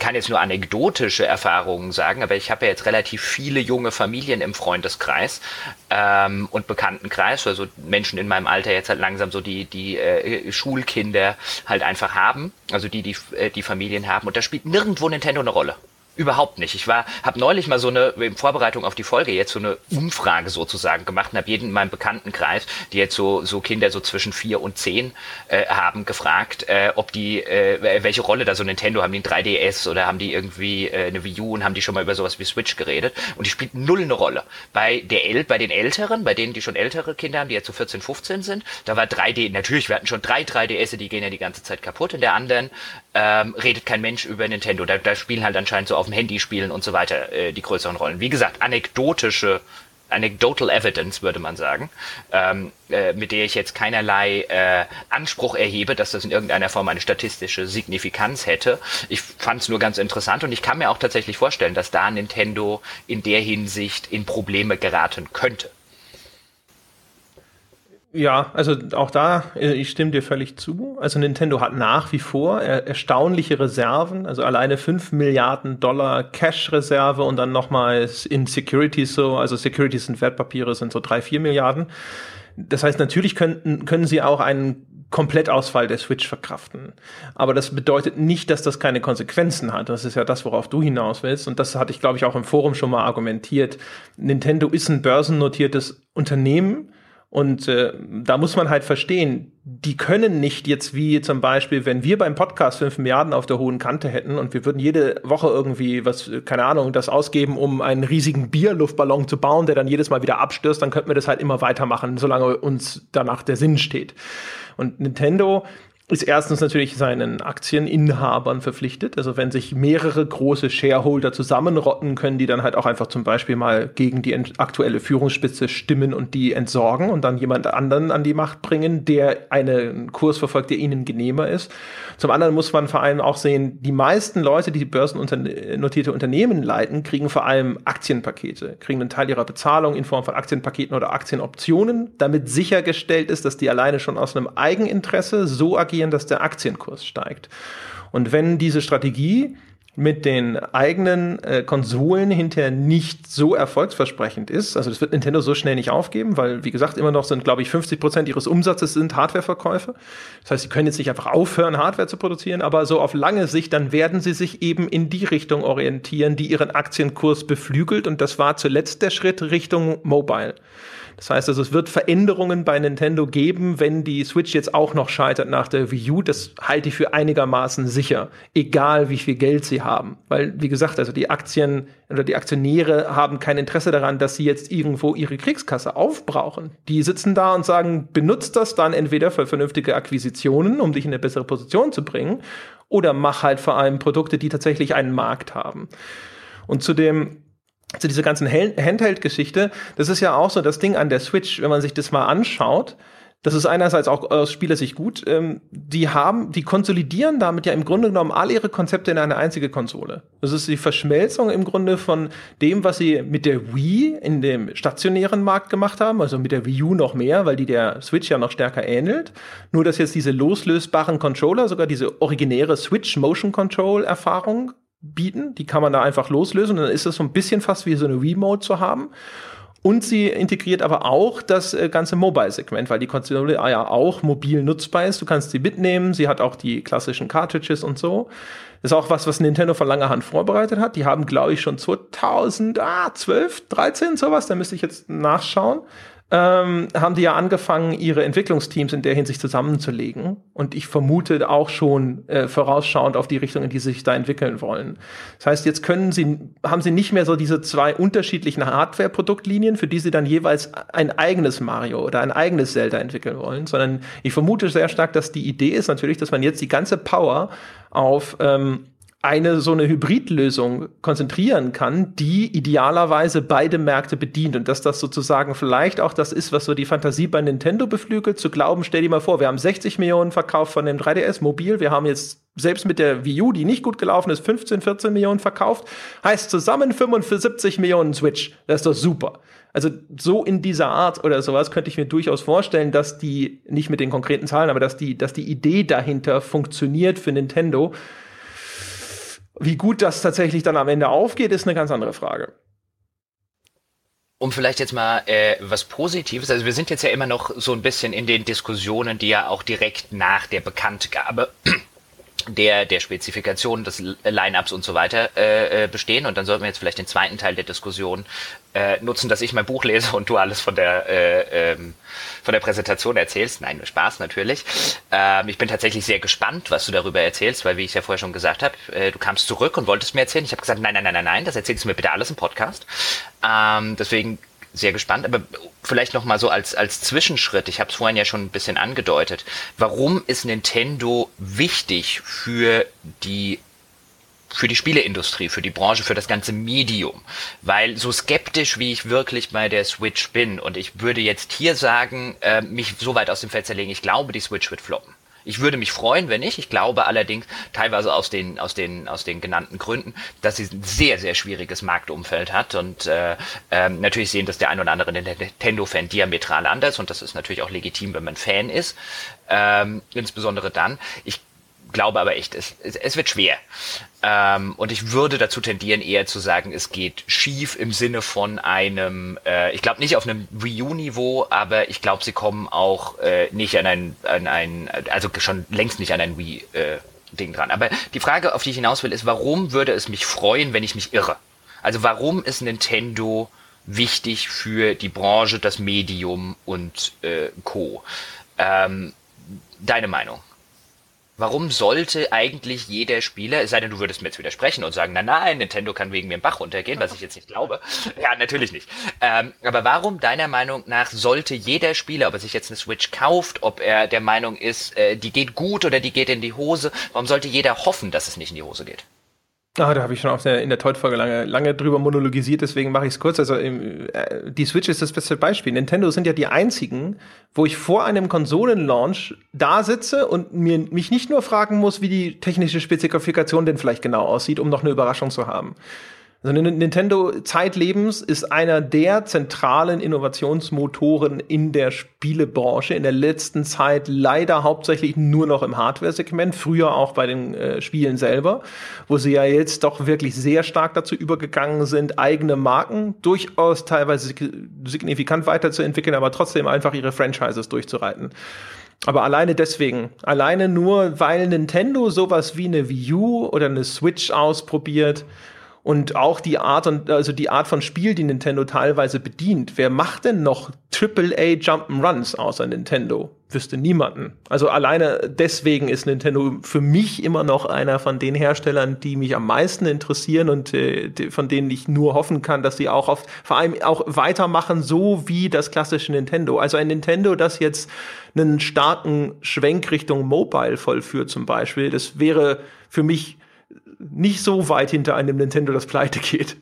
kann jetzt nur anekdotische Erfahrungen sagen, aber ich habe ja jetzt relativ viele junge Familien im Freundeskreis ähm, und Bekanntenkreis, also Menschen in meinem Alter jetzt halt langsam so die, die äh, Schulkinder halt einfach haben, also die, die äh, die Familien haben und da spielt nirgendwo Nintendo eine Rolle. Überhaupt nicht. Ich war, habe neulich mal so eine in Vorbereitung auf die Folge jetzt so eine Umfrage sozusagen gemacht und habe jeden in meinem Bekanntenkreis, die jetzt so so Kinder so zwischen vier und zehn äh, haben, gefragt, äh, ob die äh, welche Rolle da so Nintendo haben, die ein 3DS oder haben die irgendwie äh, eine Wii U und haben die schon mal über sowas wie Switch geredet und die spielt null eine Rolle. Bei der El bei den Älteren, bei denen die schon ältere Kinder haben, die jetzt so 14, 15 sind, da war 3D natürlich, wir hatten schon drei 3DS, die gehen ja die ganze Zeit kaputt. In der anderen ähm, redet kein Mensch über Nintendo. Da, da spielen halt anscheinend so auf dem Handy spielen und so weiter äh, die größeren Rollen. Wie gesagt, anekdotische anecdotal evidence, würde man sagen, ähm, äh, mit der ich jetzt keinerlei äh, Anspruch erhebe, dass das in irgendeiner Form eine statistische Signifikanz hätte. Ich fand es nur ganz interessant und ich kann mir auch tatsächlich vorstellen, dass da Nintendo in der Hinsicht in Probleme geraten könnte.
Ja, also auch da, äh, ich stimme dir völlig zu. Also Nintendo hat nach wie vor erstaunliche Reserven, also alleine 5 Milliarden Dollar Cash-Reserve und dann nochmals in Securities so, also Securities sind Wertpapiere, sind so 3, 4 Milliarden. Das heißt, natürlich könnten, können sie auch einen Komplettausfall der Switch verkraften. Aber das bedeutet nicht, dass das keine Konsequenzen hat. Das ist ja das, worauf du hinaus willst. Und das hatte ich, glaube ich, auch im Forum schon mal argumentiert. Nintendo ist ein börsennotiertes Unternehmen Und äh, da muss man halt verstehen, die können nicht jetzt wie zum Beispiel, wenn wir beim Podcast 5 Milliarden auf der hohen Kante hätten und wir würden jede Woche irgendwie was, keine Ahnung, das ausgeben, um einen riesigen Bierluftballon zu bauen, der dann jedes Mal wieder abstürzt, dann könnten wir das halt immer weitermachen, solange uns danach der Sinn steht. Und Nintendo ist erstens natürlich seinen Aktieninhabern verpflichtet. Also wenn sich mehrere große Shareholder zusammenrotten, können die dann halt auch einfach zum Beispiel mal gegen die aktuelle Führungsspitze stimmen und die entsorgen und dann jemand anderen an die Macht bringen, der einen Kurs verfolgt, der ihnen genehmer ist. Zum anderen muss man vor allem auch sehen, die meisten Leute, die börsennotierte Unternehmen leiten, kriegen vor allem Aktienpakete, kriegen einen Teil ihrer Bezahlung in Form von Aktienpaketen oder Aktienoptionen, damit sichergestellt ist, dass die alleine schon aus einem Eigeninteresse so agieren, dass der Aktienkurs steigt. Und wenn diese Strategie mit den eigenen äh, Konsolen hinterher nicht so erfolgsversprechend ist. Also das wird Nintendo so schnell nicht aufgeben, weil, wie gesagt, immer noch sind, glaube ich, 50 Prozent ihres Umsatzes sind Hardwareverkäufe. Das heißt, sie können jetzt nicht einfach aufhören, Hardware zu produzieren, aber so auf lange Sicht, dann werden sie sich eben in die Richtung orientieren, die ihren Aktienkurs beflügelt. Und das war zuletzt der Schritt Richtung Mobile. Das heißt also, es wird Veränderungen bei Nintendo geben, wenn die Switch jetzt auch noch scheitert nach der Wii U. Das halte ich für einigermaßen sicher, egal wie viel Geld sie haben. Weil, wie gesagt, also die Aktien oder die Aktionäre haben kein Interesse daran, dass sie jetzt irgendwo ihre Kriegskasse aufbrauchen. Die sitzen da und sagen, benutzt das dann entweder für vernünftige Akquisitionen, um dich in eine bessere Position zu bringen, oder mach halt vor allem Produkte, die tatsächlich einen Markt haben. Und zu dem zu dieser ganzen Handheld-Geschichte, das ist ja auch so das Ding an der Switch, wenn man sich das mal anschaut. Das ist einerseits auch aus Spielersicht gut. Ähm, die haben, die konsolidieren damit ja im Grunde genommen all ihre Konzepte in eine einzige Konsole. Das ist die Verschmelzung im Grunde von dem, was sie mit der Wii in dem stationären Markt gemacht haben, also mit der Wii U noch mehr, weil die der Switch ja noch stärker ähnelt. Nur, dass jetzt diese loslösbaren Controller, sogar diese originäre Switch Motion Control Erfahrung bieten. Die kann man da einfach loslösen und dann ist es so ein bisschen fast wie so eine Remote zu haben. Und sie integriert aber auch das äh, ganze Mobile-Segment, weil die Konsole ja auch mobil nutzbar ist. Du kannst sie mitnehmen. Sie hat auch die klassischen Cartridges und so. Das ist auch was, was Nintendo von langer Hand vorbereitet hat. Die haben, glaube ich, schon 2012, 13 sowas. Da müsste ich jetzt nachschauen ähm, haben die ja angefangen, ihre Entwicklungsteams in der Hinsicht zusammenzulegen. Und ich vermute auch schon äh, vorausschauend auf die Richtung, in die sie sich da entwickeln wollen. Das heißt, jetzt können sie, haben sie nicht mehr so diese zwei unterschiedlichen Hardware-Produktlinien, für die sie dann jeweils ein eigenes Mario oder ein eigenes Zelda entwickeln wollen, sondern ich vermute sehr stark, dass die Idee ist natürlich, dass man jetzt die ganze Power auf ähm, eine so eine Hybridlösung konzentrieren kann, die idealerweise beide Märkte bedient und dass das sozusagen vielleicht auch das ist, was so die Fantasie bei Nintendo beflügelt, zu glauben, stell dir mal vor, wir haben 60 Millionen verkauft von dem 3DS mobil, wir haben jetzt selbst mit der Wii U, die nicht gut gelaufen ist, 15, 14 Millionen verkauft, heißt zusammen 75 Millionen Switch. Das ist doch super. Also so in dieser Art oder sowas könnte ich mir durchaus vorstellen, dass die, nicht mit den konkreten Zahlen, aber dass die, dass die Idee dahinter funktioniert für Nintendo wie gut das tatsächlich dann am Ende aufgeht, ist eine ganz andere Frage.
Um vielleicht jetzt mal äh, was Positives, also wir sind jetzt ja immer noch so ein bisschen in den Diskussionen, die ja auch direkt nach der Bekanntgabe der, der Spezifikation des Lineups und so weiter äh, äh, bestehen. Und dann sollten wir jetzt vielleicht den zweiten Teil der Diskussion äh, nutzen, dass ich mein Buch lese und du alles von der äh, ähm, von der Präsentation erzählst. Nein, nur Spaß natürlich. Ähm, ich bin tatsächlich sehr gespannt, was du darüber erzählst, weil wie ich ja vorher schon gesagt habe, äh, du kamst zurück und wolltest mir erzählen. Ich habe gesagt, nein, nein, nein, nein, nein, das erzählst du mir bitte alles im Podcast. Ähm, deswegen sehr gespannt, aber vielleicht noch mal so als als Zwischenschritt. Ich habe es vorhin ja schon ein bisschen angedeutet. Warum ist Nintendo wichtig für die für die Spieleindustrie, für die Branche, für das ganze Medium. Weil so skeptisch, wie ich wirklich bei der Switch bin, und ich würde jetzt hier sagen, äh, mich so weit aus dem Fenster legen, ich glaube, die Switch wird floppen. Ich würde mich freuen, wenn nicht. Ich glaube allerdings, teilweise aus den, aus den, aus den genannten Gründen, dass sie ein sehr, sehr schwieriges Marktumfeld hat. Und äh, äh, natürlich sehen das der ein oder andere Nintendo-Fan diametral anders. Und das ist natürlich auch legitim, wenn man Fan ist. Ähm, insbesondere dann. Ich glaube aber echt, es, es, es wird schwer. Ähm, und ich würde dazu tendieren, eher zu sagen, es geht schief im Sinne von einem, äh, ich glaube nicht auf einem Wii U-Niveau, aber ich glaube, sie kommen auch äh, nicht an ein, an ein, also schon längst nicht an ein Wii. Äh, Ding dran. Aber die Frage, auf die ich hinaus will, ist, warum würde es mich freuen, wenn ich mich irre? Also warum ist Nintendo wichtig für die Branche, das Medium und äh, Co. Ähm, deine Meinung? Warum sollte eigentlich jeder Spieler, es sei denn, du würdest mir jetzt widersprechen und sagen, na nein, Nintendo kann wegen mir im Bach runtergehen, was ich jetzt nicht glaube. *laughs* Ja, natürlich nicht. Ähm, aber warum, deiner Meinung nach, sollte jeder Spieler, ob er sich jetzt eine Switch kauft, ob er der Meinung ist, äh, die geht gut oder die geht in die Hose, warum sollte jeder hoffen, dass es nicht in die Hose geht?
Ah, da habe ich schon auf der, in der Todd-Folge lange, lange drüber monologisiert, deswegen mache ich es kurz. Also äh, die Switch ist das beste Beispiel. Nintendo sind ja die einzigen, wo ich vor einem Konsolenlaunch da sitze und mir, mich nicht nur fragen muss, wie die technische Spezifikation denn vielleicht genau aussieht, um noch eine Überraschung zu haben. Also Nintendo zeitlebens ist einer der zentralen Innovationsmotoren in der Spielebranche. In der letzten Zeit leider hauptsächlich nur noch im Hardware-Segment, früher auch bei den äh, Spielen selber, wo sie ja jetzt doch wirklich sehr stark dazu übergegangen sind, eigene Marken durchaus teilweise signifikant weiterzuentwickeln, aber trotzdem einfach ihre Franchises durchzureiten. Aber alleine deswegen, alleine nur, weil Nintendo sowas wie eine Wii U oder eine Switch ausprobiert, und auch die Art und also die Art von Spiel, die Nintendo teilweise bedient. Wer macht denn noch AAA Jump'n'Runs außer Nintendo? Wüsste niemanden. Also alleine deswegen ist Nintendo für mich immer noch einer von den Herstellern, die mich am meisten interessieren und äh, von denen ich nur hoffen kann, dass sie auch auf, vor allem auch weitermachen, so wie das klassische Nintendo. Also ein Nintendo, das jetzt einen starken Schwenk Richtung Mobile vollführt zum Beispiel, das wäre für mich nicht so weit hinter einem Nintendo, das pleite geht.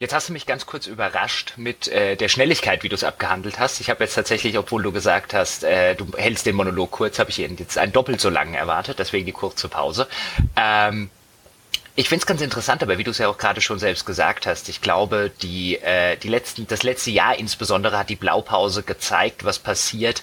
Jetzt hast du mich ganz kurz überrascht mit äh, der Schnelligkeit, wie du es abgehandelt hast. Ich habe jetzt tatsächlich, obwohl du gesagt hast, äh, du hältst den Monolog kurz, habe ich jetzt einen doppelt so langen erwartet, deswegen die kurze Pause. Ähm, ich finde es ganz interessant, aber wie du es ja auch gerade schon selbst gesagt hast, ich glaube, die, äh, die letzten, das letzte Jahr insbesondere hat die Blaupause gezeigt, was passiert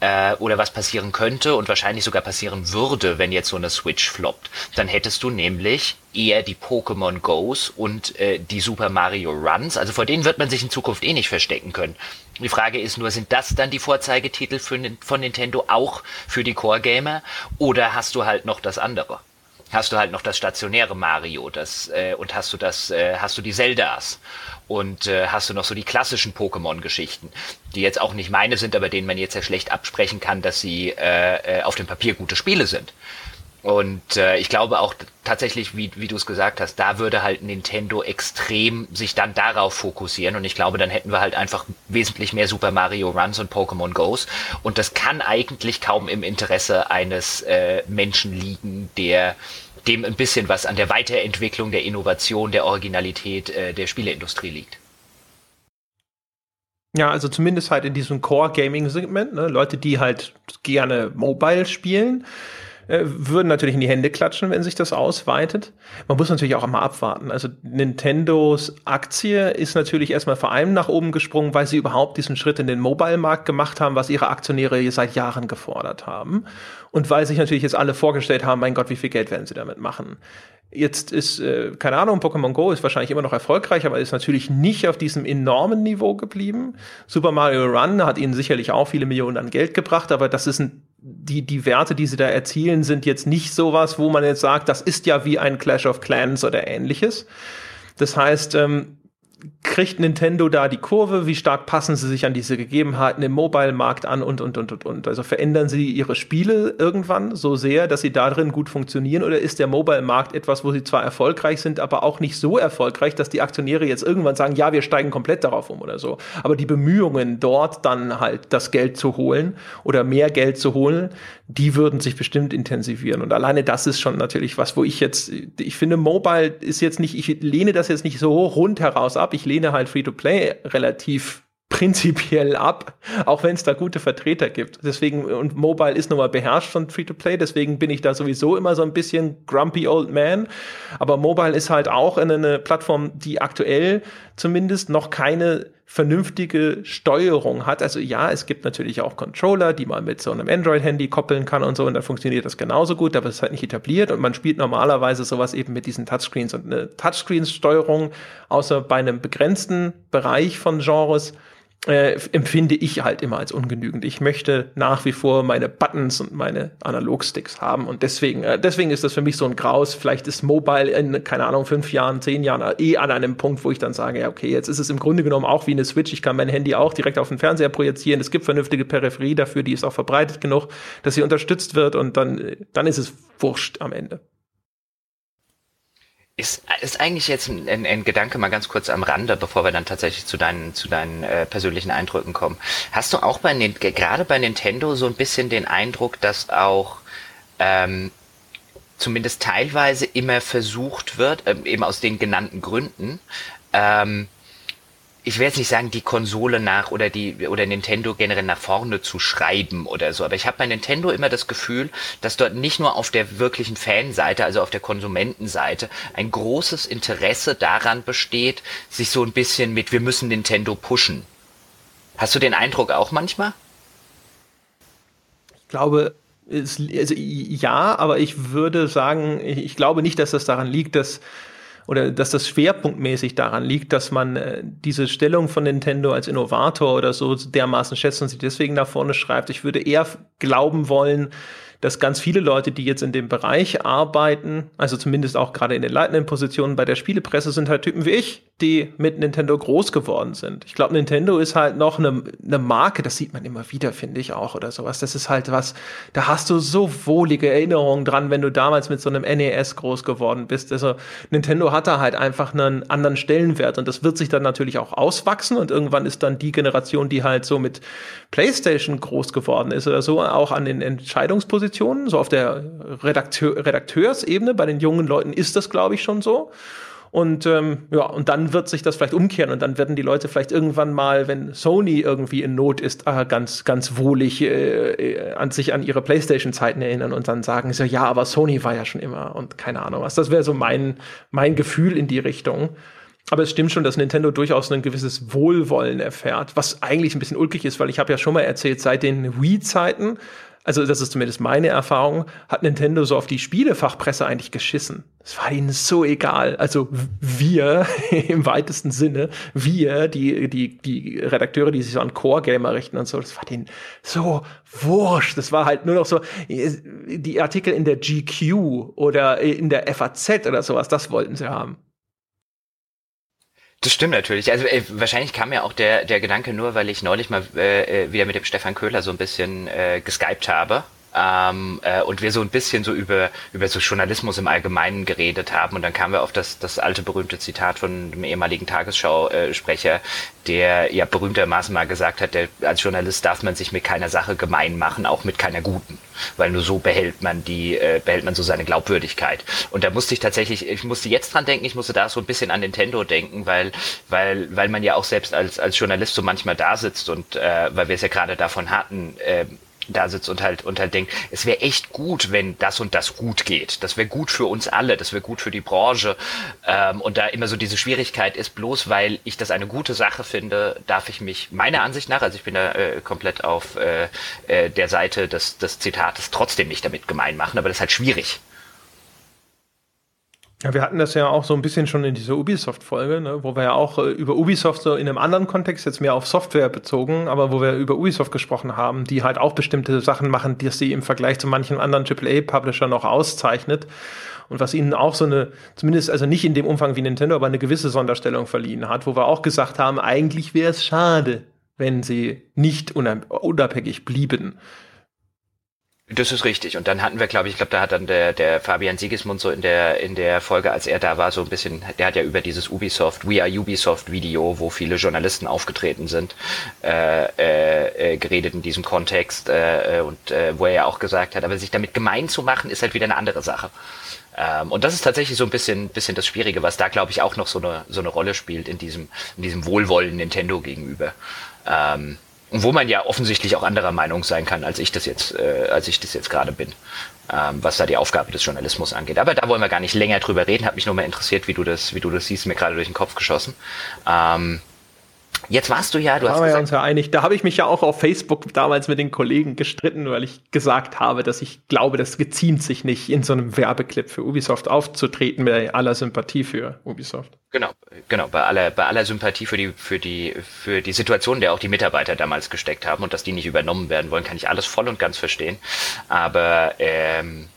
äh, oder was passieren könnte und wahrscheinlich sogar passieren würde, wenn jetzt so eine Switch floppt. Dann hättest du nämlich eher die Pokémon Go's und äh, die Super Mario Runs. Also vor denen wird man sich in Zukunft eh nicht verstecken können. Die Frage ist nur, sind das dann die Vorzeigetitel für, von Nintendo auch für die Core Gamer oder hast du halt noch das andere? Hast du halt noch das stationäre Mario, das äh, und hast du das, äh, hast du die Zeldas und äh, hast du noch so die klassischen Pokémon-Geschichten, die jetzt auch nicht meine sind, aber denen man jetzt ja schlecht absprechen kann, dass sie äh, äh, auf dem Papier gute Spiele sind. Und äh, ich glaube auch tatsächlich, wie, wie du es gesagt hast, da würde halt Nintendo extrem sich dann darauf fokussieren. Und ich glaube, dann hätten wir halt einfach wesentlich mehr Super Mario Runs und Pokémon Goes. Und das kann eigentlich kaum im Interesse eines äh, Menschen liegen, der dem ein bisschen was an der Weiterentwicklung, der Innovation, der Originalität äh, der Spieleindustrie liegt.
Ja, also zumindest halt in diesem Core-Gaming-Segment, ne? Leute, die halt gerne Mobile spielen äh, würden natürlich in die Hände klatschen, wenn sich das ausweitet. Man muss natürlich auch immer abwarten. Also Nintendos Aktie ist natürlich erstmal vor allem nach oben gesprungen, weil sie überhaupt diesen Schritt in den Mobile-Markt gemacht haben, was ihre Aktionäre seit Jahren gefordert haben. Und weil sich natürlich jetzt alle vorgestellt haben, mein Gott, wie viel Geld werden sie damit machen? Jetzt ist, äh, keine Ahnung, Pokémon Go ist wahrscheinlich immer noch erfolgreich, aber ist natürlich nicht auf diesem enormen Niveau geblieben. Super Mario Run hat ihnen sicherlich auch viele Millionen an Geld gebracht, aber das ist ein, die, die Werte, die sie da erzielen, sind jetzt nicht sowas, wo man jetzt sagt, das ist ja wie ein Clash of Clans oder ähnliches. Das heißt, ähm, kriegt Nintendo da die Kurve? Wie stark passen sie sich an diese Gegebenheiten im Mobile-Markt an und, und, und, und, und? Also verändern sie ihre Spiele irgendwann so sehr, dass sie da drin gut funktionieren? Oder ist der Mobile-Markt etwas, wo sie zwar erfolgreich sind, aber auch nicht so erfolgreich, dass die Aktionäre jetzt irgendwann sagen, ja, wir steigen komplett darauf um oder so? Aber die Bemühungen, dort dann halt das Geld zu holen oder mehr Geld zu holen, die würden sich bestimmt intensivieren. Und alleine das ist schon natürlich was, wo ich jetzt, ich finde, Mobile ist jetzt nicht, ich lehne das jetzt nicht so rund heraus ab. Ich lehne halt Free-to-Play relativ prinzipiell ab, auch wenn es da gute Vertreter gibt. Deswegen, und Mobile ist nun mal beherrscht von Free-to-Play, deswegen bin ich da sowieso immer so ein bisschen grumpy old man. Aber Mobile ist halt auch eine Plattform, die aktuell zumindest noch keine vernünftige Steuerung hat. Also ja, es gibt natürlich auch Controller, die man mit so einem Android-Handy koppeln kann und so, und dann funktioniert das genauso gut, aber es ist halt nicht etabliert und man spielt normalerweise sowas eben mit diesen Touchscreens und eine Touchscreen-Steuerung, außer bei einem begrenzten Bereich von Genres, äh, empfinde ich halt immer als ungenügend. Ich möchte nach wie vor meine Buttons und meine Analogsticks haben und deswegen, äh, deswegen ist das für mich so ein Graus. Vielleicht ist Mobile in, keine Ahnung, fünf Jahren, zehn Jahren eh an einem Punkt, wo ich dann sage, ja, okay, jetzt ist es im Grunde genommen auch wie eine Switch. Ich kann mein Handy auch direkt auf den Fernseher projizieren. Es gibt vernünftige Peripherie dafür, die ist auch verbreitet genug, dass sie unterstützt wird und dann, dann ist es wurscht am Ende.
Ist, ist eigentlich jetzt ein, ein, ein, Gedanke mal ganz kurz am Rande, bevor wir dann tatsächlich zu deinen, zu deinen äh, persönlichen Eindrücken kommen. Hast du auch bei gerade bei Nintendo so ein bisschen den Eindruck, dass auch ähm, zumindest teilweise immer versucht wird, ähm, eben aus den genannten Gründen, ähm, ich will jetzt nicht sagen, die Konsole nach oder die oder Nintendo generell nach vorne zu schreiben oder so, aber ich habe bei Nintendo immer das Gefühl, dass dort nicht nur auf der wirklichen Fanseite, also auf der Konsumentenseite, ein großes Interesse daran besteht, sich so ein bisschen mit wir müssen Nintendo pushen. Hast du den Eindruck auch manchmal?
Ich glaube, es, also, ja, aber ich würde sagen, ich, ich glaube nicht, dass das daran liegt, dass oder dass das schwerpunktmäßig daran liegt, dass man äh, diese Stellung von Nintendo als Innovator oder so dermaßen schätzt und sie deswegen nach vorne schreibt. Ich würde eher glauben wollen, dass ganz viele Leute, die jetzt in dem Bereich arbeiten, also zumindest auch gerade in den leitenden Positionen bei der Spielepresse, sind halt Typen wie ich, die mit Nintendo groß geworden sind. Ich glaube, Nintendo ist halt noch eine, eine Marke, das sieht man immer wieder, finde ich auch, oder sowas. Das ist halt was, da hast du so wohlige Erinnerungen dran, wenn du damals mit so einem NES groß geworden bist. Also Nintendo hat da halt einfach einen anderen Stellenwert und das wird sich dann natürlich auch auswachsen und irgendwann ist dann die Generation, die halt so mit PlayStation groß geworden ist oder so, auch an den Entscheidungspositionen, so auf der Redakteur, Redakteursebene, bei den jungen Leuten ist das, glaube ich, schon so. Und ähm, ja, und dann wird sich das vielleicht umkehren und dann werden die Leute vielleicht irgendwann mal, wenn Sony irgendwie in Not ist, äh, ganz, ganz wohlig äh, äh, an sich an ihre Playstation-Zeiten erinnern und dann sagen so, ja, aber Sony war ja schon immer und keine Ahnung was. Das wäre so mein, mein Gefühl in die Richtung. Aber es stimmt schon, dass Nintendo durchaus ein gewisses Wohlwollen erfährt, was eigentlich ein bisschen ulkig ist, weil ich habe ja schon mal erzählt, seit den Wii-Zeiten also das ist zumindest meine Erfahrung, hat Nintendo so auf die Spielefachpresse eigentlich geschissen. Es war ihnen so egal. Also wir *laughs* im weitesten Sinne, wir, die, die, die Redakteure, die sich so an Core-Gamer richten und so, das war denen so wurscht. Das war halt nur noch so, die Artikel in der GQ oder in der FAZ oder sowas, das wollten sie haben.
Das stimmt natürlich. Also äh, wahrscheinlich kam ja auch der, der Gedanke nur, weil ich neulich mal äh, äh wieder mit dem Stefan Köhler so ein bisschen äh, geskypt habe ähm, äh, und wir so ein bisschen so über, über so Journalismus im Allgemeinen geredet haben und dann kamen wir auf das, das alte berühmte Zitat von dem ehemaligen Tagesschau-Sprecher, der ja berühmtermaßen mal gesagt hat, der, als Journalist darf man sich mit keiner Sache gemein machen, auch mit keiner guten, weil nur so behält man die, äh, behält man so seine Glaubwürdigkeit. Und da musste ich tatsächlich, ich musste jetzt dran denken, ich musste da so ein bisschen an Nintendo denken, weil, weil, weil man ja auch selbst als, als Journalist so manchmal da sitzt und äh, weil wir es ja gerade davon hatten, äh, da sitzt und halt und halt denkt, es wäre echt gut, wenn das und das gut geht. Das wäre gut für uns alle, das wäre gut für die Branche. Ähm, und da immer so diese Schwierigkeit ist, bloß weil ich das eine gute Sache finde, darf ich mich meiner Ansicht nach, also ich bin da äh, komplett auf äh, äh, der Seite des, des Zitates, trotzdem nicht damit gemein machen, aber das ist halt schwierig.
Ja, wir hatten das ja auch so ein bisschen schon in dieser Ubisoft-Folge, ne, wo wir ja auch äh, über Ubisoft so in einem anderen Kontext, jetzt mehr auf Software bezogen, aber wo wir über Ubisoft gesprochen haben, die halt auch bestimmte Sachen machen, die sie im Vergleich zu manchen anderen AAA-Publisher noch auszeichnet. Und was ihnen auch so eine, zumindest also nicht in dem Umfang wie Nintendo, aber eine gewisse Sonderstellung verliehen hat, wo wir auch gesagt haben, eigentlich wäre es schade, wenn sie nicht unabhängig blieben.
Das ist richtig. Und dann hatten wir, glaube ich, ich glaube, da hat dann der, der Fabian Siegesmund so in der, in der Folge, als er da war, so ein bisschen, der hat ja über dieses Ubisoft, We Are Ubisoft Video, wo viele Journalisten aufgetreten sind, äh, äh, äh, geredet in diesem Kontext, äh, und äh, wo er ja auch gesagt hat, aber sich damit gemein zu machen, ist halt wieder eine andere Sache. Ähm, und das ist tatsächlich so ein bisschen, bisschen das Schwierige, was da, glaube ich, auch noch so eine, so eine Rolle spielt in diesem, in diesem Wohlwollen Nintendo gegenüber. Ähm, und wo man ja offensichtlich auch anderer Meinung sein kann, als ich das jetzt, äh, als ich das jetzt gerade bin, ähm, was da die Aufgabe des Journalismus angeht. Aber da wollen wir gar nicht länger drüber reden. Hat mich nur mal interessiert, wie du das, wie du das siehst, mir gerade durch den Kopf geschossen. Ähm, Jetzt warst du ja, du
da
hast
gesagt, wir uns ja einig. Da habe ich mich ja auch auf Facebook damals mit den Kollegen gestritten, weil ich gesagt habe, dass ich glaube, das geziemt sich nicht, in so einem Werbeclip für Ubisoft aufzutreten, mit aller Sympathie für Ubisoft.
Genau, genau, bei aller, bei aller Sympathie für die, für die, für die Situation, der auch die Mitarbeiter damals gesteckt haben und dass die nicht übernommen werden wollen, kann ich alles voll und ganz verstehen. Aber ähm,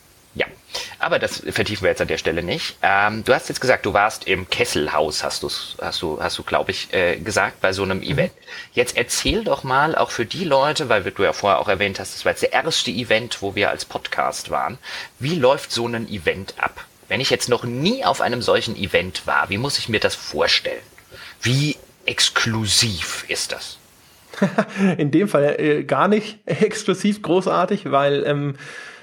aber das vertiefen wir jetzt an der Stelle nicht. Ähm, du hast jetzt gesagt, du warst im Kesselhaus, hast, du's, hast du, hast du, glaube ich, äh, gesagt, bei so einem Event. Jetzt erzähl doch mal auch für die Leute, weil du ja vorher auch erwähnt hast, das war jetzt der erste Event, wo wir als Podcast waren. Wie läuft so ein Event ab? Wenn ich jetzt noch nie auf einem solchen Event war, wie muss ich mir das vorstellen? Wie exklusiv ist das? *laughs*
In dem Fall äh, gar nicht *laughs* exklusiv großartig, weil ähm,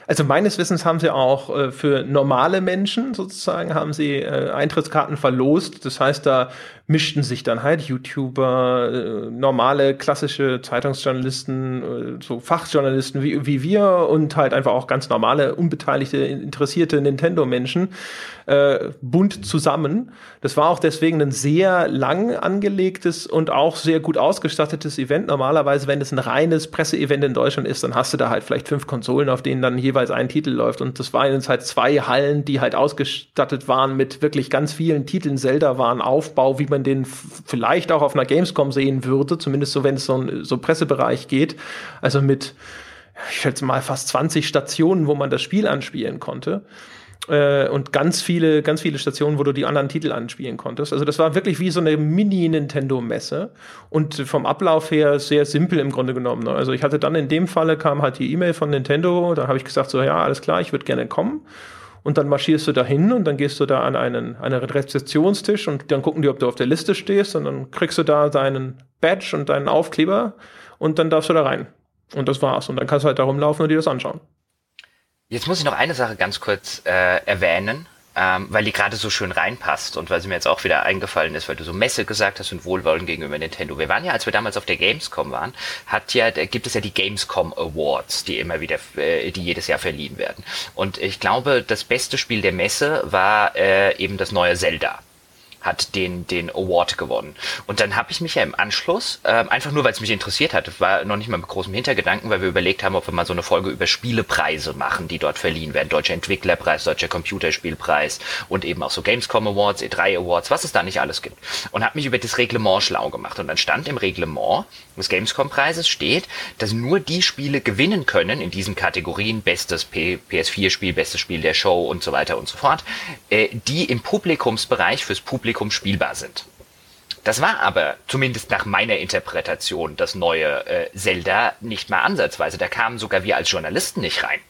also meines Wissens haben sie auch äh, für normale Menschen sozusagen haben sie äh, Eintrittskarten verlost. Das heißt, da mischten sich dann halt YouTuber, äh, normale klassische Zeitungsjournalisten, äh, so Fachjournalisten wie, wie wir und halt einfach auch ganz normale, unbeteiligte, interessierte Nintendo-Menschen äh, bunt zusammen. Das war auch deswegen ein sehr lang angelegtes und auch sehr gut ausgestattetes Event. Normalerweise, wenn es ein reines Presseevent in Deutschland ist, dann hast du da halt vielleicht fünf Konsolen, auf denen dann jeweils ein Titel läuft. Und das waren jetzt halt zwei Hallen, die halt ausgestattet waren mit wirklich ganz vielen Titeln. Zelda waren Aufbau, wie man den vielleicht auch auf einer Gamescom sehen würde, zumindest so, wenn es so ein so Pressebereich geht. Also mit, ich schätze mal, fast 20 Stationen, wo man das Spiel anspielen konnte äh, und ganz viele, ganz viele Stationen, wo du die anderen Titel anspielen konntest. Also das war wirklich wie so eine Mini-Nintendo-Messe und vom Ablauf her sehr simpel im Grunde genommen. Ne? Also ich hatte dann in dem Falle kam halt die E-Mail von Nintendo, da habe ich gesagt so, ja, alles klar, ich würde gerne kommen. Und dann marschierst du da hin und dann gehst du da an einen, einen Rezeptionstisch und dann gucken die, ob du auf der Liste stehst und dann kriegst du da deinen Badge und deinen Aufkleber und dann darfst du da rein. Und das war's. Und dann kannst du halt da rumlaufen und dir das anschauen.
Jetzt muss ich noch eine Sache ganz kurz äh, erwähnen, ähm, weil die gerade so schön reinpasst und weil sie mir jetzt auch wieder eingefallen ist, weil du so Messe gesagt hast und Wohlwollen gegenüber Nintendo. Wir waren ja, als wir damals auf der Gamescom waren, hat ja, da gibt es ja die Gamescom Awards, die immer wieder, äh, die jedes Jahr verliehen werden. Und ich glaube, das beste Spiel der Messe war äh, eben das neue Zelda hat den, den Award gewonnen. Und dann habe ich mich ja im Anschluss, äh, einfach nur weil es mich interessiert hat, war noch nicht mal mit großem Hintergedanken, weil wir überlegt haben, ob wir mal so eine Folge über Spielepreise machen, die dort verliehen werden. Deutscher Entwicklerpreis, Deutscher Computerspielpreis und eben auch so Gamescom Awards, E3 Awards, was es da nicht alles gibt. Und habe mich über das Reglement schlau gemacht. Und dann stand im Reglement des Gamescom-Preises steht, dass nur die Spiele gewinnen können in diesen Kategorien, bestes PS4-Spiel, bestes Spiel der Show und so weiter und so fort, äh, die im Publikumsbereich fürs Publikum Publikum spielbar sind. Das war aber, zumindest nach meiner Interpretation, das neue äh, Zelda nicht mal ansatzweise. Da kamen sogar wir als Journalisten nicht rein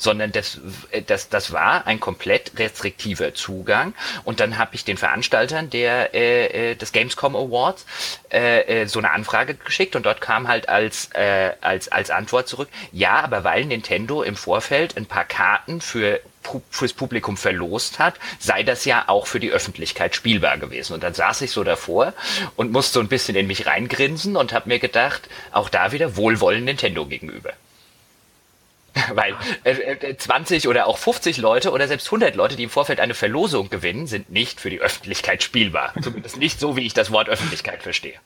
sondern das, äh, das, das war ein komplett restriktiver Zugang. Und dann habe ich den Veranstaltern der äh, äh, des Gamescom Awards äh, äh, so eine Anfrage geschickt und dort kam halt als, äh, als, als Antwort zurück, ja, aber weil Nintendo im Vorfeld ein paar Karten für fürs Publikum verlost hat, sei das ja auch für die Öffentlichkeit spielbar gewesen. Und dann saß ich so davor und musste so ein bisschen in mich reingrinsen und habe mir gedacht, auch da wieder Wohlwollen Nintendo gegenüber. *laughs* Weil äh, 20 äh, oder auch 50 Leute oder selbst 100 Leute, die im Vorfeld eine Verlosung gewinnen, sind nicht für die Öffentlichkeit spielbar. Zumindest nicht so, wie ich das Wort Öffentlichkeit verstehe.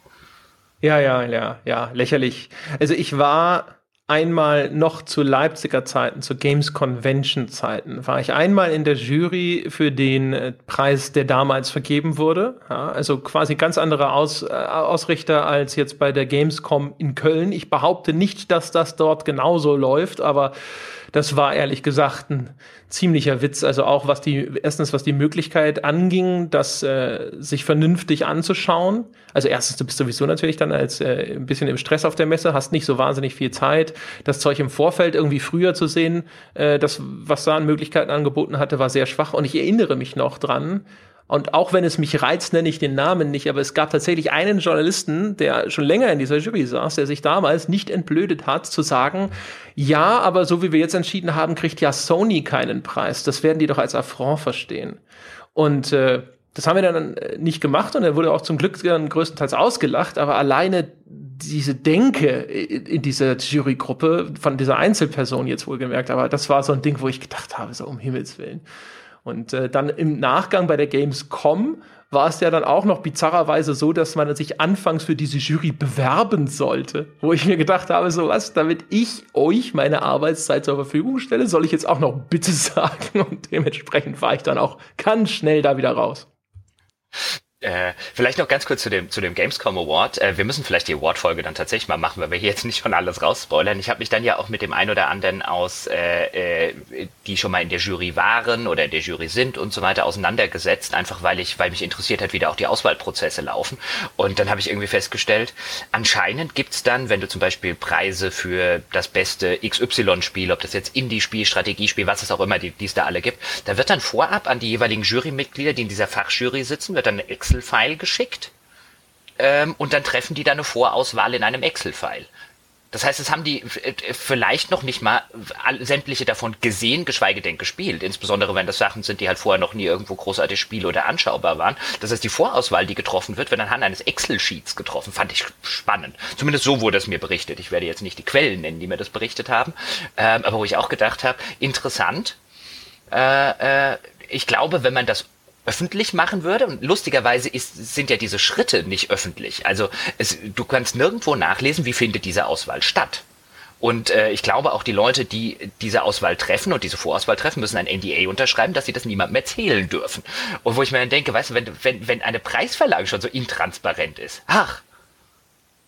Ja, ja, ja, ja, lächerlich. Also ich war einmal noch zu Leipziger Zeiten, zu Games Convention Zeiten, war ich einmal in der Jury für den äh, Preis, der damals vergeben wurde. Ja, also quasi ganz anderer Aus, äh, Ausrichter als jetzt bei der Gamescom in Köln. Ich behaupte nicht, dass das dort genauso läuft, aber das war ehrlich gesagt ein ziemlicher Witz. Also auch was die, erstens was die Möglichkeit anging, das äh, sich vernünftig anzuschauen. Also erstens, du bist sowieso natürlich dann als äh, ein bisschen im Stress auf der Messe, hast nicht so wahnsinnig viel Zeit. Das Zeug im Vorfeld irgendwie früher zu sehen, äh, das, was da an Möglichkeiten angeboten hatte, war sehr schwach. Und ich erinnere mich noch dran, und auch wenn es mich reizt, nenne ich den Namen nicht, aber es gab tatsächlich einen Journalisten, der schon länger in dieser Jury saß, der sich damals nicht entblödet hat, zu sagen, ja, aber so wie wir jetzt entschieden haben, kriegt ja Sony keinen Preis. Das werden die doch als Affront verstehen. Und äh, das haben wir dann äh, nicht gemacht und er wurde auch zum Glück dann größtenteils ausgelacht, aber alleine diese Denke in dieser Jurygruppe von dieser Einzelperson jetzt wohl gemerkt, aber das war so ein Ding, wo ich gedacht habe, so um Himmels Willen. Und äh, dann im Nachgang bei der Gamescom war es ja dann auch noch bizarrerweise so, dass man sich anfangs für diese Jury bewerben sollte. Wo ich mir gedacht habe, so was, damit ich euch meine Arbeitszeit zur Verfügung stelle, soll ich jetzt auch noch bitte *laughs* sagen. Und dementsprechend war ich dann auch ganz schnell da wieder raus.
Äh, vielleicht noch ganz kurz zu dem, zu dem Gamescom Award. Äh, wir müssen vielleicht die Award-Folge dann tatsächlich mal machen, weil wir hier jetzt nicht schon alles rausspoilern. Ich habe mich dann ja auch mit dem ein oder anderen aus, äh, äh, die schon mal in der Jury waren oder in der Jury sind und so weiter auseinandergesetzt, einfach weil ich, weil mich interessiert hat, wie da auch die Auswahlprozesse laufen. Und dann habe ich irgendwie festgestellt, anscheinend gibt's dann, wenn du zum Beispiel Preise für das beste XY-Spiel, ob das jetzt Indie-Spiel, Strategiespiel, was es auch immer, die es da alle gibt, da wird dann vorab an die jeweiligen Jurymitglieder, die in dieser Fachjury sitzen, wird dann eine Excel-File geschickt ähm, und dann treffen die da eine Vorauswahl in einem Excel-File. Das heißt, es haben die äh, vielleicht noch nicht mal sämtliche davon gesehen, geschweige denn gespielt. Insbesondere wenn das Sachen sind, die halt vorher noch nie irgendwo großartig Spiel oder anschaubar waren. Das heißt, die Vorauswahl, die getroffen wird, wird anhand eines Excel-Sheets getroffen. Fand ich spannend. Zumindest so wurde es mir berichtet. Ich werde jetzt nicht die Quellen nennen, die mir das berichtet haben. Ähm, aber wo ich auch gedacht habe, interessant. Äh, äh, ich glaube, wenn man das öffentlich machen würde. Und lustigerweise ist, sind ja diese Schritte nicht öffentlich. Also es, du kannst nirgendwo nachlesen, wie findet diese Auswahl statt. Und äh, ich glaube auch die Leute, die diese Auswahl treffen und diese Vorauswahl treffen, müssen ein NDA unterschreiben, dass sie das niemandem erzählen dürfen. Und wo ich mir dann denke, weißt du, wenn, wenn, wenn eine Preisverlage schon so intransparent ist, ach,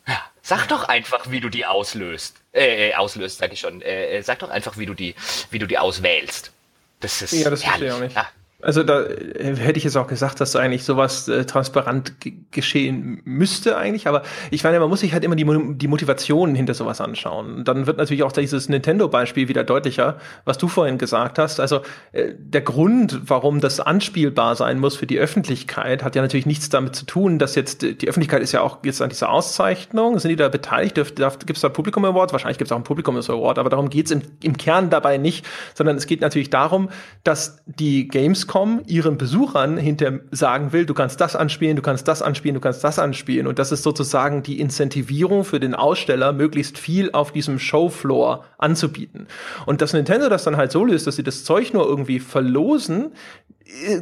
ja, sag doch einfach, wie du die auslöst. Äh, äh auslöst, sag ich schon. Äh, äh, sag doch einfach, wie du die, wie du die auswählst.
Das ist ja, das verstehe ich auch nicht. Ja. Also da äh, hätte ich jetzt auch gesagt, dass eigentlich sowas äh, transparent geschehen müsste eigentlich, aber ich meine, man muss sich halt immer die, die Motivationen hinter sowas anschauen. Dann wird natürlich auch dieses Nintendo-Beispiel wieder deutlicher, was du vorhin gesagt hast. Also äh, der Grund, warum das anspielbar sein muss für die Öffentlichkeit, hat ja natürlich nichts damit zu tun, dass jetzt die Öffentlichkeit ist ja auch jetzt an dieser Auszeichnung, sind die da beteiligt? Gibt es da Publikum Award? Wahrscheinlich gibt es auch einen Publikum Award, aber darum geht es im, im Kern dabei nicht, sondern es geht natürlich darum, dass die Gamescom Gamescom ihren Besuchern hinter sagen will, du kannst das anspielen, du kannst das anspielen, du kannst das anspielen. Und das ist sozusagen die Incentivierung für den Aussteller, möglichst viel auf diesem Showfloor anzubieten. Und dass Nintendo das dann halt so löst, dass sie das Zeug nur irgendwie verlosen,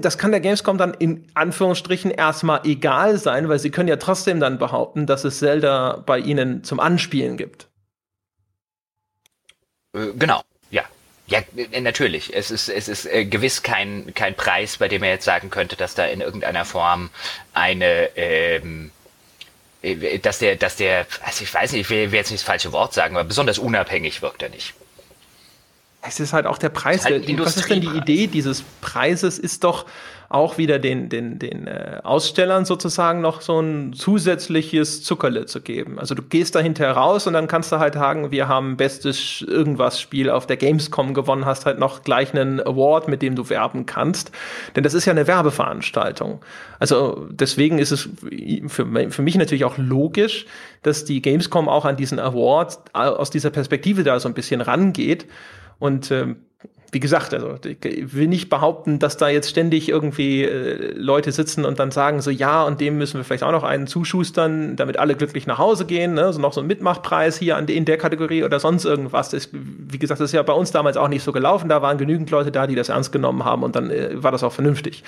das kann der Gamescom dann in Anführungsstrichen erstmal egal sein, weil sie können ja trotzdem dann behaupten, dass es Zelda bei ihnen zum Anspielen gibt.
Äh, genau. Ja, natürlich. Es ist, es ist äh, gewiss kein, kein Preis, bei dem er jetzt sagen könnte, dass da in irgendeiner Form eine, ähm, äh, dass der, dass der, also ich weiß nicht, ich will, will jetzt nicht das falsche Wort sagen, aber besonders unabhängig wirkt er nicht.
Es ist halt auch der Preis. Halt was ist denn die Idee dieses Preises? Ist doch, auch wieder den, den, den äh, Ausstellern sozusagen noch so ein zusätzliches Zuckerle zu geben. Also du gehst da hinterher raus und dann kannst du halt sagen, wir haben bestes irgendwas Spiel auf der Gamescom gewonnen, hast halt noch gleich einen Award, mit dem du werben kannst. Denn das ist ja eine Werbeveranstaltung. Also deswegen ist es für, für mich natürlich auch logisch, dass die Gamescom auch an diesen Award aus dieser Perspektive da so ein bisschen rangeht. Und ähm, wie gesagt, also ich will nicht behaupten, dass da jetzt ständig irgendwie äh, Leute sitzen und dann sagen so, ja, und dem müssen wir vielleicht auch noch einen zuschustern, damit alle glücklich nach Hause gehen, ne? so noch so ein Mitmachpreis hier an, in der Kategorie oder sonst irgendwas. Das, wie gesagt, das ist ja bei uns damals auch nicht so gelaufen. Da waren genügend Leute da, die das ernst genommen haben und dann äh, war das auch vernünftig.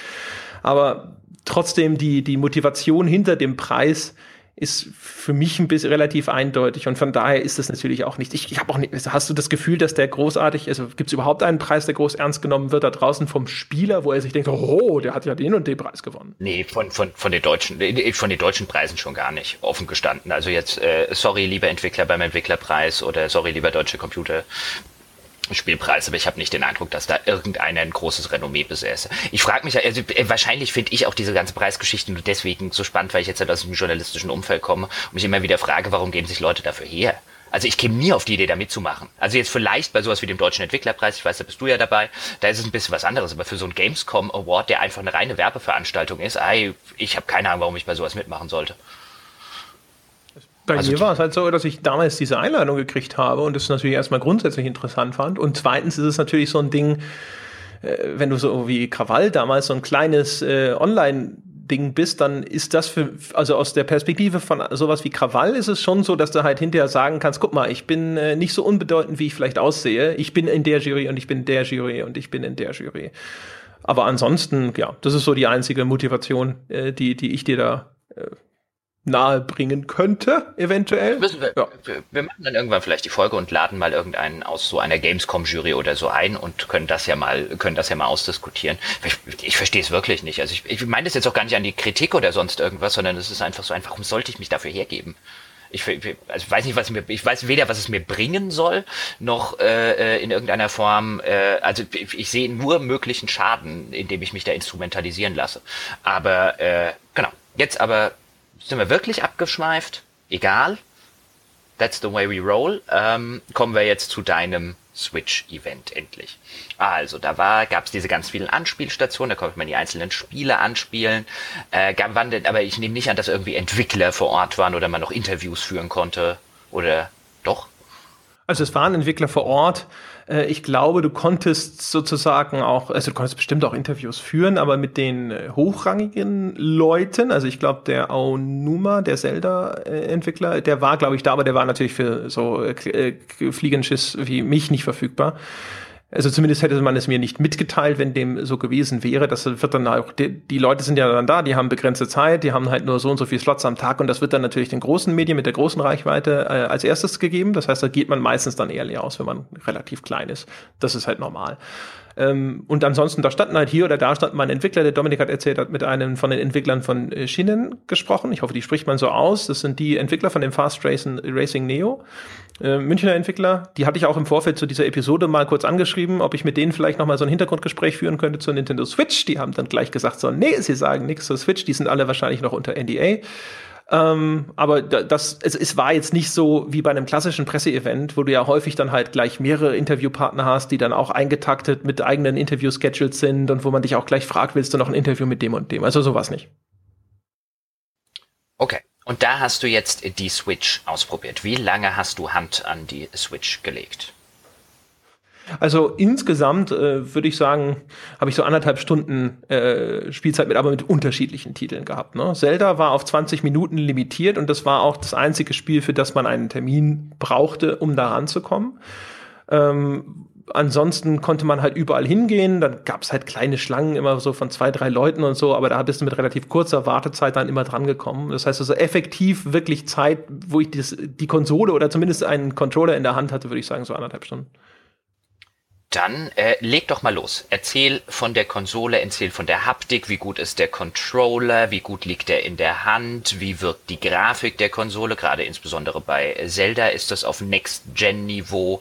Aber trotzdem die, die Motivation hinter dem Preis, ist für mich ein bisschen relativ eindeutig und von daher ist es natürlich auch nicht. Ich, ich habe auch nicht. Hast du das Gefühl, dass der großartig, also gibt es überhaupt einen Preis, der groß ernst genommen wird da draußen vom Spieler, wo er sich denkt, oh, der hat ja den und den Preis gewonnen?
Nee, von, von, von den deutschen, von den deutschen Preisen schon gar nicht, offen gestanden. Also jetzt, äh, sorry, lieber Entwickler beim Entwicklerpreis oder sorry, lieber deutsche Computer Spielpreis, aber ich habe nicht den Eindruck, dass da irgendeiner ein großes Renommee besäße. Ich frage mich, also äh, wahrscheinlich finde ich auch diese ganze Preisgeschichte nur deswegen so spannend, weil ich jetzt halt aus dem journalistischen Umfeld komme und mich immer wieder frage, warum geben sich Leute dafür her? Also ich käme nie auf die Idee, da mitzumachen. Also jetzt vielleicht bei sowas wie dem Deutschen Entwicklerpreis, ich weiß, da bist du ja dabei, da ist es ein bisschen was anderes, aber für so einen Gamescom Award, der einfach eine reine Werbeveranstaltung ist, ey, ich habe keine Ahnung, warum ich bei sowas mitmachen sollte.
Bei also mir war es halt so, dass ich damals diese Einladung gekriegt habe und das natürlich erstmal grundsätzlich interessant fand. Und zweitens ist es natürlich so ein Ding, äh, wenn du so wie Krawall damals so ein kleines äh, Online- Ding bist, dann ist das für, also aus der Perspektive von sowas wie Krawall ist es schon so, dass du halt hinterher sagen kannst, guck mal, ich bin äh, nicht so unbedeutend, wie ich vielleicht aussehe. Ich bin in der Jury und ich bin in der Jury und ich bin in der Jury. aber ansonsten, ja, das ist so die einzige Motivation, äh, die, die ich dir da nahe bringen könnte, eventuell.
Wissen wir, ja. wir, wir, machen dann irgendwann vielleicht die Folge und laden mal irgendeinen aus so einer Gamescom-Jury oder so ein und können das ja mal, können das ja mal ausdiskutieren. Ich, ich verstehe es wirklich nicht. Also ich, ich meine das jetzt auch gar nicht an die Kritik oder sonst irgendwas, sondern es ist einfach so einfach, warum sollte ich mich dafür hergeben? Ich, also weiß nicht, was mir, ich weiß weder, was es mir bringen soll, noch äh, äh, in irgendeiner Form, äh, also ich, ich sehe nur möglichen Schaden, indem ich mich da instrumentalisieren lasse. Aber äh, genau, jetzt aber sind wir wirklich abgeschweift? Egal. That's the way we roll. Ähm, kommen wir jetzt zu deinem Switch-Event endlich. Also, da war, gab es diese ganz vielen Anspielstationen, da konnte man die einzelnen Spiele anspielen. Äh, gab, wann denn, aber ich nehme nicht an, dass irgendwie Entwickler vor Ort waren oder man noch Interviews führen konnte. Oder doch?
Also es waren Entwickler vor Ort. Äh, ich glaube, du konntest sozusagen auch, also du konntest bestimmt auch Interviews führen, aber mit den äh, hochrangigen Leuten, also ich glaube, der Aonuma, der Zelda-Entwickler, der war, glaube ich, da, aber der war natürlich für so äh, Fliegenschiss wie mich nicht verfügbar. Also zumindest hätte man es mir nicht mitgeteilt, wenn dem so gewesen wäre. Das wird dann auch, die, die, Leute sind ja dann da, die haben begrenzte Zeit, die haben halt nur so und so viele Slots am Tag und das wird dann natürlich den großen Medien mit der großen Reichweite äh, als erstes gegeben. Das heißt, da geht man meistens dann eher leer aus, wenn man relativ klein ist. Das ist halt normal. Ähm, und ansonsten, da standen halt hier oder da stand mein Entwickler, der Dominik hat erzählt, hat mit einem von den Entwicklern von äh, Shinen gesprochen. Ich hoffe, die spricht man so aus. Das sind die Entwickler von dem Fast Racing, Racing Neo. Äh, Münchner Entwickler, die hatte ich auch im Vorfeld zu dieser Episode mal kurz angeschrieben, ob ich mit denen vielleicht noch mal so ein Hintergrundgespräch führen könnte zur Nintendo Switch. Die haben dann gleich gesagt, so, nee, sie sagen nichts zur Switch, die sind alle wahrscheinlich noch unter NDA. Ähm, aber das, also es war jetzt nicht so wie bei einem klassischen Presseevent, wo du ja häufig dann halt gleich mehrere Interviewpartner hast, die dann auch eingetaktet mit eigenen Interview-Schedules sind und wo man dich auch gleich fragt, willst du noch ein Interview mit dem und dem? Also sowas nicht.
Und da hast du jetzt die Switch ausprobiert. Wie lange hast du Hand an die Switch gelegt?
Also insgesamt äh, würde ich sagen, habe ich so anderthalb Stunden äh, Spielzeit mit, aber mit unterschiedlichen Titeln gehabt. Ne? Zelda war auf 20 Minuten limitiert und das war auch das einzige Spiel, für das man einen Termin brauchte, um da ranzukommen. Ähm, ansonsten konnte man halt überall hingehen. Dann gab es halt kleine Schlangen immer so von zwei, drei Leuten und so, aber da bist du mit relativ kurzer Wartezeit dann immer dran gekommen. Das heißt also effektiv wirklich Zeit, wo ich das, die Konsole oder zumindest einen Controller in der Hand hatte, würde ich sagen, so anderthalb Stunden.
Dann äh, leg doch mal los. Erzähl von der Konsole, erzähl von der Haptik, wie gut ist der Controller, wie gut liegt er in der Hand, wie wirkt die Grafik der Konsole, gerade insbesondere bei Zelda ist das auf Next-Gen-Niveau,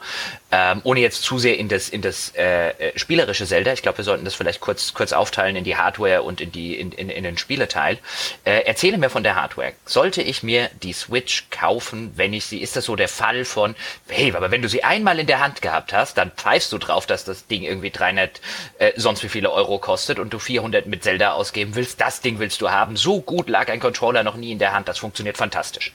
ähm, ohne jetzt zu sehr in das, in das äh, äh spielerische Zelda. Ich glaube, wir sollten das vielleicht kurz, kurz aufteilen in die Hardware und in, die, in, in, in den Spieleteil. Äh, erzähle mir von der Hardware. Sollte ich mir die Switch kaufen, wenn ich sie, ist das so der Fall von, hey, aber wenn du sie einmal in der Hand gehabt hast, dann pfeifst du drauf, dass das Ding irgendwie 300 äh, sonst wie viele Euro kostet und du 400 mit Zelda ausgeben willst. Das Ding willst du haben. So gut lag ein Controller noch nie in der Hand. Das funktioniert fantastisch.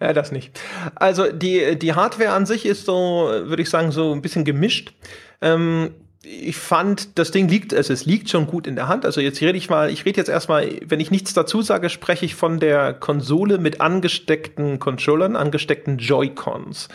Ja, das nicht. Also die, die Hardware an sich ist so, würde ich sagen, so ein bisschen gemischt. Ähm, ich fand, das Ding liegt, also es liegt schon gut in der Hand. Also jetzt rede ich mal, ich rede jetzt erstmal, wenn ich nichts dazu sage, spreche ich von der Konsole mit angesteckten Controllern, angesteckten Joy-Cons.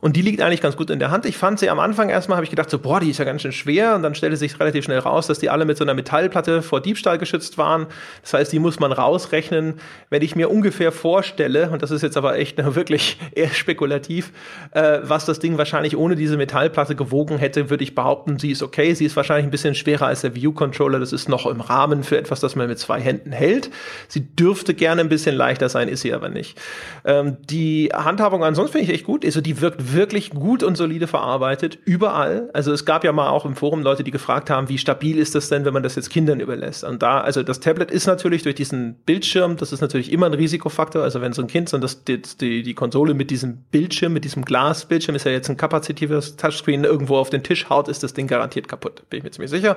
Und die liegt eigentlich ganz gut in der Hand. Ich fand sie am Anfang erstmal, habe ich gedacht, so, boah, die ist ja ganz schön schwer. Und dann stellte sich relativ schnell raus, dass die alle mit so einer Metallplatte vor Diebstahl geschützt waren. Das heißt, die muss man rausrechnen. Wenn ich mir ungefähr vorstelle, und das ist jetzt aber echt *laughs* wirklich eher spekulativ, äh, was das Ding wahrscheinlich ohne diese Metallplatte gewogen hätte, würde ich behaupten, sie ist okay. Sie ist wahrscheinlich ein bisschen schwerer als der View-Controller. Das ist noch im Rahmen für etwas, das man mit zwei Händen hält. Sie dürfte gerne ein bisschen leichter sein, ist sie aber nicht. Ähm, die Handhabung ansonsten finde ich echt gut. Also die wirkt wirklich gut und solide verarbeitet, überall. Also es gab ja mal auch im Forum Leute, die gefragt haben, wie stabil ist das denn, wenn man das jetzt Kindern überlässt? Und da, also das Tablet ist natürlich durch diesen Bildschirm, das ist natürlich immer ein Risikofaktor. Also wenn so ein Kind, so das, die, die Konsole mit diesem Bildschirm, mit diesem Glasbildschirm, ist ja jetzt ein kapazitives Touchscreen, irgendwo auf den Tisch haut, ist das Ding garantiert kaputt. Bin ich mir ziemlich sicher.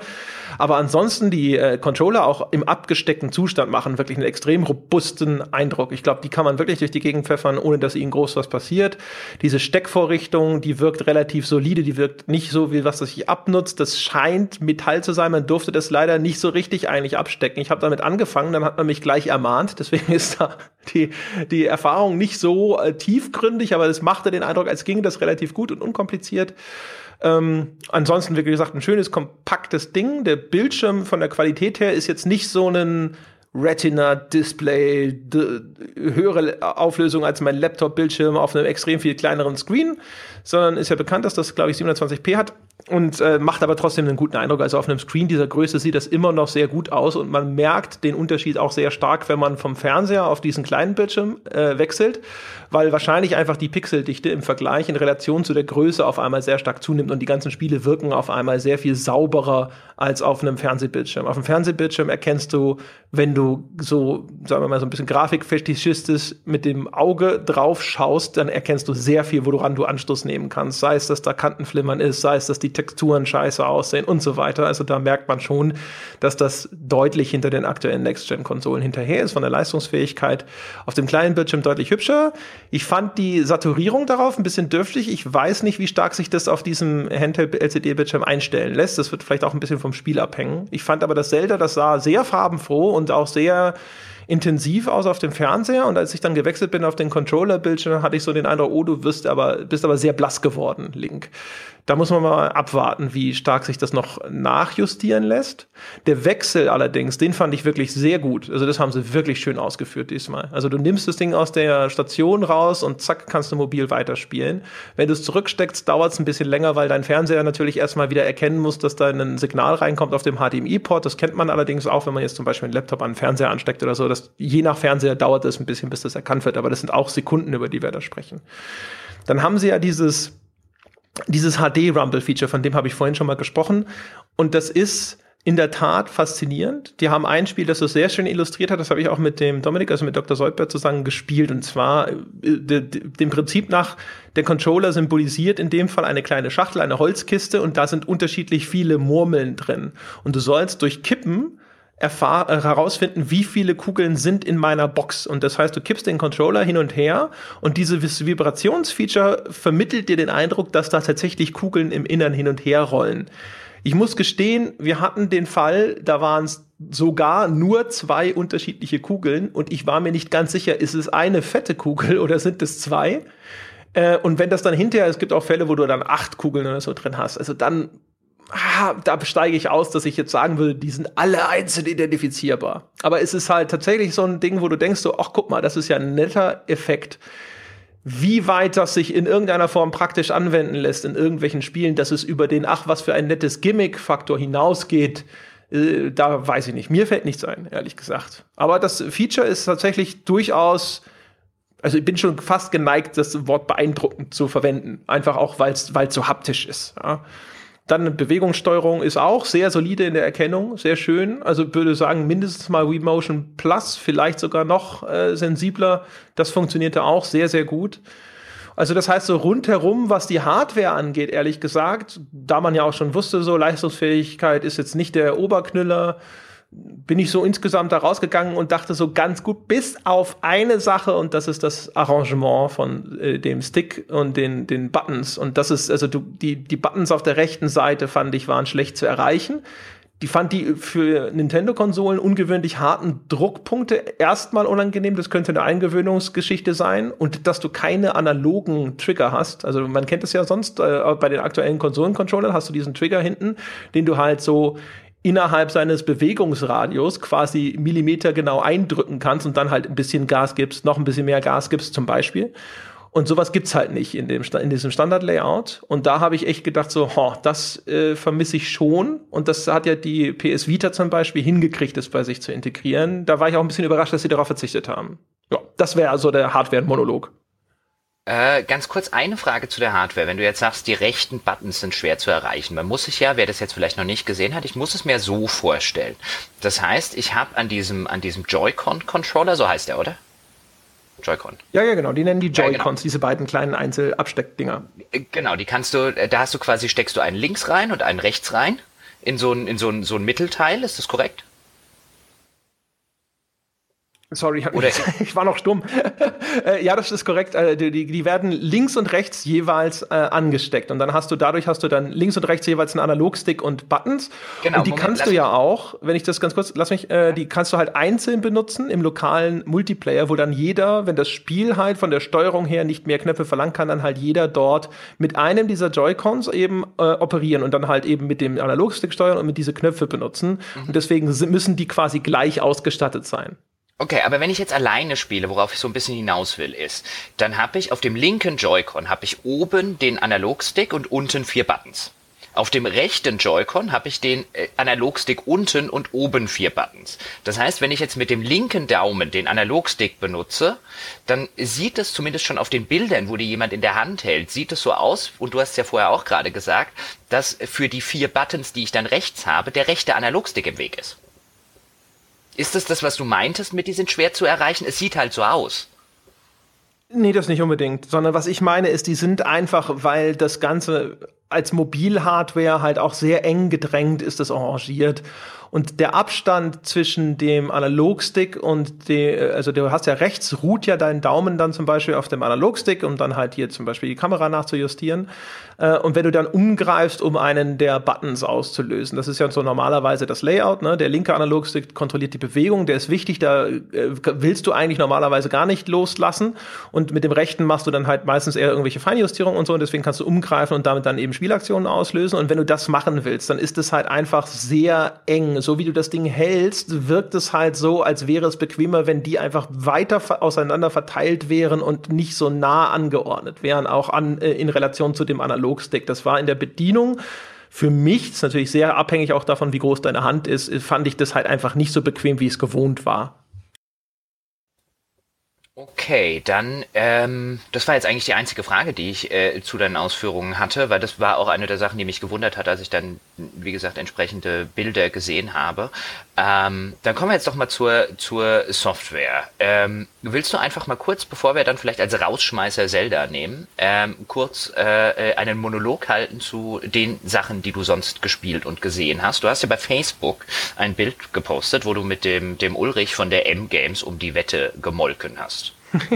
Aber ansonsten die äh, Controller auch im abgesteckten Zustand machen wirklich einen extrem robusten Eindruck. Ich glaube, die kann man wirklich durch die Gegend pfeffern, ohne dass ihnen groß was passiert. Diese Steckvorrichtung Vorrichtung, die wirkt relativ solide, die wirkt nicht so wie was, das sich abnutzt. Das scheint Metall zu sein. Man durfte das leider nicht so richtig eigentlich abstecken. Ich habe damit angefangen, dann hat man mich gleich ermahnt. Deswegen *laughs* ist da die, die Erfahrung nicht so äh, tiefgründig, aber es machte den Eindruck, als ginge das relativ gut und unkompliziert. Ähm, ansonsten, wie gesagt, ein schönes, kompaktes Ding. Der Bildschirm von der Qualität her ist jetzt nicht so ein Retina-Display, höhere Auflösung als mein Laptop-Bildschirm auf einem extrem viel kleineren Screen, sondern ist ja bekannt, dass das, glaube ich, 720p hat und äh, macht aber trotzdem einen guten Eindruck. Also auf einem Screen dieser Größe sieht das immer noch sehr gut aus und man merkt den Unterschied auch sehr stark, wenn man vom Fernseher auf diesen kleinen Bildschirm äh, wechselt, weil wahrscheinlich einfach die Pixeldichte im Vergleich in Relation zu der Größe auf einmal sehr stark zunimmt und die ganzen Spiele wirken auf einmal sehr viel sauberer als auf einem Fernsehbildschirm. Auf dem Fernsehbildschirm erkennst du, wenn du so, sagen wir mal, so ein bisschen Grafikfetischistisch mit dem Auge drauf schaust, dann erkennst du sehr viel, woran du Anstoß nehmen kannst. Sei es, dass da Kantenflimmern ist, sei es, dass die Texturen scheiße aussehen und so weiter. Also da merkt man schon, dass das deutlich hinter den aktuellen Next-Gen-Konsolen hinterher ist, von der Leistungsfähigkeit. Auf dem kleinen Bildschirm deutlich hübscher. Ich fand die Saturierung darauf ein bisschen dürftig. Ich weiß nicht, wie stark sich das auf diesem Handheld-LCD-Bildschirm einstellen lässt. Das wird vielleicht auch ein bisschen vom Spiel abhängen. Ich fand aber das Zelda, das sah sehr farbenfroh und auch sehr intensiv aus auf dem Fernseher und als ich dann gewechselt bin auf den Controller-Bildschirm, hatte ich so den Eindruck, oh, du wirst aber, bist aber sehr blass geworden, Link. Da muss man mal abwarten, wie stark sich das noch nachjustieren lässt. Der Wechsel allerdings, den fand ich wirklich sehr gut. Also das haben sie wirklich schön ausgeführt diesmal. Also du nimmst das Ding aus der Station raus und zack, kannst du mobil weiterspielen. Wenn du es zurücksteckst, dauert es ein bisschen länger, weil dein Fernseher natürlich erstmal wieder erkennen muss, dass da ein Signal reinkommt auf dem HDMI-Port. Das kennt man allerdings auch, wenn man jetzt zum Beispiel einen Laptop an den Fernseher ansteckt oder so. Das, je nach Fernseher dauert es ein bisschen, bis das erkannt wird. Aber das sind auch Sekunden, über die wir da sprechen. Dann haben sie ja dieses dieses HD-Rumble-Feature, von dem habe ich vorhin schon mal gesprochen. Und das ist in der Tat faszinierend. Die haben ein Spiel, das so sehr schön illustriert hat, das habe ich auch mit dem Dominik, also mit Dr. Seudberg zusammen gespielt. Und zwar äh, dem Prinzip nach, der Controller symbolisiert in dem Fall eine kleine Schachtel, eine Holzkiste und da sind unterschiedlich viele Murmeln drin. Und du sollst durch Kippen erfahr äh, herausfinden, wie viele Kugeln sind in meiner Box. Und das heißt, du kippst den Controller hin und her und dieses Vibrationsfeature vermittelt dir den Eindruck, dass da tatsächlich Kugeln im Innern hin und her rollen. Ich muss gestehen, wir hatten den Fall, da waren es sogar nur zwei unterschiedliche Kugeln und ich war mir nicht ganz sicher, ist es eine fette Kugel oder sind es zwei? Äh, und wenn das dann hinterher, es gibt auch Fälle, wo du dann acht Kugeln oder so drin hast, also dann ah, da steige ich aus, dass ich jetzt sagen würde, die sind alle einzeln identifizierbar. Aber es ist halt tatsächlich so ein Ding, wo du denkst so, ach guck mal, das ist ja ein netter Effekt. Wie weit das sich in irgendeiner Form praktisch anwenden lässt in irgendwelchen Spielen, dass es über den, ach, was für ein nettes Gimmick-Faktor hinausgeht, äh, da weiß ich nicht. Mir fällt nichts ein, ehrlich gesagt. Aber das Feature ist tatsächlich durchaus also ich bin schon fast geneigt, das Wort beeindruckend zu verwenden. Einfach auch, weil es so haptisch ist. Ja. Dann Bewegungssteuerung ist auch sehr solide in der Erkennung, sehr schön. Also würde sagen, mindestens mal Wii Motion Plus, vielleicht sogar noch äh, sensibler. Das funktionierte auch sehr, sehr gut. Also das heißt so rundherum, was die Hardware angeht, ehrlich gesagt, da man ja auch schon wusste, so Leistungsfähigkeit ist jetzt nicht der Oberknüller bin ich so insgesamt da rausgegangen und dachte so ganz gut, bis auf eine Sache und das ist das Arrangement von äh, dem Stick und den, den Buttons. Und das ist, also du, die, die Buttons auf der rechten Seite fand ich waren schlecht zu erreichen. Die fand die für Nintendo-Konsolen ungewöhnlich harten Druckpunkte erstmal unangenehm. Das könnte eine Eingewöhnungsgeschichte sein. Und dass du keine analogen Trigger hast. Also man kennt es ja sonst, äh, bei den aktuellen Konsolen-Controllern hast du diesen Trigger hinten, den du halt so innerhalb seines Bewegungsradius quasi Millimeter genau eindrücken kannst und dann halt ein bisschen Gas gibst, noch ein bisschen mehr Gas gibst zum Beispiel. Und sowas gibt's halt nicht in, dem, in diesem Standard-Layout. Und da habe ich echt gedacht, so, ho, das äh, vermisse ich schon. Und das hat ja die PS Vita zum Beispiel hingekriegt, das bei sich zu integrieren. Da war ich auch ein bisschen überrascht, dass sie darauf verzichtet haben. Ja, das wäre also der Hardware-Monolog.
Äh, ganz kurz eine Frage zu der Hardware. Wenn du jetzt sagst, die rechten Buttons sind schwer zu erreichen, man muss sich ja, wer das jetzt vielleicht noch nicht gesehen hat, ich muss es mir so vorstellen. Das heißt, ich habe an diesem, an diesem Joy-Con-Controller, so heißt der, oder?
Joy-Con. Ja, ja, genau. Die nennen die Joy-Cons, ja, genau. diese beiden kleinen Einzelabsteckdinger.
Äh, genau, die kannst du, äh, da hast du quasi, steckst du einen links rein und einen rechts rein in so ein, in so ein, so ein Mittelteil, ist das korrekt?
Sorry, ich, *laughs* ich war noch stumm. Äh, ja, das ist korrekt. Äh, die, die, werden links und rechts jeweils äh, angesteckt. Und dann hast du, dadurch hast du dann links und rechts jeweils einen Analogstick und Buttons. Genau, und die Moment, kannst du ja auch, wenn ich das ganz kurz, lass mich, äh, die kannst du halt einzeln benutzen im lokalen Multiplayer, wo dann jeder, wenn das Spiel halt von der Steuerung her nicht mehr Knöpfe verlangt, kann dann halt jeder dort mit einem dieser Joy-Cons eben äh, operieren und dann halt eben mit dem Analogstick steuern und mit diese Knöpfe benutzen. Mhm. Und deswegen müssen die quasi gleich ausgestattet sein.
Okay, aber wenn ich jetzt alleine spiele, worauf ich so ein bisschen hinaus will, ist, dann habe ich auf dem linken Joy-Con habe ich oben den Analogstick und unten vier Buttons. Auf dem rechten Joy-Con habe ich den äh, Analogstick unten und oben vier Buttons. Das heißt, wenn ich jetzt mit dem linken Daumen den Analogstick benutze, dann sieht es zumindest schon auf den Bildern, wo die jemand in der Hand hält, sieht es so aus, und du hast es ja vorher auch gerade gesagt, dass für die vier Buttons, die ich dann rechts habe, der rechte Analogstick im Weg ist. Ist das das, was du meintest mit, die sind schwer zu erreichen? Es sieht halt so aus.
Nee, das nicht unbedingt, sondern was ich meine ist, die sind einfach, weil das Ganze als Mobilhardware halt auch sehr eng gedrängt ist, das arrangiert. Und der Abstand zwischen dem Analogstick und dem, also du hast ja rechts, ruht ja dein Daumen dann zum Beispiel auf dem Analogstick, um dann halt hier zum Beispiel die Kamera nachzujustieren. Äh, und wenn du dann umgreifst, um einen der Buttons auszulösen, das ist ja so normalerweise das Layout, ne? Der linke Analogstick kontrolliert die Bewegung, der ist wichtig, da äh, willst du eigentlich normalerweise gar nicht loslassen. Und mit dem rechten machst du dann halt meistens eher irgendwelche Feinjustierungen und so, und deswegen kannst du umgreifen und damit dann eben Spielaktionen auslösen. Und wenn du das machen willst, dann ist es halt einfach sehr eng so wie du das Ding hältst, wirkt es halt so, als wäre es bequemer, wenn die einfach weiter auseinander verteilt wären und nicht so nah angeordnet wären, auch an, äh, in Relation zu dem Analogstick. Das war in der Bedienung für mich, ist natürlich sehr abhängig auch davon, wie groß deine Hand ist, fand ich das halt einfach nicht so bequem, wie es gewohnt war.
Okay, dann, ähm, das war jetzt eigentlich die einzige Frage, die ich äh, zu deinen Ausführungen hatte, weil das war auch eine der Sachen, die mich gewundert hat, als ich dann, wie gesagt, entsprechende Bilder gesehen habe. Ähm, dann kommen wir jetzt doch mal zur, zur Software. Ähm, willst du einfach mal kurz, bevor wir dann vielleicht als Rausschmeißer Zelda nehmen, ähm, kurz äh, äh, einen Monolog halten zu den Sachen, die du sonst gespielt und gesehen hast? Du hast ja bei Facebook ein Bild gepostet, wo du mit dem, dem Ulrich von der M-Games um die Wette gemolken hast. *laughs*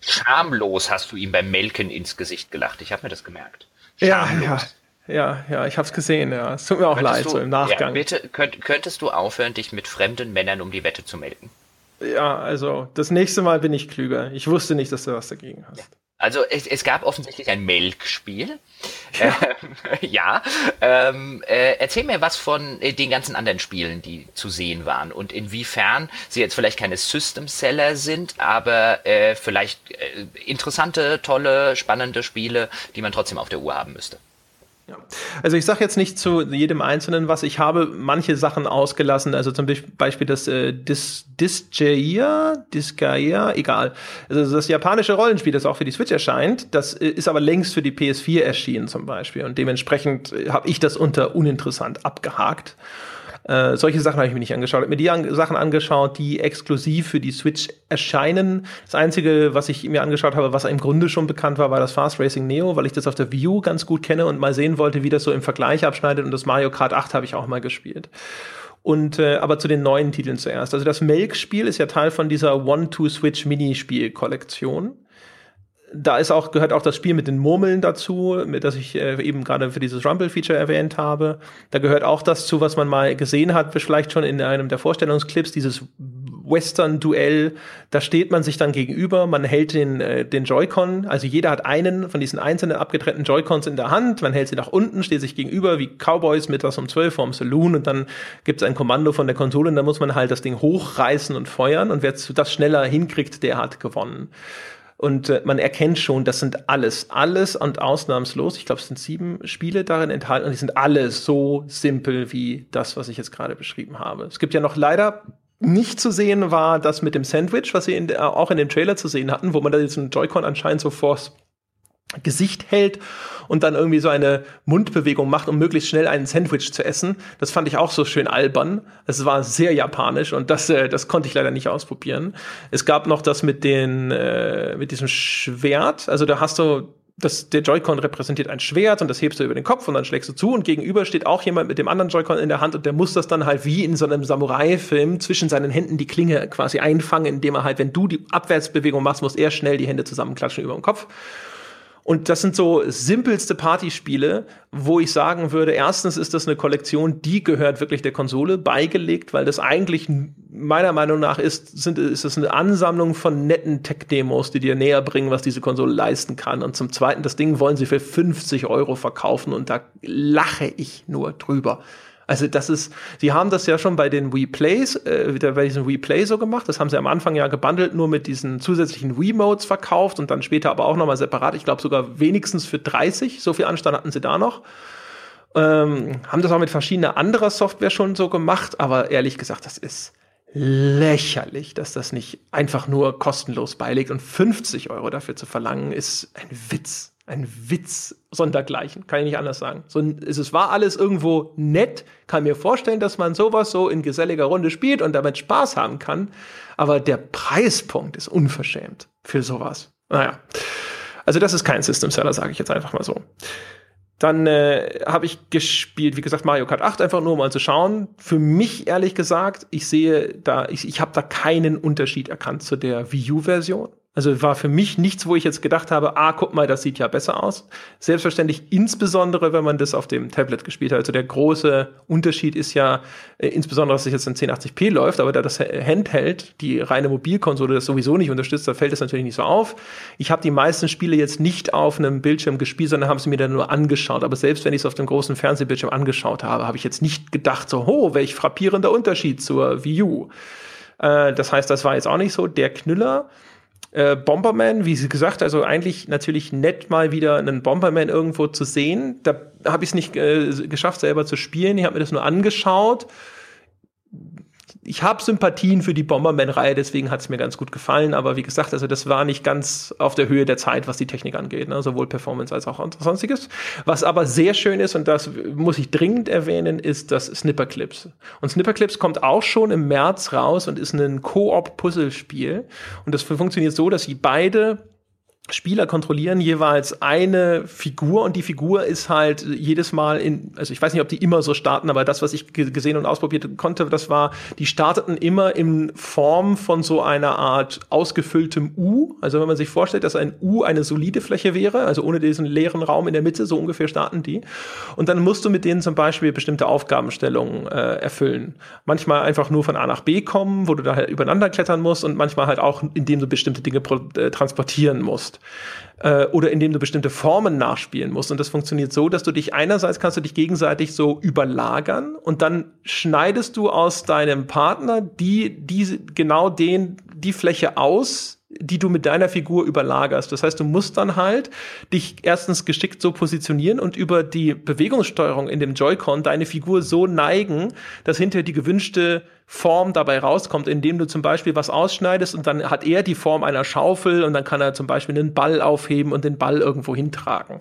Schamlos hast du ihm beim Melken ins Gesicht gelacht. Ich habe mir das gemerkt.
Schamlos. Ja, ja. Ja, ja, ich habe es gesehen, ja. Es tut mir auch könntest leid, du, so im Nachgang.
Ja, bitte, könnt, könntest du aufhören, dich mit fremden Männern um die Wette zu melden?
Ja, also das nächste Mal bin ich klüger. Ich wusste nicht, dass du was dagegen hast.
Ja. Also es, es gab offensichtlich ein Melkspiel. Ja, *laughs* ähm, ja ähm, äh, erzähl mir was von äh, den ganzen anderen Spielen, die zu sehen waren und inwiefern sie jetzt vielleicht keine System-Seller sind, aber äh, vielleicht äh, interessante, tolle, spannende Spiele, die man trotzdem auf der Uhr haben müsste.
Ja. Also ich sage jetzt nicht zu jedem Einzelnen was. Ich habe manche Sachen ausgelassen, also zum Beispiel das äh, Dis Disgaea, Disgaea, egal. Also das japanische Rollenspiel, das auch für die Switch erscheint, das äh, ist aber längst für die PS4 erschienen zum Beispiel. Und dementsprechend äh, habe ich das unter uninteressant abgehakt. Äh, solche Sachen habe ich mir nicht angeschaut. Ich habe mir die an Sachen angeschaut, die exklusiv für die Switch erscheinen. Das Einzige, was ich mir angeschaut habe, was im Grunde schon bekannt war, war das Fast Racing Neo, weil ich das auf der U ganz gut kenne und mal sehen wollte, wie das so im Vergleich abschneidet. Und das Mario Kart 8 habe ich auch mal gespielt. Und äh, aber zu den neuen Titeln zuerst. Also das Melk-Spiel ist ja Teil von dieser One-Two-Switch-Minispiel-Kollektion da ist auch, gehört auch das Spiel mit den Murmeln dazu, mit das ich äh, eben gerade für dieses Rumble-Feature erwähnt habe. Da gehört auch das zu, was man mal gesehen hat, vielleicht schon in einem der Vorstellungsclips, dieses Western-Duell. Da steht man sich dann gegenüber, man hält den, äh, den Joy-Con, also jeder hat einen von diesen einzelnen abgetrennten Joy-Cons in der Hand, man hält sie nach unten, steht sich gegenüber wie Cowboys mittags um zwölf vorm Saloon und dann gibt es ein Kommando von der Konsole und da muss man halt das Ding hochreißen und feuern und wer das schneller hinkriegt, der hat gewonnen. Und äh, man erkennt schon, das sind alles, alles und ausnahmslos. Ich glaube, es sind sieben Spiele darin enthalten und die sind alle so simpel wie das, was ich jetzt gerade beschrieben habe. Es gibt ja noch leider nicht zu sehen war das mit dem Sandwich, was sie in, auch in dem Trailer zu sehen hatten, wo man da jetzt einen Joy-Con anscheinend so vors Gesicht hält und dann irgendwie so eine Mundbewegung macht, um möglichst schnell einen Sandwich zu essen. Das fand ich auch so schön albern. Es war sehr japanisch und das, äh, das konnte ich leider nicht ausprobieren. Es gab noch das mit den, äh, mit diesem Schwert. Also da hast du das, der Joy-Con repräsentiert ein Schwert und das hebst du über den Kopf und dann schlägst du zu und gegenüber steht auch jemand mit dem anderen Joy-Con in der Hand und der muss das dann halt wie in so einem Samurai-Film zwischen seinen Händen die Klinge quasi einfangen, indem er halt, wenn du die Abwärtsbewegung machst, muss er schnell die Hände zusammenklatschen über den Kopf. Und das sind so simpelste Partyspiele, wo ich sagen würde, erstens ist das eine Kollektion, die gehört wirklich der Konsole beigelegt, weil das eigentlich meiner Meinung nach ist, sind, ist es eine Ansammlung von netten Tech-Demos, die dir näher bringen, was diese Konsole leisten kann. Und zum Zweiten, das Ding wollen sie für 50 Euro verkaufen und da lache ich nur drüber. Also das ist, sie haben das ja schon bei den Wii Plays, äh, bei diesem Wii Play so gemacht. Das haben sie am Anfang ja gebundelt nur mit diesen zusätzlichen Wii Modes verkauft und dann später aber auch nochmal separat. Ich glaube sogar wenigstens für 30. So viel Anstand hatten sie da noch. Ähm, haben das auch mit verschiedener anderer Software schon so gemacht, aber ehrlich gesagt, das ist lächerlich, dass das nicht einfach nur kostenlos beilegt und 50 Euro dafür zu verlangen, ist ein Witz ein Witz sondergleichen, kann ich nicht anders sagen. So, es war alles irgendwo nett, kann mir vorstellen, dass man sowas so in geselliger Runde spielt und damit Spaß haben kann, aber der Preispunkt ist unverschämt für sowas. Naja, also das ist kein System Seller, sage ich jetzt einfach mal so. Dann äh, habe ich gespielt, wie gesagt, Mario Kart 8, einfach nur mal zu schauen. Für mich, ehrlich gesagt, ich sehe da, ich, ich habe da keinen Unterschied erkannt zu der Wii U-Version. Also war für mich nichts, wo ich jetzt gedacht habe, ah, guck mal, das sieht ja besser aus. Selbstverständlich, insbesondere wenn man das auf dem Tablet gespielt hat. Also der große Unterschied ist ja, äh, insbesondere, dass es jetzt in 1080p läuft, aber da das Handheld, die reine Mobilkonsole, das sowieso nicht unterstützt, da fällt es natürlich nicht so auf. Ich habe die meisten Spiele jetzt nicht auf einem Bildschirm gespielt, sondern habe sie mir dann nur angeschaut. Aber selbst wenn ich es auf dem großen Fernsehbildschirm angeschaut habe, habe ich jetzt nicht gedacht, so, oh, welch frappierender Unterschied zur Wii U. Äh, das heißt, das war jetzt auch nicht so der Knüller. Äh, Bomberman, wie sie gesagt, also eigentlich natürlich nett mal wieder einen Bomberman irgendwo zu sehen. Da habe ich es nicht äh, geschafft, selber zu spielen. Ich habe mir das nur angeschaut ich habe Sympathien für die Bomberman-Reihe, deswegen hat es mir ganz gut gefallen. Aber wie gesagt, also das war nicht ganz auf der Höhe der Zeit, was die Technik angeht, ne? sowohl Performance als auch sonstiges. Was aber sehr schön ist, und das muss ich dringend erwähnen, ist das Snipperclips. Und Snipperclips kommt auch schon im März raus und ist ein Koop-Puzzlespiel. Und das funktioniert so, dass sie beide Spieler kontrollieren jeweils eine Figur und die Figur ist halt jedes Mal in, also ich weiß nicht, ob die immer so starten, aber das, was ich gesehen und ausprobiert konnte, das war, die starteten immer in Form von so einer Art ausgefülltem U. Also wenn man sich vorstellt, dass ein U eine solide Fläche wäre, also ohne diesen leeren Raum in der Mitte, so ungefähr starten die. Und dann musst du mit denen zum Beispiel bestimmte Aufgabenstellungen äh, erfüllen. Manchmal einfach nur von A nach B kommen, wo du da halt übereinander klettern musst und manchmal halt auch, indem du bestimmte Dinge äh, transportieren musst äh, oder indem du bestimmte Formen nachspielen musst. Und das funktioniert so, dass du dich einerseits kannst du dich gegenseitig so überlagern und dann schneidest du aus deinem Partner die, die genau den, die Fläche aus, die du mit deiner Figur überlagerst. Das heißt, du musst dann halt dich erstens geschickt so positionieren und über die Bewegungssteuerung in dem Joy-Con deine Figur so neigen, dass hinterher die gewünschte Form dabei rauskommt, indem du zum Beispiel was ausschneidest und dann hat er die Form einer Schaufel und dann kann er zum Beispiel einen Ball aufheben und den Ball irgendwo hintragen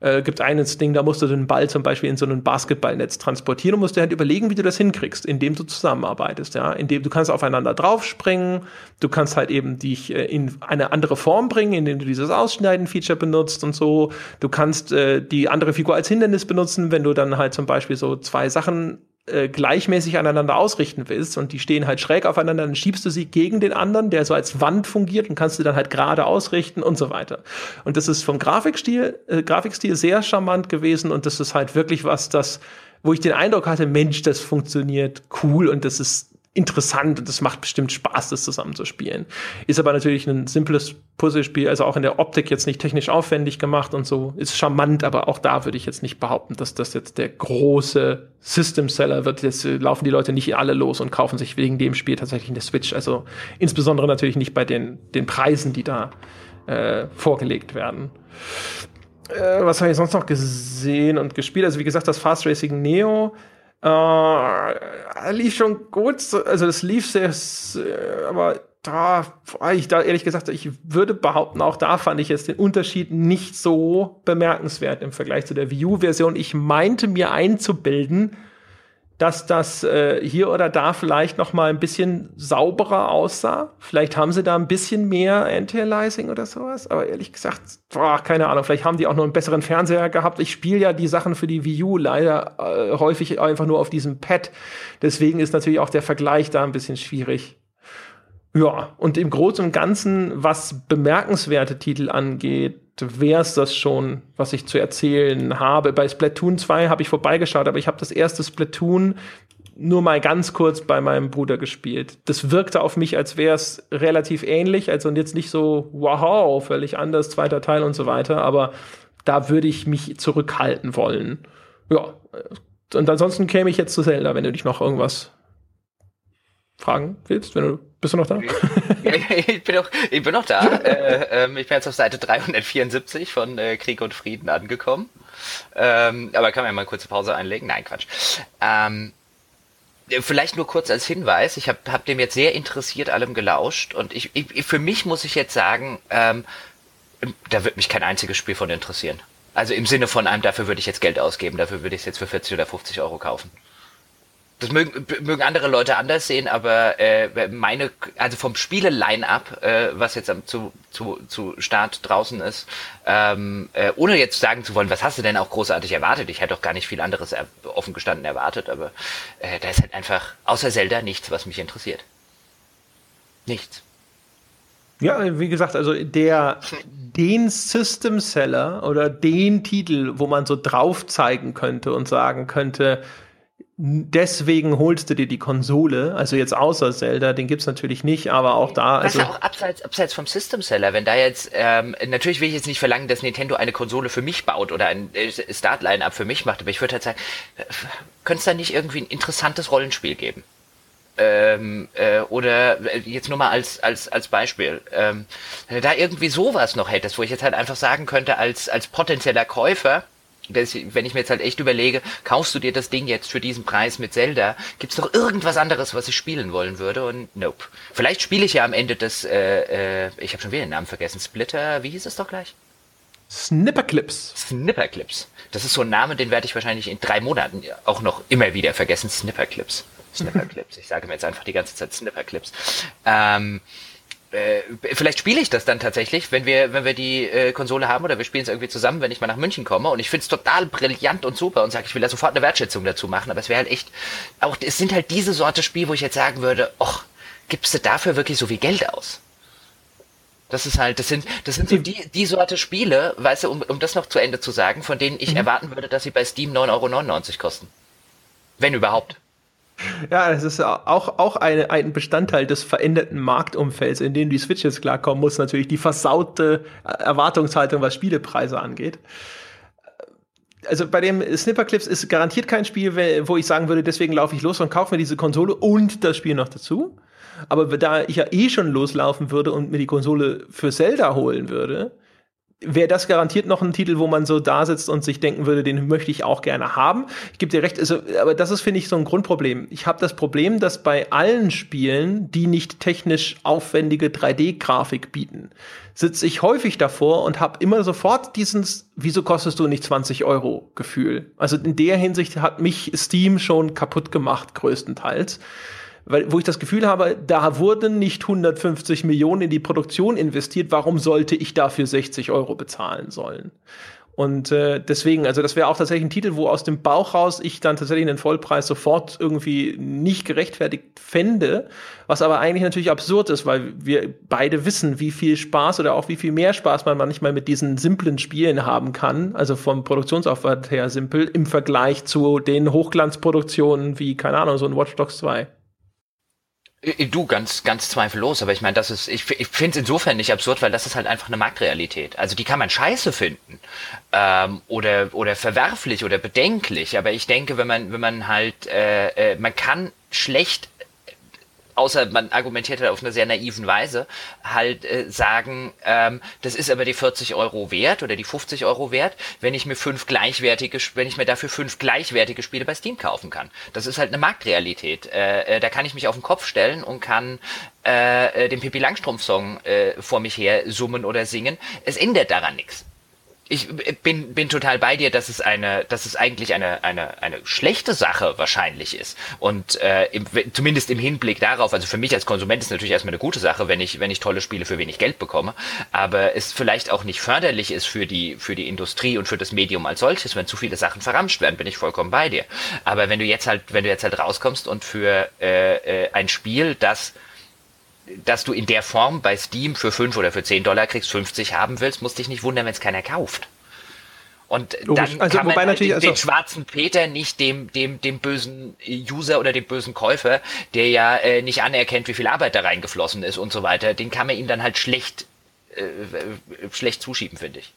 äh, gibt eines Ding, da musst du den Ball zum Beispiel in so ein Basketballnetz transportieren und musst dir halt überlegen, wie du das hinkriegst, indem du zusammenarbeitest, ja, indem du kannst aufeinander draufspringen, du kannst halt eben dich äh, in eine andere Form bringen, indem du dieses Ausschneiden-Feature benutzt und so. Du kannst äh, die andere Figur als Hindernis benutzen, wenn du dann halt zum Beispiel so zwei Sachen äh, gleichmäßig aneinander ausrichten willst und die stehen halt schräg aufeinander, dann schiebst du sie gegen den anderen, der so als Wand fungiert und kannst du dann halt gerade ausrichten und so weiter. Und das ist vom Grafikstil, äh, Grafikstil sehr charmant gewesen und das ist halt wirklich was, das, wo ich den Eindruck hatte, Mensch, das funktioniert cool und das ist interessant und es macht bestimmt Spaß, das zusammen zu spielen. Ist aber natürlich ein simples Puzzlespiel, also auch in der Optik jetzt nicht technisch aufwendig gemacht und so. Ist charmant, aber auch da würde ich jetzt nicht behaupten, dass das jetzt der große System Seller wird. Jetzt laufen die Leute nicht alle los und kaufen sich wegen dem Spiel tatsächlich eine Switch. Also insbesondere natürlich nicht bei den, den Preisen, die da äh, vorgelegt werden. Äh, was habe ich sonst noch gesehen und gespielt? Also wie gesagt, das Fast Racing Neo äh, lief schon gut, also das lief sehr, aber da, ich da ehrlich gesagt, ich würde behaupten, auch da fand ich jetzt den Unterschied nicht so bemerkenswert im Vergleich zu der View-Version. Ich meinte mir einzubilden, dass das äh, hier oder da vielleicht noch mal ein bisschen sauberer aussah. Vielleicht haben sie da ein bisschen mehr Anti-Aliasing oder sowas. Aber ehrlich gesagt, boah, keine Ahnung. Vielleicht haben die auch noch einen besseren Fernseher gehabt. Ich spiele ja die Sachen für die Wii U leider äh, häufig einfach nur auf diesem Pad. Deswegen ist natürlich auch der Vergleich da ein bisschen schwierig. Ja, und im Großen und Ganzen, was bemerkenswerte Titel angeht, wäre es das schon, was ich zu erzählen habe. Bei Splatoon 2 habe ich vorbeigeschaut, aber ich habe das erste Splatoon nur mal ganz kurz bei meinem Bruder gespielt. Das wirkte auf mich, als wäre es relativ ähnlich, also jetzt nicht so, wow, völlig anders, zweiter Teil und so weiter, aber da würde ich mich zurückhalten wollen. Ja, und ansonsten käme ich jetzt zu Zelda, wenn du dich noch irgendwas fragen willst, wenn du bist du noch da?
ich, bin noch, ich bin noch da. *laughs* äh, ähm, ich bin jetzt auf Seite 374 von äh, Krieg und Frieden angekommen. Ähm, aber kann man ja mal eine kurze Pause einlegen? Nein, Quatsch. Ähm, vielleicht nur kurz als Hinweis. Ich habe hab dem jetzt sehr interessiert allem gelauscht und ich, ich für mich muss ich jetzt sagen, ähm, da wird mich kein einziges Spiel von interessieren. Also im Sinne von einem, dafür würde ich jetzt Geld ausgeben, dafür würde ich es jetzt für 40 oder 50 Euro kaufen. Das mögen, mögen andere Leute anders sehen, aber äh, meine, also vom Spiele-Line-Up, äh, was jetzt am, zu, zu, zu Start draußen ist, ähm, äh, ohne jetzt sagen zu wollen, was hast du denn auch großartig erwartet? Ich hätte doch gar nicht viel anderes er offen gestanden erwartet, aber äh, da ist halt einfach außer Zelda nichts, was mich interessiert. Nichts.
Ja, wie gesagt, also der den System Seller oder den Titel, wo man so drauf zeigen könnte und sagen könnte, deswegen holst du dir die Konsole, also jetzt außer Zelda, den gibt's natürlich nicht, aber auch da.
Also auch abseits, abseits vom System Seller, wenn da jetzt, ähm, natürlich will ich jetzt nicht verlangen, dass Nintendo eine Konsole für mich baut oder ein äh, Start-Line-Up für mich macht, aber ich würde halt sagen, äh, könnte es da nicht irgendwie ein interessantes Rollenspiel geben? Ähm, äh, oder äh, jetzt nur mal als, als, als Beispiel, ähm, wenn du da irgendwie sowas noch hättest, wo ich jetzt halt einfach sagen könnte, als, als potenzieller Käufer, wenn ich mir jetzt halt echt überlege, kaufst du dir das Ding jetzt für diesen Preis mit Zelda, gibt's noch irgendwas anderes, was ich spielen wollen würde? Und nope. Vielleicht spiele ich ja am Ende das, äh, äh, ich habe schon wieder den Namen vergessen, Splitter, wie hieß es doch gleich?
Snipperclips.
Snipperclips. Das ist so ein Name, den werde ich wahrscheinlich in drei Monaten auch noch immer wieder vergessen. Snipperclips. Snipperclips. Ich sage mir jetzt einfach die ganze Zeit Snipperclips. Ähm, äh, vielleicht spiele ich das dann tatsächlich, wenn wir, wenn wir die äh, Konsole haben oder wir spielen es irgendwie zusammen, wenn ich mal nach München komme und ich finde es total brillant und super und sage, ich will da sofort eine Wertschätzung dazu machen, aber es wäre halt echt, auch es sind halt diese Sorte Spiel, wo ich jetzt sagen würde, och, gibst du dafür wirklich so viel Geld aus? Das ist halt, das sind, das sind so die, die Sorte Spiele, weißt du, um, um das noch zu Ende zu sagen, von denen ich mhm. erwarten würde, dass sie bei Steam 9,99 Euro kosten. Wenn überhaupt. *laughs*
Ja, es ist auch, auch eine, ein Bestandteil des veränderten Marktumfelds, in dem die Switch jetzt klarkommen muss, natürlich die versaute Erwartungshaltung, was Spielepreise angeht. Also bei dem Snipperclips ist garantiert kein Spiel, wo ich sagen würde, deswegen laufe ich los und kaufe mir diese Konsole und das Spiel noch dazu. Aber da ich ja eh schon loslaufen würde und mir die Konsole für Zelda holen würde, wäre das garantiert noch ein Titel, wo man so da sitzt und sich denken würde, den möchte ich auch gerne haben. Ich gebe dir recht, also, aber das ist, finde ich, so ein Grundproblem. Ich habe das Problem, dass bei allen Spielen, die nicht technisch aufwendige 3D-Grafik bieten, sitze ich häufig davor und habe immer sofort dieses, wieso kostest du nicht 20 Euro Gefühl. Also in der Hinsicht hat mich Steam schon kaputt gemacht, größtenteils weil, wo ich das Gefühl habe, da wurden nicht 150 Millionen in die Produktion investiert, warum sollte ich dafür 60 Euro bezahlen sollen? Und äh, deswegen, also das wäre auch tatsächlich ein Titel, wo aus dem Bauch raus ich dann tatsächlich den Vollpreis sofort irgendwie nicht gerechtfertigt fände, was aber eigentlich natürlich absurd ist, weil wir beide wissen, wie viel Spaß oder auch wie viel mehr Spaß man manchmal mit diesen simplen Spielen haben kann, also vom Produktionsaufwand her simpel, im Vergleich zu den Hochglanzproduktionen wie, keine Ahnung, so ein Watch Dogs 2.
Du, ganz, ganz zweifellos, aber ich meine, das ist, ich, ich finde es insofern nicht absurd, weil das ist halt einfach eine Marktrealität. Also die kann man scheiße finden ähm, oder, oder verwerflich oder bedenklich, aber ich denke, wenn man, wenn man halt, äh, äh, man kann schlecht außer man argumentiert halt auf eine sehr naiven Weise, halt äh, sagen, ähm, das ist aber die 40 Euro wert oder die 50 Euro wert, wenn ich mir fünf gleichwertige, wenn ich mir dafür fünf gleichwertige Spiele bei Steam kaufen kann. Das ist halt eine Marktrealität. Äh, äh, da kann ich mich auf den Kopf stellen und kann äh, äh den Pippi Langstrumpf-Song äh, vor mich her summen oder singen. Es ändert daran nichts ich bin, bin total bei dir, dass es eine, dass es eigentlich eine, eine, eine schlechte Sache wahrscheinlich ist. Und äh, im, zumindest im Hinblick darauf, also für mich als Konsument ist natürlich erstmal eine gute Sache, wenn ich, wenn ich tolle Spiele für wenig Geld bekomme. Aber es vielleicht auch nicht förderlich ist für die, für die Industrie und für das Medium als solches, wenn zu viele Sachen verramscht werden, bin ich vollkommen bei dir. Aber wenn du jetzt halt, wenn du jetzt halt rauskommst und für äh, äh, ein Spiel, das dass du in der Form bei Steam für 5 oder für 10 Dollar kriegst, 50 haben willst, musst dich nicht wundern, wenn es keiner kauft. Und Logisch. dann also, kann man halt den, den, schwarzen Peter nicht dem, dem, dem bösen User oder dem bösen Käufer, der ja äh, nicht anerkennt, wie viel Arbeit da reingeflossen ist und so weiter, den kann man ihm dann halt schlecht, äh, schlecht zuschieben, finde ich.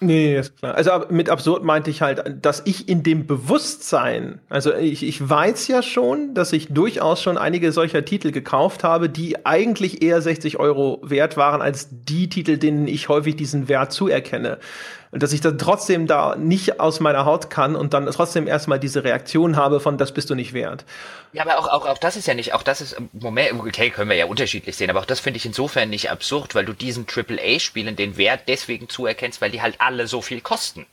Nee, ist klar. Also mit absurd meinte ich halt, dass ich in dem Bewusstsein, also ich, ich weiß ja schon, dass ich durchaus schon einige solcher Titel gekauft habe, die eigentlich eher 60 Euro wert waren als die Titel, denen ich häufig diesen Wert zuerkenne dass ich dann trotzdem da nicht aus meiner Haut kann und dann trotzdem erstmal diese Reaktion habe von, das bist du nicht wert.
Ja, aber auch, auch, auch das ist ja nicht, auch das ist, Moment, okay, können wir ja unterschiedlich sehen, aber auch das finde ich insofern nicht absurd, weil du diesen AAA-Spielen den Wert deswegen zuerkennst, weil die halt alle so viel kosten.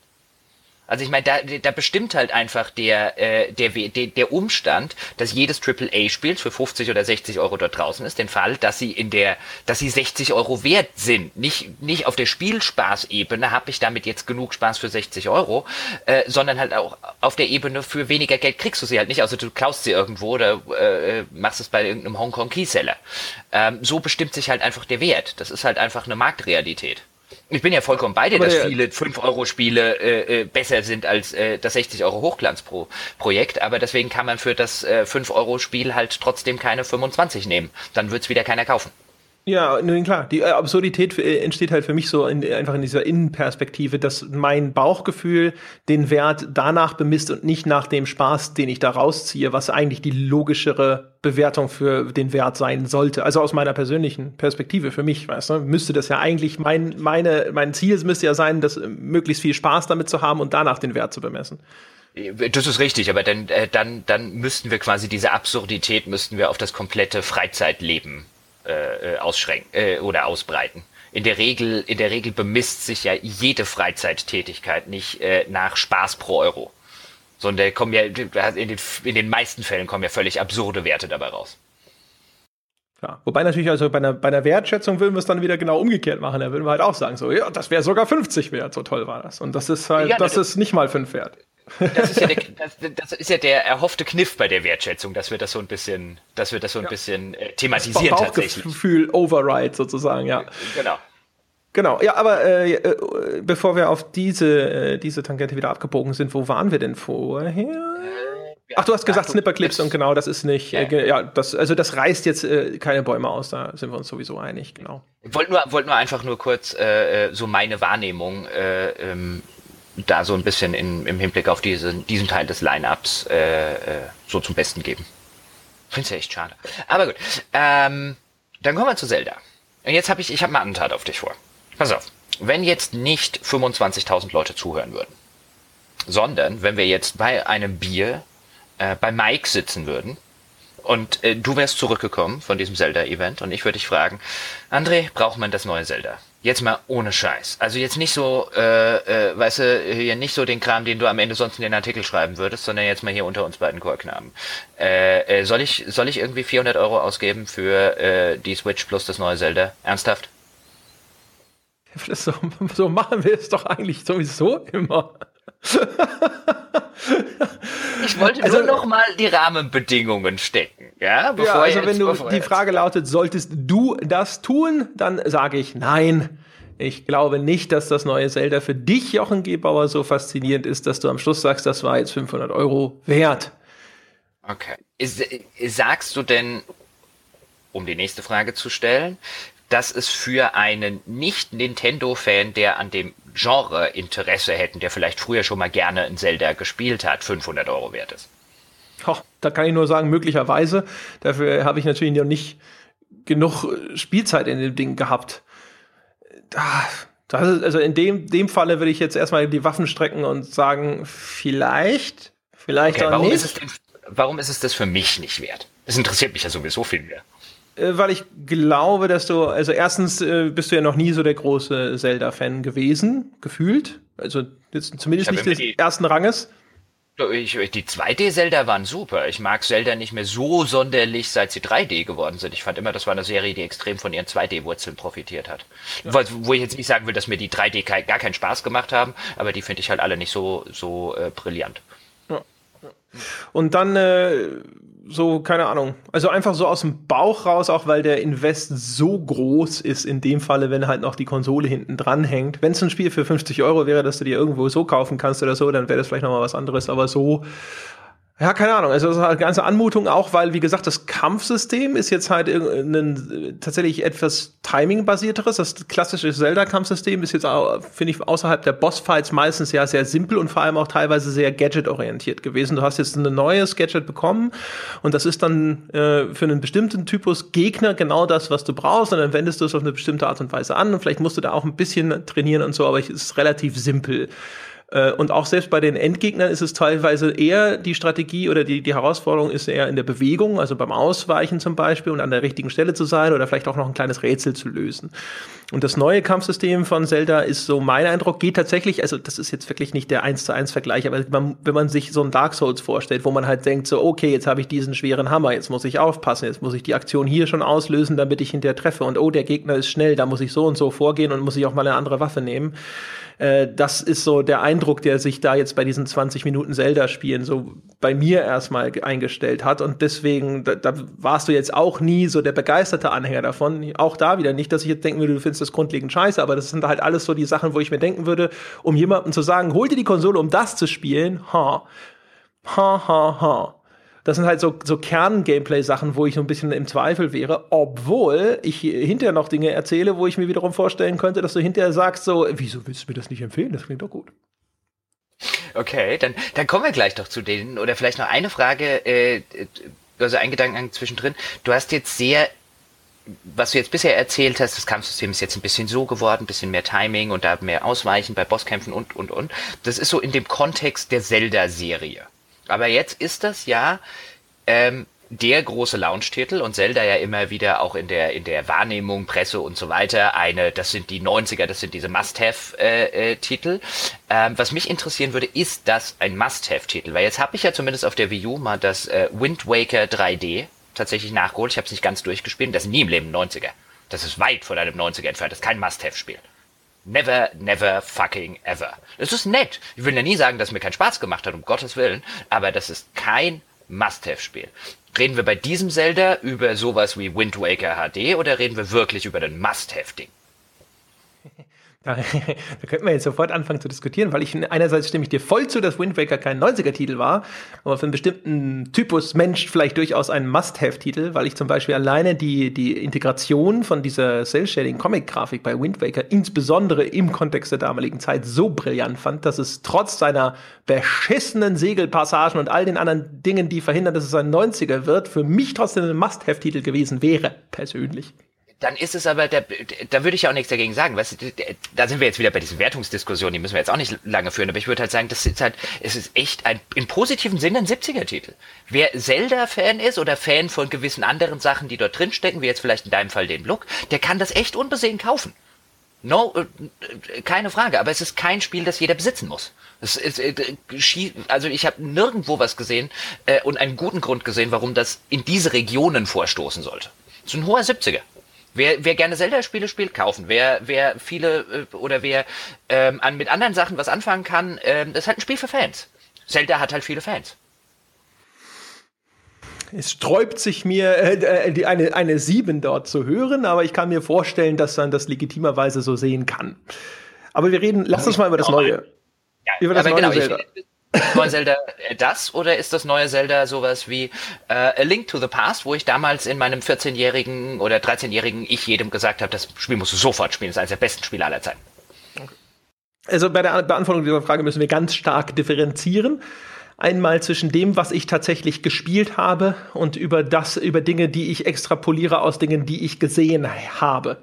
Also ich meine, da, da bestimmt halt einfach der, äh, der, der, der Umstand, dass jedes AAA-Spiel für 50 oder 60 Euro dort draußen ist, den Fall, dass sie in der, dass sie 60 Euro wert sind. Nicht, nicht auf der Spielspaßebene habe ich damit jetzt genug Spaß für 60 Euro, äh, sondern halt auch auf der Ebene für weniger Geld kriegst du sie halt nicht, außer du klaust sie irgendwo oder äh, machst es bei irgendeinem Hongkong Keyseller. Ähm, so bestimmt sich halt einfach der Wert. Das ist halt einfach eine Marktrealität. Ich bin ja vollkommen bei dir, dass ja. viele 5-Euro-Spiele äh, äh, besser sind als äh, das 60-Euro-Hochglanz-Projekt, aber deswegen kann man für das äh, 5-Euro-Spiel halt trotzdem keine 25 nehmen. Dann wird's wieder keiner kaufen.
Ja, nun klar. Die äh, Absurdität äh, entsteht halt für mich so in, einfach in dieser Innenperspektive, dass mein Bauchgefühl den Wert danach bemisst und nicht nach dem Spaß, den ich da rausziehe, was eigentlich die logischere Bewertung für den Wert sein sollte. Also aus meiner persönlichen Perspektive für mich, weißt du, müsste das ja eigentlich mein, meine, mein Ziel müsste ja sein, das äh, möglichst viel Spaß damit zu haben und danach den Wert zu bemessen.
Das ist richtig, aber dann, dann, dann müssten wir quasi diese Absurdität müssten wir auf das komplette Freizeitleben äh, ausschränken äh, oder ausbreiten. In der Regel, in der Regel bemisst sich ja jede Freizeittätigkeit nicht äh, nach Spaß pro Euro. Sondern kommen ja, in den, in den meisten Fällen kommen ja völlig absurde Werte dabei raus.
Ja, wobei natürlich, also bei einer, bei einer Wertschätzung würden wir es dann wieder genau umgekehrt machen. Da würden wir halt auch sagen, so, ja, das wäre sogar 50 wert, so toll war das. Und das ist halt, ja, das, das ist nicht mal 5 wert.
Das ist, ja der, *laughs* das, das ist ja der erhoffte Kniff bei der Wertschätzung, dass wir das so ein bisschen, dass wir das so ein ja. bisschen äh, thematisieren das tatsächlich.
Gefühl Override sozusagen, ja. Genau. Genau, ja, aber äh, äh, bevor wir auf diese, äh, diese Tangente wieder abgebogen sind, wo waren wir denn vorher? Äh, Ach, du hast gesagt Snipperclips und genau, das ist nicht, äh, ja, das, also das reißt jetzt äh, keine Bäume aus, da sind wir uns sowieso einig, genau.
Ich wollte nur, wollt nur einfach nur kurz äh, so meine Wahrnehmung äh, ähm, da so ein bisschen in, im Hinblick auf diese, diesen Teil des Line-Ups äh, äh, so zum Besten geben. Finde ich echt schade. Aber gut. Ähm, dann kommen wir zu Zelda. Und jetzt habe ich, ich habe mal Attentat auf dich vor. Pass auf. Wenn jetzt nicht 25.000 Leute zuhören würden, sondern wenn wir jetzt bei einem Bier äh, bei Mike sitzen würden und äh, du wärst zurückgekommen von diesem Zelda-Event und ich würde dich fragen, André, braucht man das neue Zelda? Jetzt mal ohne Scheiß. Also jetzt nicht so, äh, äh, weißt du, hier nicht so den Kram, den du am Ende sonst in den Artikel schreiben würdest, sondern jetzt mal hier unter uns beiden Chorknaben. Äh, äh, soll ich, soll ich irgendwie 400 Euro ausgeben für äh, die Switch plus das neue Zelda? Ernsthaft?
So, *laughs* so machen wir es doch eigentlich sowieso immer. *laughs*
ich wollte also, nur noch mal die Rahmenbedingungen stecken, ja?
Ja, also wenn du die Frage lautet, solltest du das tun, dann sage ich nein. Ich glaube nicht, dass das neue Zelda für dich, Jochen Gebauer, so faszinierend ist, dass du am Schluss sagst, das war jetzt 500 Euro wert.
Okay. Sagst du denn, um die nächste Frage zu stellen, dass es für einen Nicht-Nintendo-Fan, der an dem Genre Interesse hätten, der vielleicht früher schon mal gerne ein Zelda gespielt hat, 500 Euro wert ist.
Oh, da kann ich nur sagen, möglicherweise. Dafür habe ich natürlich noch nicht genug Spielzeit in dem Ding gehabt. Ist, also in dem, dem Falle würde ich jetzt erstmal die Waffen strecken und sagen, vielleicht, vielleicht okay,
auch warum
nicht.
Ist es denn, warum ist es das für mich nicht wert? Das interessiert mich ja sowieso viel mehr.
Äh, weil ich glaube, dass du, also erstens äh, bist du ja noch nie so der große Zelda-Fan gewesen, gefühlt. Also jetzt zumindest nicht des ersten Ranges.
Ich, die 2D-Zelda waren super. Ich mag Zelda nicht mehr so sonderlich, seit sie 3D geworden sind. Ich fand immer, das war eine Serie, die extrem von ihren 2D-Wurzeln profitiert hat. Ja. Wo ich jetzt nicht sagen will, dass mir die 3D gar keinen Spaß gemacht haben, aber die finde ich halt alle nicht so, so äh, brillant. Ja.
Und dann äh, so, keine Ahnung. Also einfach so aus dem Bauch raus, auch weil der Invest so groß ist in dem Falle, wenn halt noch die Konsole hinten dran hängt. Wenn es ein Spiel für 50 Euro wäre, dass du dir irgendwo so kaufen kannst oder so, dann wäre das vielleicht nochmal was anderes. Aber so ja, keine Ahnung. Also das ist halt ganze Anmutung auch, weil, wie gesagt, das Kampfsystem ist jetzt halt ein tatsächlich etwas Timing-basierteres. Das klassische Zelda-Kampfsystem ist jetzt, finde ich, außerhalb der Bossfights meistens ja sehr simpel und vor allem auch teilweise sehr Gadget-orientiert gewesen. Du hast jetzt ein neues Gadget bekommen und das ist dann äh, für einen bestimmten Typus Gegner genau das, was du brauchst und dann wendest du es auf eine bestimmte Art und Weise an und vielleicht musst du da auch ein bisschen trainieren und so, aber es ist relativ simpel. Äh, und auch selbst bei den Endgegnern ist es teilweise eher die Strategie oder die, die Herausforderung ist eher in der Bewegung, also beim Ausweichen zum Beispiel und an der richtigen Stelle zu sein oder vielleicht auch noch ein kleines Rätsel zu lösen. Und das neue Kampfsystem von Zelda ist so mein Eindruck, geht tatsächlich, also das ist jetzt wirklich nicht der 1 zu 1 Vergleich, aber man, wenn man sich so ein Dark Souls vorstellt, wo man halt denkt so, okay, jetzt habe ich diesen schweren Hammer, jetzt muss ich aufpassen, jetzt muss ich die Aktion hier schon auslösen, damit ich hinterher treffe und oh, der Gegner ist schnell, da muss ich so und so vorgehen und muss ich auch mal eine andere Waffe nehmen. Äh, das ist so der Eindruck, der sich da jetzt bei diesen 20 Minuten Zelda-Spielen so bei mir erstmal eingestellt hat. Und deswegen, da, da, warst du jetzt auch nie so der begeisterte Anhänger davon. Auch da wieder nicht, dass ich jetzt denken würde, du findest das grundlegend scheiße, aber das sind halt alles so die Sachen, wo ich mir denken würde, um jemandem zu sagen, hol dir die Konsole, um das zu spielen, ha, ha, ha, ha das sind halt so, so Kern-Gameplay-Sachen, wo ich so ein bisschen im Zweifel wäre, obwohl ich hinterher noch Dinge erzähle, wo ich mir wiederum vorstellen könnte, dass du hinterher sagst, so, wieso willst du mir das nicht empfehlen? Das klingt doch gut.
Okay, dann, dann kommen wir gleich doch zu denen. Oder vielleicht noch eine Frage, äh, also ein Gedanken zwischendrin. Du hast jetzt sehr was du jetzt bisher erzählt hast, das Kampfsystem ist jetzt ein bisschen so geworden, ein bisschen mehr Timing und da mehr Ausweichen bei Bosskämpfen und, und, und. Das ist so in dem Kontext der Zelda-Serie. Aber jetzt ist das ja ähm, der große Launch-Titel und Zelda ja immer wieder auch in der, in der Wahrnehmung, Presse und so weiter eine, das sind die 90er, das sind diese Must-Have-Titel. Äh, äh, ähm, was mich interessieren würde, ist das ein Must-Have-Titel? Weil jetzt habe ich ja zumindest auf der Wii U mal das äh, Wind Waker 3D tatsächlich nachgeholt. Ich habe es nicht ganz durchgespielt. Das ist nie im Leben 90er. Das ist weit von einem 90er entfernt. Das ist kein Must-Have-Spiel. Never, never fucking ever. Es ist nett. Ich will ja nie sagen, dass es mir keinen Spaß gemacht hat, um Gottes Willen, aber das ist kein Must-Have-Spiel. Reden wir bei diesem Zelda über sowas wie Wind Waker HD oder reden wir wirklich über den Must-Have-Ding?
Da, *laughs* da könnten wir jetzt sofort anfangen zu diskutieren, weil ich einerseits stimme ich dir voll zu, dass Wind Waker kein 90er-Titel war, aber für einen bestimmten Typus Mensch vielleicht durchaus ein Must-Have-Titel, weil ich zum Beispiel alleine die, die Integration von dieser Cell-Shading-Comic-Grafik bei Wind Waker insbesondere im Kontext der damaligen Zeit so brillant fand, dass es trotz seiner beschissenen Segelpassagen und all den anderen Dingen, die verhindern, dass es ein 90er wird, für mich trotzdem ein Must-Have-Titel gewesen wäre, persönlich
dann ist es aber, der, da würde ich ja auch nichts dagegen sagen. Weißt du, da sind wir jetzt wieder bei diesen Wertungsdiskussionen, die müssen wir jetzt auch nicht lange führen, aber ich würde halt sagen, das ist halt, es ist echt ein, im positiven Sinne ein 70er-Titel. Wer Zelda-Fan ist oder Fan von gewissen anderen Sachen, die dort drinstecken, wie jetzt vielleicht in deinem Fall den Look, der kann das echt unbesehen kaufen. No, äh, keine Frage, aber es ist kein Spiel, das jeder besitzen muss. Es ist, äh, also ich habe nirgendwo was gesehen äh, und einen guten Grund gesehen, warum das in diese Regionen vorstoßen sollte. Es ist ein hoher 70er. Wer, wer gerne Zelda-Spiele spielt, kaufen. Wer, wer viele äh, oder wer ähm, an, mit anderen Sachen was anfangen kann, ähm, das ist halt ein Spiel für Fans. Zelda hat halt viele Fans.
Es sträubt sich mir, äh, äh eine, eine 7 dort zu hören, aber ich kann mir vorstellen, dass man das legitimerweise so sehen kann. Aber wir reden, lass uns mal über das Neue.
Ja, über das neue genau, Zelda. Ich, neue Zelda äh, das oder ist das neue Zelda sowas wie äh, A Link to the Past, wo ich damals in meinem 14-jährigen oder 13-jährigen Ich jedem gesagt habe, das Spiel musst du sofort spielen, das ist eines der besten Spiele aller Zeiten.
Also bei der Beantwortung dieser Frage müssen wir ganz stark differenzieren. Einmal zwischen dem, was ich tatsächlich gespielt habe und über das, über Dinge, die ich extrapoliere aus Dingen, die ich gesehen habe.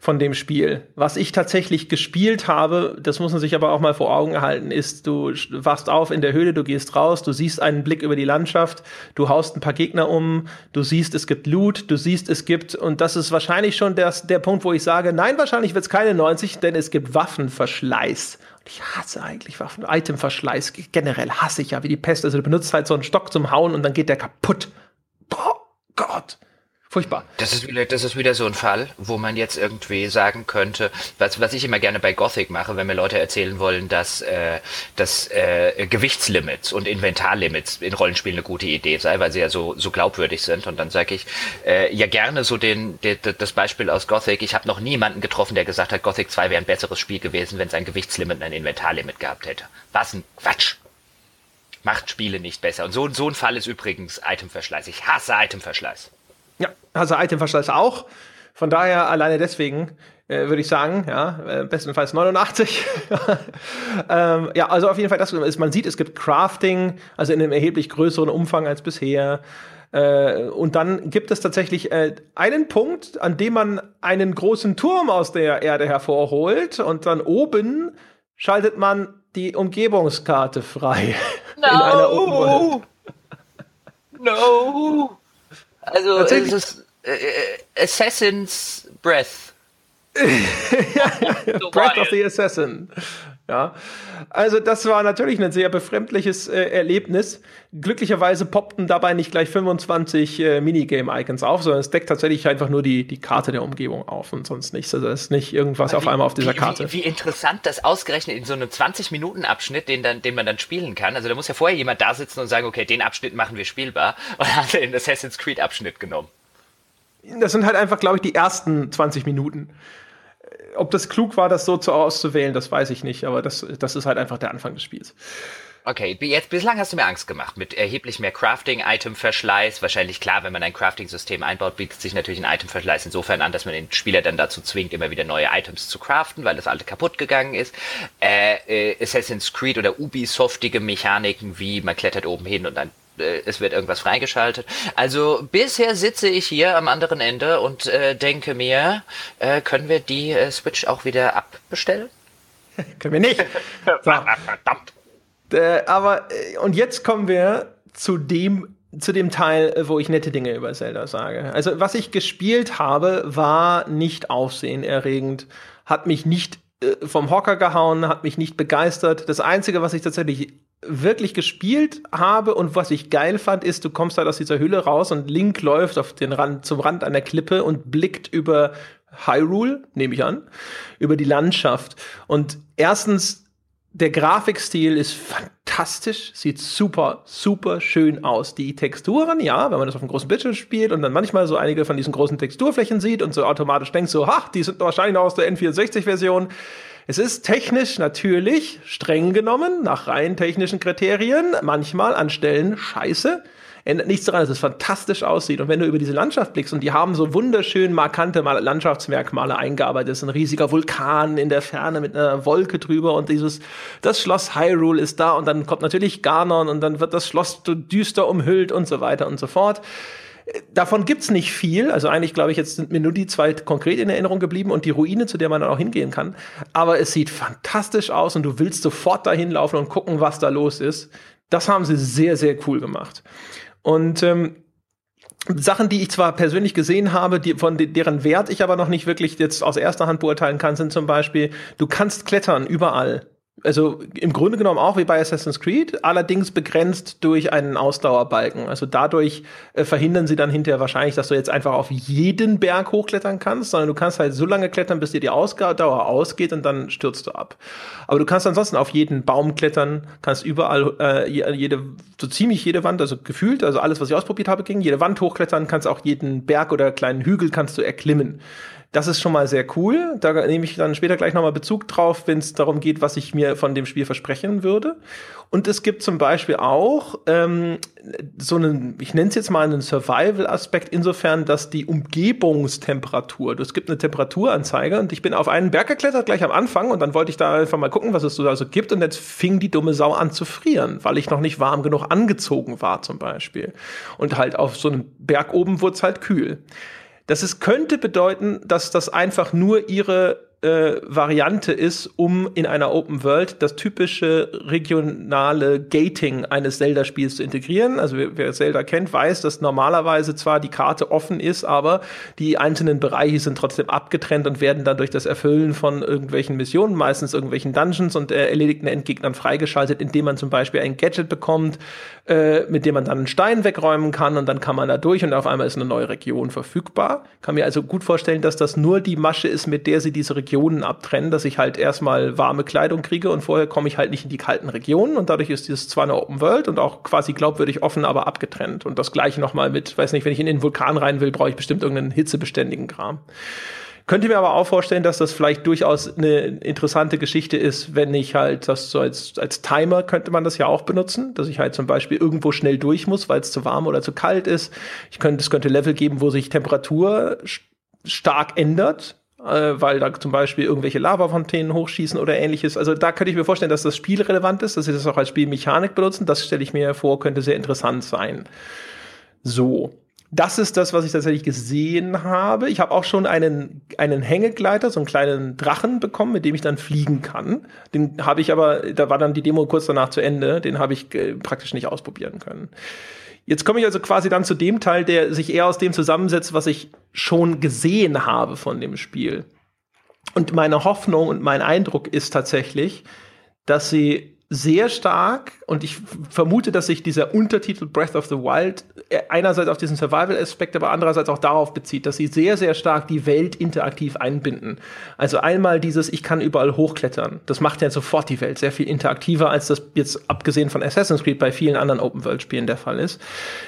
Von dem Spiel. Was ich tatsächlich gespielt habe, das muss man sich aber auch mal vor Augen halten, ist, du wachst auf in der Höhle, du gehst raus, du siehst einen Blick über die Landschaft, du haust ein paar Gegner um, du siehst, es gibt Loot, du siehst, es gibt, und das ist wahrscheinlich schon der, der Punkt, wo ich sage, nein, wahrscheinlich wird es keine 90, denn es gibt Waffenverschleiß. Ich hasse eigentlich Waffen. Itemverschleiß generell hasse ich ja wie die Pest. Also du benutzt halt so einen Stock zum Hauen und dann geht der kaputt. Boah, Gott. Furchtbar.
Das ist, wieder, das ist wieder so ein Fall, wo man jetzt irgendwie sagen könnte, was, was ich immer gerne bei Gothic mache, wenn mir Leute erzählen wollen, dass, äh, dass äh, Gewichtslimits und Inventarlimits in Rollenspielen eine gute Idee sei, weil sie ja so, so glaubwürdig sind. Und dann sage ich äh, ja gerne so den, de, de, das Beispiel aus Gothic. Ich habe noch niemanden getroffen, der gesagt hat, Gothic 2 wäre ein besseres Spiel gewesen, wenn es ein Gewichtslimit und ein Inventarlimit gehabt hätte. Was ein Quatsch. Macht Spiele nicht besser. Und so, so ein Fall ist übrigens Itemverschleiß. Ich hasse Itemverschleiß.
Ja, also Itemverschleiß auch. Von daher alleine deswegen äh, würde ich sagen, ja, äh, bestenfalls 89. *laughs* ähm, ja, also auf jeden Fall das ist, man sieht, es gibt Crafting, also in einem erheblich größeren Umfang als bisher. Äh, und dann gibt es tatsächlich äh, einen Punkt, an dem man einen großen Turm aus der Erde hervorholt und dann oben schaltet man die Umgebungskarte frei *laughs*
no. in einer Open World. No. Also es ist äh, äh, Assassin's Breath. *laughs*
Breath of the Assassin. Ja, also das war natürlich ein sehr befremdliches äh, Erlebnis. Glücklicherweise poppten dabei nicht gleich 25 äh, Minigame-Icons auf, sondern es deckt tatsächlich einfach nur die, die Karte der Umgebung auf und sonst nichts. Also es ist nicht irgendwas auf einmal auf dieser
wie,
Karte.
Wie, wie, interessant, das ausgerechnet in so einem 20-Minuten-Abschnitt, den, dann, den man dann spielen kann. Also da muss ja vorher jemand da sitzen und sagen, okay, den Abschnitt machen wir spielbar. *laughs* Und hat den Assassin's Creed-Abschnitt genommen.
Das sind halt einfach, glaube ich, die ersten 20 Minuten ob das klug war, das so zu auszuwählen, das weiß ich nicht, aber das, das ist halt einfach der Anfang des Spiels.
Okay, jetzt bislang hast du mir Angst gemacht mit erheblich mehr Crafting, Item-Verschleiß. Wahrscheinlich klar, wenn man ein Crafting-System einbaut, bietet sich natürlich ein Item-Verschleiß insofern an, dass man den Spieler dann dazu zwingt, immer wieder neue Items zu craften, weil das alte kaputt gegangen ist. Äh, äh, Assassin's Creed oder Ubisoftige Mechaniken wie man klettert oben hin und dann äh, es wird irgendwas freigeschaltet. Also bisher sitze ich hier am anderen Ende und äh, denke mir, äh, können wir die äh, Switch auch wieder abbestellen? *laughs*
können wir nicht. *laughs* So. Verdammt. Äh, aber äh, und jetzt kommen wir zu dem zu dem Teil, wo ich nette Dinge über Zelda sage. Also was ich gespielt habe, war nicht aufsehenerregend, hat mich nicht vom Hocker gehauen, hat mich nicht begeistert. Das Einzige, was ich tatsächlich wirklich gespielt habe und was ich geil fand, ist, du kommst halt aus dieser Hülle raus und Link läuft auf den Rand, zum Rand einer Klippe und blickt über Hyrule, nehme ich an, über die Landschaft. Und erstens, der Grafikstil ist fantastisch, sieht super, super schön aus. Die Texturen, ja, wenn man das auf einem großen Bildschirm spielt und dann manchmal so einige von diesen großen Texturflächen sieht und so automatisch denkt so, ha, die sind wahrscheinlich noch aus der N64-Version es ist technisch natürlich streng genommen, nach rein technischen Kriterien, manchmal an Stellen scheiße. Ändert nichts daran, dass es fantastisch aussieht. Und wenn du über diese Landschaft blickst und die haben so wunderschön markante Landschaftsmerkmale eingearbeitet, ist ein riesiger Vulkan in der Ferne mit einer Wolke drüber und dieses, das Schloss Hyrule ist da und dann kommt natürlich Ganon und dann wird das Schloss düster umhüllt und so weiter und so fort. Davon gibt's nicht viel. Also eigentlich, glaube ich, jetzt sind mir nur die zwei konkret in Erinnerung geblieben und die Ruine, zu der man dann auch hingehen kann. Aber es sieht fantastisch aus und du willst sofort dahin laufen und gucken, was da los ist. Das haben sie sehr, sehr cool gemacht. Und ähm, Sachen, die ich zwar persönlich gesehen habe, die, von de deren Wert ich aber noch nicht wirklich jetzt aus erster Hand beurteilen kann, sind zum Beispiel, du kannst klettern überall. Also im Grunde genommen auch wie bei Assassin's Creed, allerdings begrenzt durch einen Ausdauerbalken. Also dadurch äh, verhindern sie dann hinterher wahrscheinlich, dass du jetzt einfach auf jeden Berg hochklettern kannst, sondern du kannst halt so lange klettern, bis dir die Ausdauer ausgeht und dann stürzt du ab. Aber du kannst ansonsten auf jeden Baum klettern, kannst überall äh, jede, so ziemlich jede Wand, also gefühlt, also alles, was ich ausprobiert habe, ging, jede Wand hochklettern, kannst auch jeden Berg oder kleinen Hügel kannst du erklimmen. Das ist schon mal sehr cool. Da nehme ich dann später gleich nochmal Bezug drauf, wenn es darum geht, was ich mir von dem Spiel versprechen würde. Und es gibt zum Beispiel auch ähm, so einen, ich nenne es jetzt mal einen Survival-Aspekt, insofern, dass die Umgebungstemperatur, es gibt eine Temperaturanzeige und ich bin auf einen Berg geklettert gleich am Anfang und dann wollte ich da einfach mal gucken, was es so also gibt und jetzt fing die dumme Sau an zu frieren, weil ich noch nicht warm genug angezogen war zum Beispiel. Und halt auf so einem Berg oben wurde es halt kühl. Das ist, könnte bedeuten, dass das einfach nur ihre äh, Variante ist, um in einer Open World das typische regionale Gating eines Zelda-Spiels zu integrieren. Also wer, wer Zelda kennt, weiß, dass normalerweise zwar die Karte offen ist, aber die einzelnen Bereiche sind trotzdem abgetrennt und werden dann durch das Erfüllen von irgendwelchen Missionen, meistens irgendwelchen Dungeons und äh, erledigten Endgegnern freigeschaltet, indem man zum Beispiel ein Gadget bekommt, äh, mit dem man dann einen Stein wegräumen kann und dann kann man da durch und auf einmal ist eine neue Region verfügbar. Kann mir also gut vorstellen, dass das nur die Masche ist, mit der sie diese Region Regionen abtrennen, dass ich halt erstmal warme Kleidung kriege und vorher komme ich halt nicht in die kalten Regionen und dadurch ist dieses zwar eine Open World und auch quasi glaubwürdig offen, aber abgetrennt. Und das gleiche nochmal mit, weiß nicht, wenn ich in den Vulkan rein will, brauche ich bestimmt irgendeinen hitzebeständigen Kram. Könnte mir aber auch vorstellen, dass das vielleicht durchaus eine interessante Geschichte ist, wenn ich halt das so als, als Timer könnte man das ja auch benutzen, dass ich halt zum Beispiel irgendwo schnell durch muss, weil es zu warm oder zu kalt ist. Ich könnte, es könnte Level geben, wo sich Temperatur stark ändert äh, weil da zum Beispiel irgendwelche Lavafontänen hochschießen oder ähnliches. Also da könnte ich mir vorstellen, dass das Spiel relevant ist, dass sie das auch als Spielmechanik benutzen. Das stelle ich mir vor, könnte sehr interessant sein. So. Das ist das, was ich tatsächlich gesehen habe. Ich habe auch schon einen, einen Hängegleiter, so einen kleinen Drachen bekommen, mit dem ich dann fliegen kann. Den habe ich aber, da war dann die Demo kurz danach zu Ende, den habe ich äh, praktisch nicht ausprobieren können. Jetzt komme ich also quasi dann zu dem Teil, der sich eher aus dem zusammensetzt, was ich schon gesehen habe von dem Spiel. Und meine Hoffnung und mein Eindruck ist tatsächlich, dass sie sehr stark und ich vermute, dass sich dieser Untertitel Breath of the Wild einerseits auf diesen Survival-Aspekt, aber andererseits auch darauf bezieht, dass sie sehr, sehr stark die Welt interaktiv einbinden. Also einmal dieses, ich kann überall hochklettern. Das macht ja sofort die Welt sehr viel interaktiver, als das jetzt abgesehen von Assassin's Creed bei vielen anderen Open-World-Spielen der Fall ist.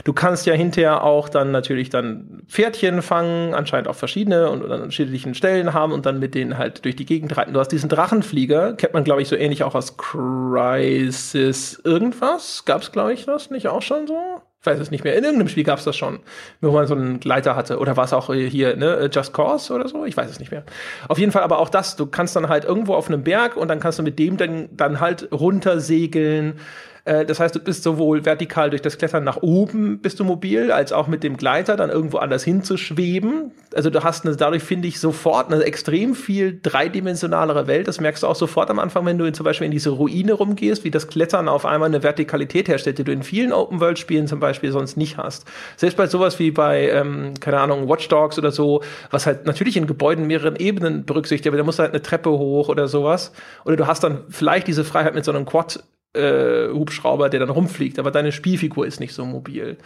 Du kannst ja hinterher auch dann natürlich dann Pferdchen fangen, anscheinend auch verschiedene und an unterschiedlichen Stellen haben und dann mit denen halt durch die Gegend reiten. Du hast diesen Drachenflieger, kennt man glaube ich so ähnlich auch aus Cry Crisis irgendwas? Gab es, glaube ich, das nicht auch schon so? Ich weiß es nicht mehr. In irgendeinem Spiel gab es das schon, wo man so einen Gleiter hatte. Oder war es auch hier, ne, Just Cause oder so? Ich weiß es nicht mehr. Auf jeden Fall aber auch das. Du kannst dann halt irgendwo auf einem Berg und dann kannst du mit dem dann, dann halt runtersegeln äh, das heißt, du bist sowohl vertikal durch das Klettern nach oben bist du mobil, als auch mit dem Gleiter dann irgendwo anders hinzuschweben. Also du hast eine, dadurch finde ich sofort eine extrem viel dreidimensionalere Welt. Das merkst du auch sofort am Anfang, wenn du zum Beispiel in diese Ruine rumgehst, wie das Klettern auf einmal eine Vertikalität herstellt, die du in vielen Open-World-Spielen zum Beispiel sonst nicht hast. Selbst bei sowas wie bei, ähm, keine Ahnung, Watch Dogs oder so, was halt natürlich in Gebäuden mehreren Ebenen berücksichtigt, aber da musst du halt eine Treppe hoch oder sowas. Oder du hast dann vielleicht diese Freiheit mit so einem Quad äh, Hubschrauber, der dann rumfliegt, aber deine Spielfigur ist nicht so mobil.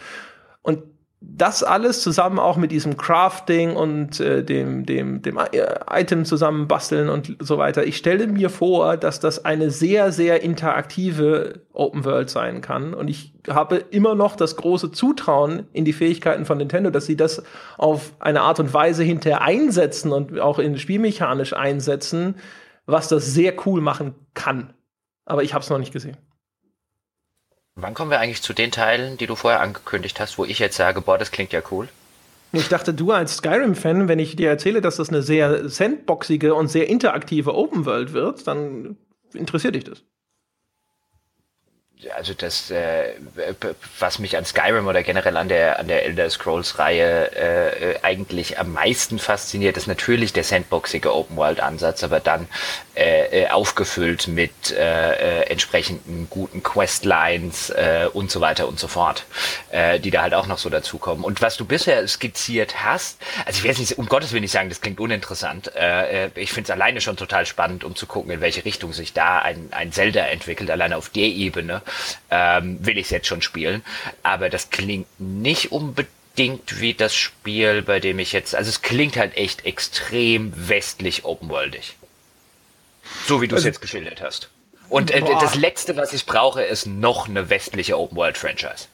Und das alles zusammen auch mit diesem Crafting und äh, dem, dem, dem äh, Item zusammenbasteln und so weiter. Ich stelle mir vor, dass das eine sehr, sehr interaktive Open World sein kann. Und ich habe immer noch das große Zutrauen in die Fähigkeiten von Nintendo, dass sie das auf eine Art und Weise hinterher einsetzen und auch in spielmechanisch einsetzen, was das sehr cool machen kann aber ich habe es noch nicht gesehen.
Wann kommen wir eigentlich zu den Teilen, die du vorher angekündigt hast, wo ich jetzt sage, boah, das klingt ja cool?
Ich dachte, du als Skyrim-Fan, wenn ich dir erzähle, dass das eine sehr sandboxige und sehr interaktive Open World wird, dann interessiert dich das
also das, äh, was mich an Skyrim oder generell an der an der Elder Scrolls Reihe äh, äh, eigentlich am meisten fasziniert, ist natürlich der sandboxige Open World Ansatz, aber dann äh, äh, aufgefüllt mit äh, äh, entsprechenden guten Questlines äh, und so weiter und so fort, äh, die da halt auch noch so dazukommen. Und was du bisher skizziert hast, also ich will nicht, um Gottes Willen nicht sagen, das klingt uninteressant. Äh, äh ich finde es alleine schon total spannend, um zu gucken, in welche Richtung sich da ein, ein Zelda entwickelt, alleine auf der Ebene ähm, will ich es jetzt schon spielen. Aber das klingt nicht unbedingt wie das Spiel, bei dem ich jetzt, also es klingt halt echt extrem westlich openworldig. So wie du es also, jetzt geschildert hast. Und äh, das letzte, was ich brauche, ist noch eine westliche Open World Franchise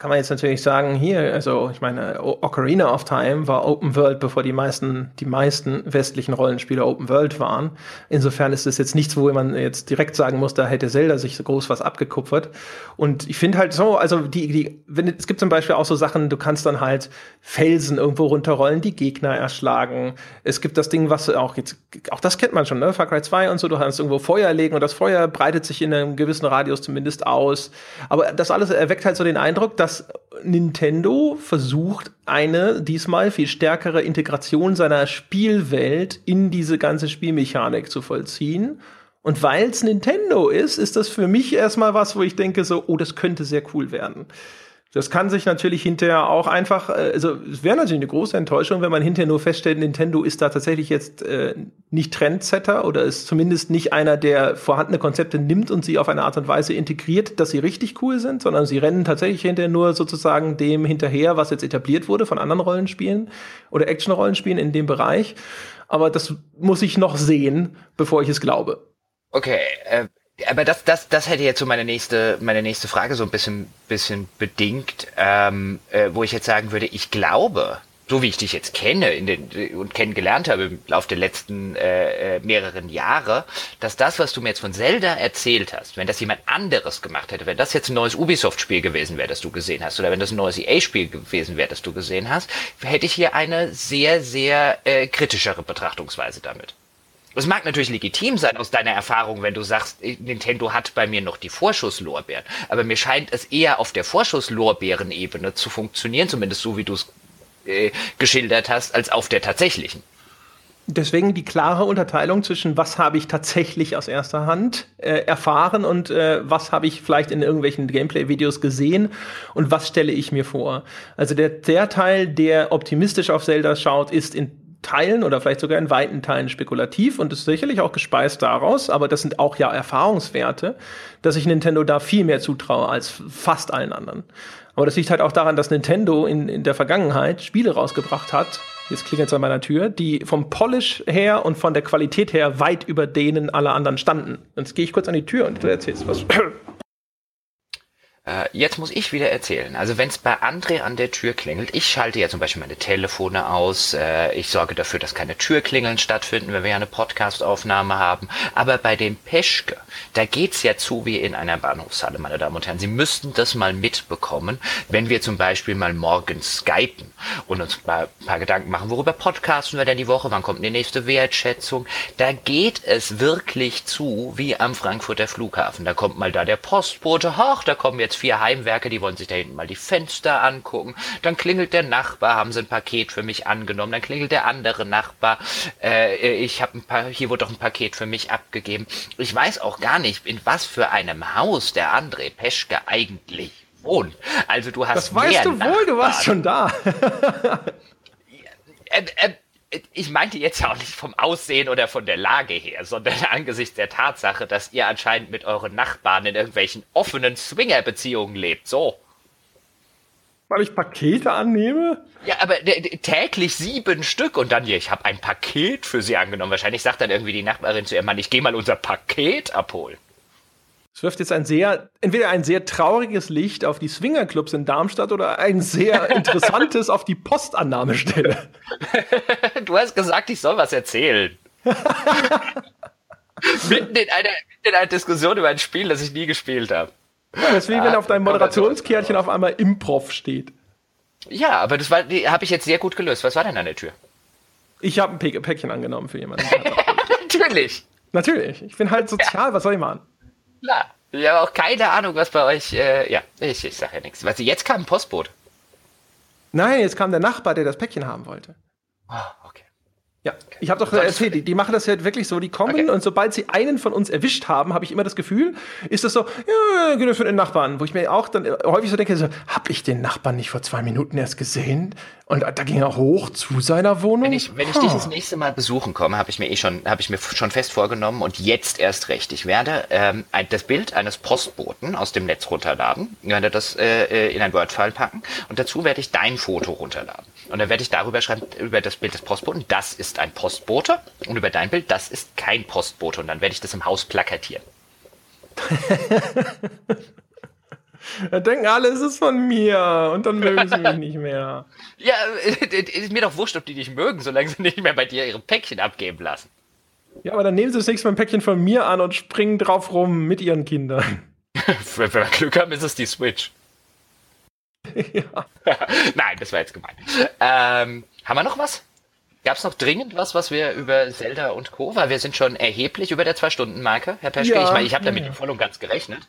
kann man jetzt natürlich sagen, hier, also ich meine, Ocarina of Time war Open World, bevor die meisten, die meisten westlichen Rollenspiele Open World waren. Insofern ist es jetzt nichts, wo man jetzt direkt sagen muss, da hätte Zelda sich so groß was abgekupfert. Und ich finde halt so, also die, die, wenn, es gibt zum Beispiel auch so Sachen, du kannst dann halt Felsen irgendwo runterrollen, die Gegner erschlagen. Es gibt das Ding, was auch jetzt, auch das kennt man schon, ne? Far Cry 2 und so, du kannst irgendwo Feuer legen und das Feuer breitet sich in einem gewissen Radius zumindest aus. Aber das alles erweckt halt so den Eindruck, dass dass Nintendo versucht, eine diesmal viel stärkere Integration seiner Spielwelt in diese ganze Spielmechanik zu vollziehen. Und weil es Nintendo ist, ist das für mich erstmal was, wo ich denke so, oh, das könnte sehr cool werden. Das kann sich natürlich hinterher auch einfach, äh, also es wäre natürlich eine große Enttäuschung, wenn man hinterher nur feststellt, Nintendo ist da tatsächlich jetzt äh, nicht Trendsetter oder ist zumindest nicht einer, der vorhandene Konzepte nimmt und sie auf eine Art und Weise integriert, dass sie richtig cool sind, sondern sie rennen tatsächlich hinterher nur sozusagen dem hinterher, was jetzt etabliert wurde von anderen Rollenspielen oder Action-Rollenspielen in dem Bereich. Aber das muss ich noch sehen, bevor ich es glaube.
Okay, äh, aber das, das, das hätte jetzt so meine nächste, meine nächste Frage so ein bisschen, bisschen bedingt, ähm, äh, wo ich jetzt sagen würde, ich glaube, so wie ich dich jetzt kenne in den, und kennengelernt habe im Laufe der letzten äh, äh, mehreren Jahre, dass das, was du mir jetzt von Zelda erzählt hast, wenn das jemand anderes gemacht hätte, wenn das jetzt ein neues Ubisoft-Spiel gewesen wäre, das du gesehen hast, oder wenn das ein neues EA-Spiel gewesen wäre, das du gesehen hast, hätte ich hier eine sehr, sehr äh, kritischere Betrachtungsweise damit. Es mag natürlich legitim sein aus deiner Erfahrung, wenn du sagst, Nintendo hat bei mir noch die Vorschusslorbeeren. Aber mir scheint es eher auf der Vorschusslorbeeren-Ebene zu funktionieren, zumindest so wie du es äh, geschildert hast, als auf der tatsächlichen.
Deswegen die klare Unterteilung zwischen was habe ich tatsächlich aus erster Hand äh, erfahren und äh, was habe ich vielleicht in irgendwelchen Gameplay-Videos gesehen und was stelle ich mir vor. Also der, der Teil, der optimistisch auf Zelda schaut, ist in Teilen oder vielleicht sogar in weiten Teilen spekulativ und ist sicherlich auch gespeist daraus, aber das sind auch ja Erfahrungswerte, dass ich Nintendo da viel mehr zutraue als fast allen anderen. Aber das liegt halt auch daran, dass Nintendo in, in der Vergangenheit Spiele rausgebracht hat, jetzt klingelt es an meiner Tür, die vom Polish her und von der Qualität her weit über denen aller anderen standen. Jetzt gehe ich kurz an die Tür und du erzählst was.
Äh, jetzt muss ich wieder erzählen. Also wenn es bei André an der Tür klingelt, ich schalte ja zum Beispiel meine Telefone aus, äh, ich sorge dafür, dass keine Türklingeln stattfinden, wenn wir ja eine Podcastaufnahme haben. Aber bei dem Peschke, da geht's ja zu wie in einer Bahnhofshalle, meine Damen und Herren. Sie müssten das mal mitbekommen, wenn wir zum Beispiel mal morgens skypen und uns ein paar Gedanken machen, worüber podcasten wir denn die Woche, wann kommt die nächste Wertschätzung. Da geht es wirklich zu wie am Frankfurter Flughafen. Da kommt mal da der Postbote, ach, da kommen jetzt vier Heimwerker, die wollen sich da hinten mal die Fenster angucken. Dann klingelt der Nachbar, haben sie ein Paket für mich angenommen. Dann klingelt der andere Nachbar, äh, ich habe ein paar, hier wurde doch ein Paket für mich abgegeben. Ich weiß auch gar nicht, in was für einem Haus der André Peschke eigentlich wohnt. Also du hast
Das weißt du Nachbarn. wohl, du warst schon da.
äh, äh, ich meinte jetzt ja auch nicht vom Aussehen oder von der Lage her, sondern *laughs* angesichts der Tatsache, dass ihr anscheinend mit euren Nachbarn in irgendwelchen offenen Swingerbeziehungen lebt. So.
Weil ich Pakete annehme?
Ja, aber täglich sieben Stück und dann hier, ich habe ein Paket für sie angenommen. Wahrscheinlich sagt dann irgendwie die Nachbarin zu ihrem Mann, ich gehe mal unser Paket abholen.
Es wirft jetzt ein sehr, entweder ein sehr trauriges Licht auf die Swingerclubs in Darmstadt oder ein sehr *laughs* interessantes auf die Postannahmestelle. *laughs*
du hast gesagt, ich soll was erzählen. *laughs* mitten, in einer, in einer Diskussion über ein Spiel, das ich nie gespielt habe.
Ja, deswegen, ah, wenn auf deinem Moderationskärtchen auf einmal Improv steht.
Ja, aber das habe ich jetzt sehr gut gelöst. Was war denn an der Tür?
Ich habe ein Päckchen angenommen für jemanden.
Natürlich.
Natürlich. Ich bin halt sozial, ja. was soll ich machen?
Klar. Ich habe auch keine Ahnung, was bei euch. Äh, ja, ich, ich sage ja nichts. Weißt du, jetzt kam ein Postboot.
Nein, jetzt kam der Nachbar, der das Päckchen haben wollte.
Oh, okay.
Ja, ich habe doch erzählt, die, die, machen das ja wirklich so, die kommen okay. und sobald sie einen von uns erwischt haben, habe ich immer das Gefühl, ist das so, ja, genau für den Nachbarn, wo ich mir auch dann häufig so denke, so, habe ich den Nachbarn nicht vor zwei Minuten erst gesehen? Und da ging er hoch zu seiner Wohnung.
Wenn ich, wenn ich dich das nächste Mal besuchen komme, habe ich mir eh schon, habe ich mir schon fest vorgenommen und jetzt erst recht. Ich werde ähm, das Bild eines Postboten aus dem Netz runterladen, werde das äh, äh in ein Word-File packen und dazu werde ich dein Foto runterladen. Und dann werde ich darüber schreiben, über das Bild des Postboten, das ist ein Postbote. Und über dein Bild, das ist kein Postbote. Und dann werde ich das im Haus plakatieren. *laughs*
Da denken alle, es ist von mir und dann mögen sie mich *laughs* nicht mehr.
Ja, ist mir doch wurscht, ob die dich mögen, solange sie nicht mehr bei dir ihre Päckchen abgeben lassen.
Ja, aber dann nehmen sie das nächste Mal ein Päckchen von mir an und springen drauf rum mit ihren Kindern. *laughs*
Wenn wir Glück haben, ist es die Switch. *laughs*
ja.
Nein, das war jetzt gemein. Ähm, haben wir noch was? Gab es noch dringend was, was wir über Zelda und Co., weil wir sind schon erheblich über der Zwei-Stunden-Marke, Herr Peschke. Ja, ich meine, ich habe damit ja. voll und ganz gerechnet.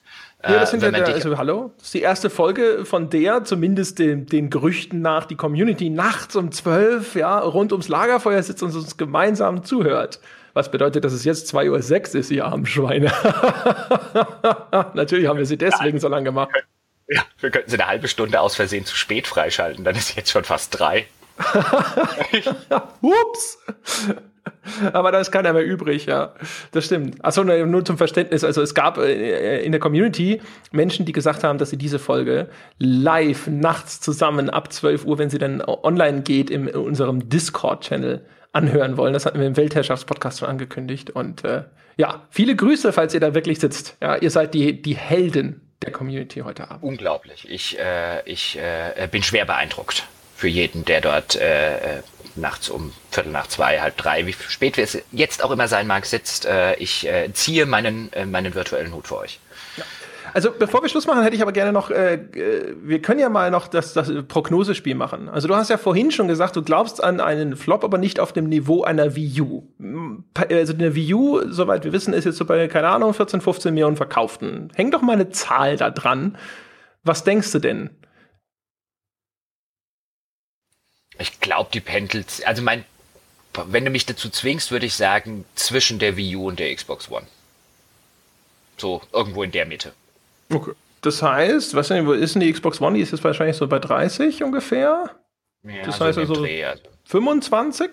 Ja, das äh, sind ja der, also, hallo, das ist die erste Folge, von der zumindest den, den Gerüchten nach die Community nachts um zwölf, ja, rund ums Lagerfeuer sitzt und uns gemeinsam zuhört. Was bedeutet, dass es jetzt 2.06 Uhr ist, ihr armen Schweine. *laughs* Natürlich haben wir sie deswegen so lange gemacht.
Ja, wir könnten sie eine halbe Stunde aus Versehen zu spät freischalten, dann ist jetzt schon fast drei. *laughs*
Ups. *laughs* Aber da ist keiner mehr übrig, ja. Das stimmt. Achso, nur zum Verständnis. Also es gab äh, in der Community Menschen, die gesagt haben, dass sie diese Folge live nachts zusammen ab 12 Uhr, wenn sie dann online geht, in unserem Discord-Channel anhören wollen. Das hatten wir im Weltherrschaftspodcast schon angekündigt. Und äh, ja, viele Grüße, falls ihr da wirklich sitzt. Ja, ihr seid die, die Helden der Community heute Abend.
Unglaublich. Ich, äh, ich äh, bin schwer beeindruckt für jeden, der dort äh, äh, nachts um Viertel nach zwei, halb drei, wie spät es jetzt auch immer sein mag, sitzt. Äh, ich äh, ziehe meinen, äh, meinen virtuellen Hut für euch.
Also bevor wir Schluss machen, hätte ich aber gerne noch, äh, wir können ja mal noch das, das Prognosespiel machen. Also du hast ja vorhin schon gesagt, du glaubst an einen Flop, aber nicht auf dem Niveau einer Wii U. Also eine Wii U, soweit wir wissen, ist jetzt so bei, keine Ahnung, 14, 15 Millionen verkauften. Häng doch mal eine Zahl da dran. Was denkst du denn?
Ich glaube, die pendelt. Also mein, wenn du mich dazu zwingst, würde ich sagen, zwischen der Wii U und der Xbox One. So, irgendwo in der Mitte.
Okay. Das heißt, was denn, wo ist denn die Xbox One? Die ist jetzt wahrscheinlich so bei 30 ungefähr. Ja, das heißt also Dreh, also 25?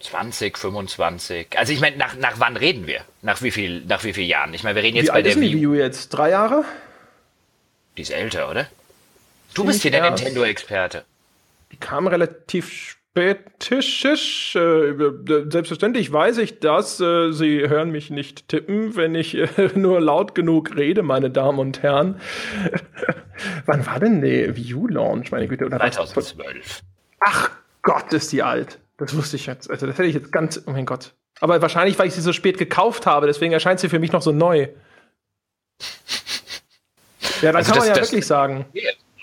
20, 25. Also ich meine, nach, nach wann reden wir? Nach wie viel, nach wie vielen Jahren? Ich meine, wir reden jetzt wie
bei der Wii U. Wii U jetzt drei Jahre?
Die ist älter, oder? Du bist hier der Nintendo-Experte.
Kam relativ spätisch. Äh, selbstverständlich weiß ich das. Äh, Sie hören mich nicht tippen, wenn ich äh, *laughs* nur laut genug rede, meine Damen und Herren. *laughs* Wann war denn der Wii U-Launch, meine Güte?
Oder 2012.
Ach Gott, ist die alt. Das wusste ich jetzt. Also das hätte ich jetzt ganz, oh mein Gott. Aber wahrscheinlich, weil ich sie so spät gekauft habe, deswegen erscheint sie für mich noch so neu. *laughs* Ja, dann also kann das, man ja wirklich sagen.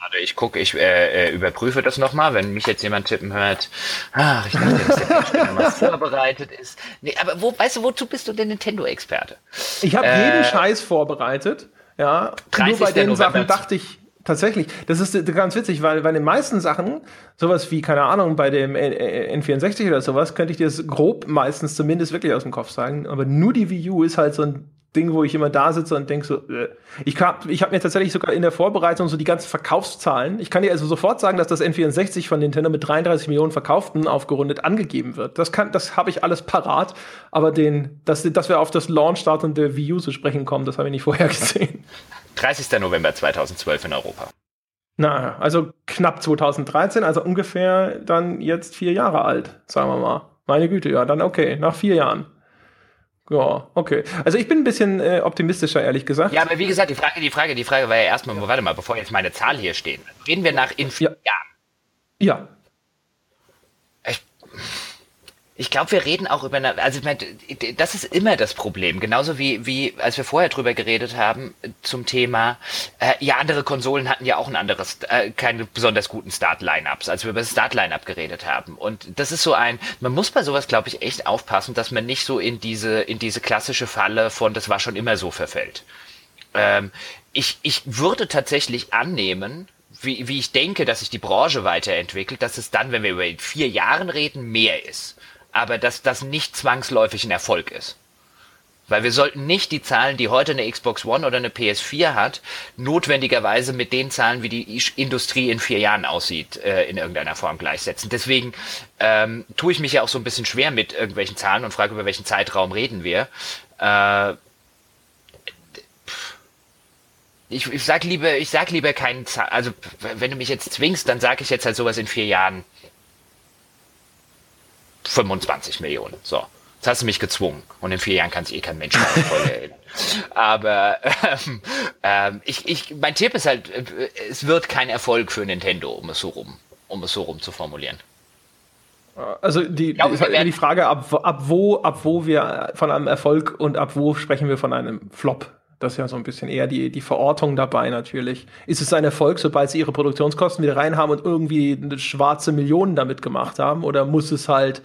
Warte, ich gucke, ich äh, äh, überprüfe das nochmal, wenn mich jetzt jemand tippen hört. Ach, ich dachte, dass der mal *laughs* vorbereitet ist. Nee, aber wo, weißt du, wozu bist du denn Nintendo-Experte?
Ich habe äh, jeden Scheiß vorbereitet. Ja, nur bei den Sachen dachte ich, tatsächlich, das ist ganz witzig, weil bei den meisten Sachen, sowas wie, keine Ahnung, bei dem N64 oder sowas, könnte ich dir das grob meistens zumindest wirklich aus dem Kopf sagen. Aber nur die Wii U ist halt so ein Ding, wo ich immer da sitze und denke so, äh. ich habe ich hab mir tatsächlich sogar in der Vorbereitung so die ganzen Verkaufszahlen. Ich kann dir also sofort sagen, dass das N64 von Nintendo mit 33 Millionen Verkauften aufgerundet angegeben wird. Das kann, das habe ich alles parat, aber den, dass, dass wir auf das Launch-Datum der Wii U zu sprechen kommen, das habe ich nicht vorher *laughs* gesehen.
30. November 2012 in Europa.
Na, also knapp 2013, also ungefähr dann jetzt vier Jahre alt, sagen wir mal. Meine Güte, ja, dann okay, nach vier Jahren. Ja, okay. Also ich bin ein bisschen äh, optimistischer, ehrlich gesagt.
Ja, aber wie gesagt, die Frage, die Frage, die Frage war ja erstmal, ja. warte mal, bevor jetzt meine Zahl hier steht. Reden wir nach in vier
ja.
Jahren.
Ja.
Ich glaube, wir reden auch über eine, also das ist immer das Problem. Genauso wie, wie als wir vorher drüber geredet haben zum Thema, äh, ja, andere Konsolen hatten ja auch ein anderes, äh, keine besonders guten Start-Line-Ups, als wir über das Start-Line-Up geredet haben. Und das ist so ein, man muss bei sowas, glaube ich, echt aufpassen, dass man nicht so in diese, in diese klassische Falle von, das war schon immer so verfällt. Ähm, ich, ich würde tatsächlich annehmen, wie, wie ich denke, dass sich die Branche weiterentwickelt, dass es dann, wenn wir über vier Jahren reden, mehr ist aber dass das nicht zwangsläufig ein Erfolg ist. Weil wir sollten nicht die Zahlen, die heute eine Xbox One oder eine PS4 hat, notwendigerweise mit den Zahlen, wie die Industrie in vier Jahren aussieht, äh, in irgendeiner Form gleichsetzen. Deswegen ähm, tue ich mich ja auch so ein bisschen schwer mit irgendwelchen Zahlen und frage, über welchen Zeitraum reden wir. Äh, ich, ich sag lieber, ich sag lieber keinen Zahl. Also wenn du mich jetzt zwingst, dann sage ich jetzt halt sowas in vier Jahren 25 Millionen. So. Jetzt hast du mich gezwungen. Und in vier Jahren kann sich eh kein Mensch mehr erinnern. *laughs* Aber ähm, ähm, ich, ich, mein Tipp ist halt, äh, es wird kein Erfolg für Nintendo, um es so rum, um es so rum zu formulieren.
Also die, glaube, ist halt immer die Frage, ab, ab, wo, ab wo wir von einem Erfolg und ab wo sprechen wir von einem Flop. Das ist ja so ein bisschen eher die, die Verortung dabei natürlich. Ist es ein Erfolg, sobald sie ihre Produktionskosten wieder rein haben und irgendwie eine schwarze Millionen damit gemacht haben? Oder muss es halt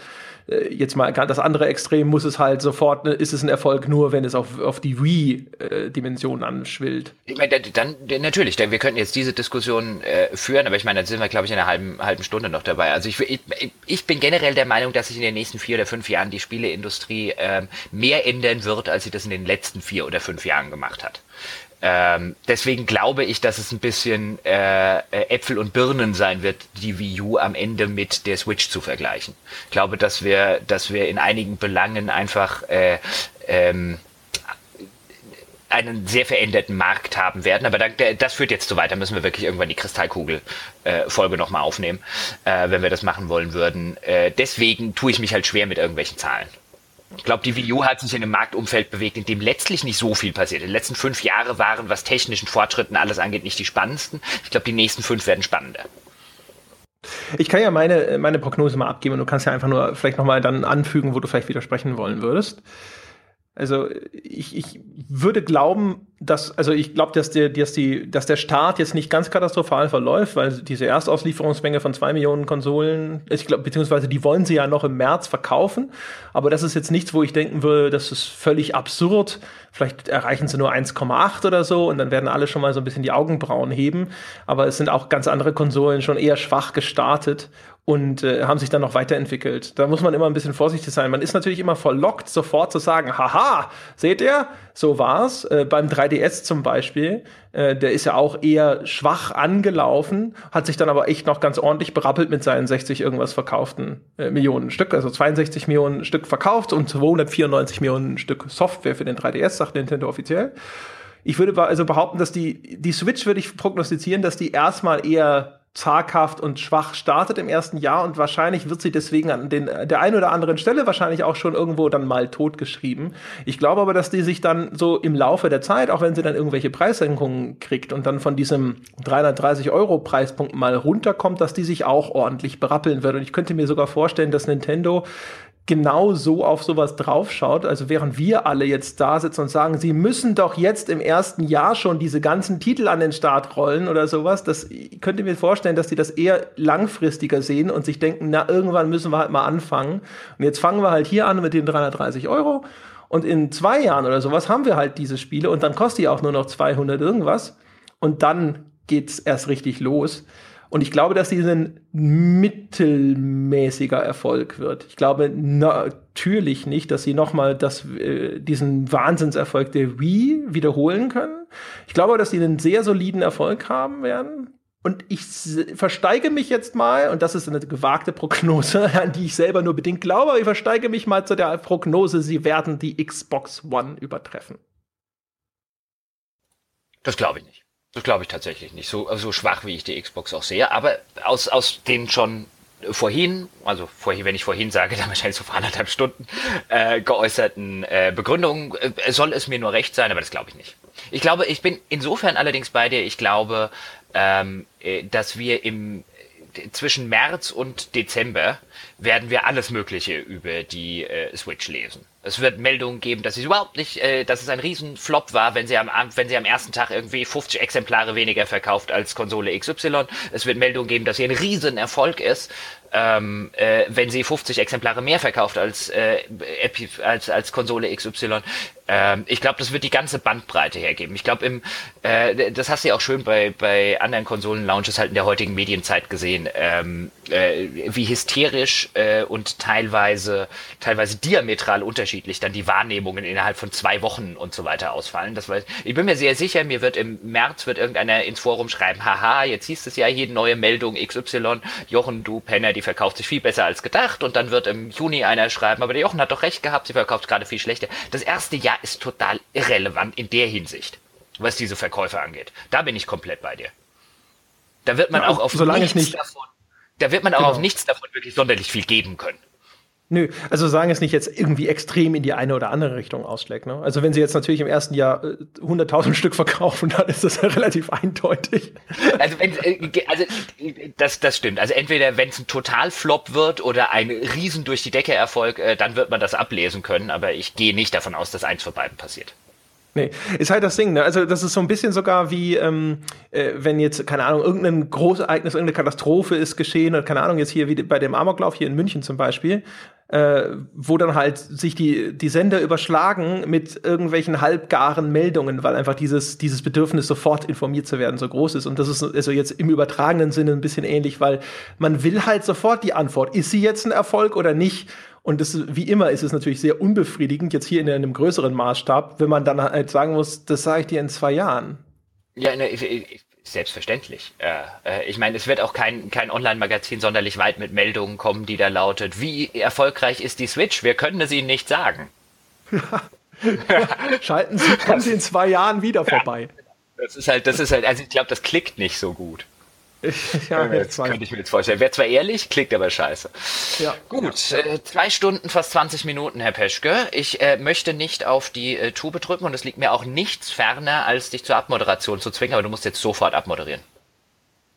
äh, jetzt mal das andere Extrem muss es halt sofort, ne, ist es ein Erfolg nur, wenn es auf, auf die Wii-Dimension anschwillt.
Ich meine, dann, natürlich, denn wir könnten jetzt diese Diskussion äh, führen, aber ich meine, dann sind wir, glaube ich, in einer halben, halben Stunde noch dabei. Also ich, ich, ich bin generell der Meinung, dass sich in den nächsten vier oder fünf Jahren die Spieleindustrie ähm, mehr ändern wird, als sie das in den letzten vier oder fünf Jahren gemacht hat. Ähm, deswegen glaube ich, dass es ein bisschen äh, äh, Äpfel und Birnen sein wird, die Wii U am Ende mit der Switch zu vergleichen. Ich glaube, dass wir, dass wir in einigen Belangen einfach äh, ähm, einen sehr veränderten Markt haben werden. Aber das führt jetzt zu weit. Da müssen wir wirklich irgendwann die Kristallkugel-Folge äh, nochmal aufnehmen, äh, wenn wir das machen wollen würden. Äh, deswegen tue ich mich halt schwer mit irgendwelchen Zahlen. Ich glaube, die Wii U hat sich in einem Marktumfeld bewegt, in dem letztlich nicht so viel passiert. Die letzten fünf Jahre waren, was technischen Fortschritten alles angeht, nicht die spannendsten. Ich glaube, die nächsten fünf werden spannender.
Ich kann ja meine, meine Prognose mal abgeben und du kannst ja einfach nur vielleicht nochmal dann anfügen, wo du vielleicht widersprechen wollen würdest. Also ich, ich würde glauben, dass, also ich glaube, dass der, dass, die, dass der Start jetzt nicht ganz katastrophal verläuft, weil diese Erstauslieferungsmenge von zwei Millionen Konsolen, ich glaube, beziehungsweise die wollen sie ja noch im März verkaufen, aber das ist jetzt nichts, wo ich denken würde, das ist völlig absurd. Vielleicht erreichen sie nur 1,8 oder so und dann werden alle schon mal so ein bisschen die Augenbrauen heben. Aber es sind auch ganz andere Konsolen schon eher schwach gestartet und äh, haben sich dann noch weiterentwickelt. Da muss man immer ein bisschen vorsichtig sein. Man ist natürlich immer verlockt, sofort zu sagen, haha, seht ihr, so war's. Äh, beim 3DS zum Beispiel, äh, der ist ja auch eher schwach angelaufen, hat sich dann aber echt noch ganz ordentlich berappelt mit seinen 60 irgendwas verkauften äh, Millionen Stück, also 62 Millionen Stück verkauft und 294 Millionen Stück Software für den 3DS, sagt Nintendo offiziell. Ich würde also behaupten, dass die, die Switch würde ich prognostizieren, dass die erstmal eher zaghaft und schwach startet im ersten Jahr und wahrscheinlich wird sie deswegen an den, der einen oder anderen Stelle wahrscheinlich auch schon irgendwo dann mal totgeschrieben. Ich glaube aber, dass die sich dann so im Laufe der Zeit, auch wenn sie dann irgendwelche Preissenkungen kriegt und dann von diesem 330 Euro Preispunkt mal runterkommt, dass die sich auch ordentlich berappeln wird. Und ich könnte mir sogar vorstellen, dass Nintendo genau so auf sowas draufschaut. Also während wir alle jetzt da sitzen und sagen, sie müssen doch jetzt im ersten Jahr schon diese ganzen Titel an den Start rollen oder sowas, das ich könnte mir vorstellen, dass die das eher langfristiger sehen und sich denken, na, irgendwann müssen wir halt mal anfangen. Und jetzt fangen wir halt hier an mit den 330 Euro. Und in zwei Jahren oder sowas haben wir halt diese Spiele und dann kostet die auch nur noch 200 irgendwas. Und dann geht's erst richtig los. Und ich glaube, dass dies ein mittelmäßiger Erfolg wird. Ich glaube natürlich nicht, dass sie nochmal äh, diesen Wahnsinnserfolg der Wii wiederholen können. Ich glaube, dass sie einen sehr soliden Erfolg haben werden. Und ich versteige mich jetzt mal, und das ist eine gewagte Prognose, *laughs* an die ich selber nur bedingt glaube, aber ich versteige mich mal zu der Prognose, sie werden die Xbox One übertreffen.
Das glaube ich nicht. Das glaube ich tatsächlich nicht. So, so schwach, wie ich die Xbox auch sehe. Aber aus, aus den schon vorhin, also vorhin, wenn ich vorhin sage, *laughs* dann wahrscheinlich so vor anderthalb Stunden äh, geäußerten äh, Begründungen, äh, soll es mir nur recht sein, aber das glaube ich nicht. Ich glaube, ich bin insofern allerdings bei dir, ich glaube, ähm, äh, dass wir im zwischen März und Dezember werden wir alles Mögliche über die äh, Switch lesen. Es wird Meldungen geben, dass es überhaupt nicht, äh, dass es ein Riesenflop war, wenn sie am wenn sie am ersten Tag irgendwie 50 Exemplare weniger verkauft als Konsole XY. Es wird Meldungen geben, dass sie ein Riesenerfolg ist, ähm, äh, wenn sie 50 Exemplare mehr verkauft als äh, als als Konsole XY. Ähm, ich glaube, das wird die ganze Bandbreite hergeben. Ich glaube, im äh, das hast du ja auch schön bei bei anderen Konsolen-Launches halt in der heutigen Medienzeit gesehen, ähm, äh, wie hysterisch äh, und teilweise teilweise diametral unterschiedlich dann die Wahrnehmungen innerhalb von zwei Wochen und so weiter ausfallen. Das weiß, ich bin mir sehr sicher, mir wird im März wird irgendeiner ins Forum schreiben, haha, jetzt hieß es ja hier neue Meldung XY, Jochen, du Penner, die verkauft sich viel besser als gedacht und dann wird im Juni einer schreiben, aber der Jochen hat doch recht gehabt, sie verkauft gerade viel schlechter. Das erste Jahr ist total irrelevant in der Hinsicht, was diese Verkäufe angeht. Da bin ich komplett bei dir. Da wird man ja, auch auf nichts nicht davon, da wird man auch genau. auf nichts davon wirklich sonderlich viel geben können.
Nö, also sagen es nicht jetzt irgendwie extrem in die eine oder andere Richtung ausschlägt. Ne? Also wenn sie jetzt natürlich im ersten Jahr äh, 100.000 Stück verkaufen, dann ist das ja relativ eindeutig.
Also, wenn, äh, also das, das stimmt. Also entweder wenn es ein Totalflop wird oder ein riesen durch die Decke Erfolg, äh, dann wird man das ablesen können. Aber ich gehe nicht davon aus, dass eins von beiden passiert.
Nee, ist halt das Ding, ne? Also, das ist so ein bisschen sogar wie, ähm, äh, wenn jetzt, keine Ahnung, irgendein Großereignis, irgendeine Katastrophe ist geschehen, oder keine Ahnung, jetzt hier wie bei dem Amoklauf hier in München zum Beispiel, äh, wo dann halt sich die, die Sender überschlagen mit irgendwelchen halbgaren Meldungen, weil einfach dieses, dieses Bedürfnis, sofort informiert zu werden, so groß ist. Und das ist also jetzt im übertragenen Sinne ein bisschen ähnlich, weil man will halt sofort die Antwort. Ist sie jetzt ein Erfolg oder nicht? Und das, wie immer ist es natürlich sehr unbefriedigend, jetzt hier in einem größeren Maßstab, wenn man dann halt sagen muss, das sage ich dir in zwei Jahren.
Ja, ne, selbstverständlich. Äh, äh, ich meine, es wird auch kein, kein Online-Magazin sonderlich weit mit Meldungen kommen, die da lautet, wie erfolgreich ist die Switch? Wir können es Ihnen nicht sagen. *laughs*
Schalten Sie, kommen Sie in zwei Jahren wieder vorbei.
Das ist halt, das ist halt, also ich glaube, das klickt nicht so gut. *laughs* ja, jetzt könnte ich mir jetzt vorstellen. Wäre zwar ehrlich, klickt aber scheiße. Ja. Gut, äh, zwei Stunden, fast 20 Minuten, Herr Peschke. Ich äh, möchte nicht auf die äh, Tube drücken und es liegt mir auch nichts ferner, als dich zur Abmoderation zu zwingen, aber du musst jetzt sofort abmoderieren.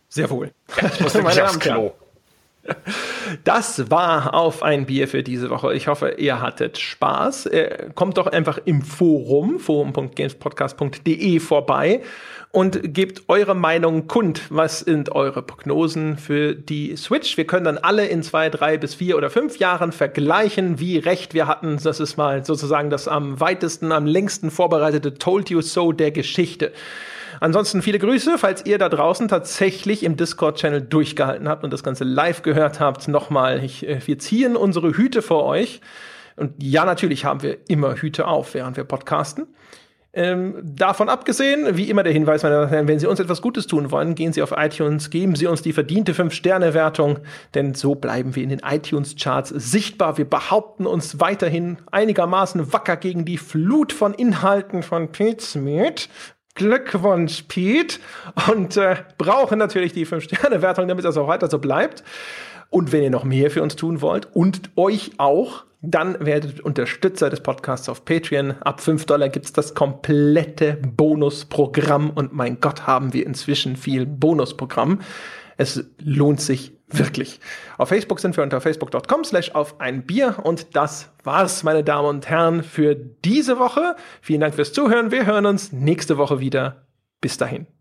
Sehr wohl. Ja, ich muss nämlich aufs Klo. Das war auf ein Bier für diese Woche. Ich hoffe, ihr hattet Spaß. Äh, kommt doch einfach im Forum, forum.gamespodcast.de vorbei und gebt eure Meinung kund. Was sind eure Prognosen für die Switch? Wir können dann alle in zwei, drei bis vier oder fünf Jahren vergleichen, wie recht wir hatten. Das ist mal sozusagen das am weitesten, am längsten vorbereitete Told You So der Geschichte. Ansonsten viele Grüße, falls ihr da draußen tatsächlich im Discord-Channel durchgehalten habt und das Ganze live gehört habt. Nochmal, ich, äh, wir ziehen unsere Hüte vor euch. Und ja, natürlich haben wir immer Hüte auf, während wir podcasten. Ähm, davon abgesehen, wie immer der Hinweis, meine Damen und Herren, wenn Sie uns etwas Gutes tun wollen, gehen Sie auf iTunes, geben Sie uns die verdiente 5-Sterne-Wertung, denn so bleiben wir in den iTunes-Charts sichtbar. Wir behaupten uns weiterhin einigermaßen wacker gegen die Flut von Inhalten von Pete Smith. Glückwunsch, Pete. Und äh, brauchen natürlich die 5-Sterne-Wertung, damit das auch weiter so bleibt. Und wenn ihr noch mehr für uns tun wollt und euch auch dann werdet Unterstützer des Podcasts auf Patreon. Ab 5 Dollar gibt es das komplette Bonusprogramm und mein Gott, haben wir inzwischen viel Bonusprogramm. Es lohnt sich wirklich. Auf Facebook sind wir unter facebook.com slash auf ein Bier und das war's, meine Damen und Herren, für diese Woche. Vielen Dank fürs Zuhören. Wir hören uns nächste Woche wieder. Bis dahin.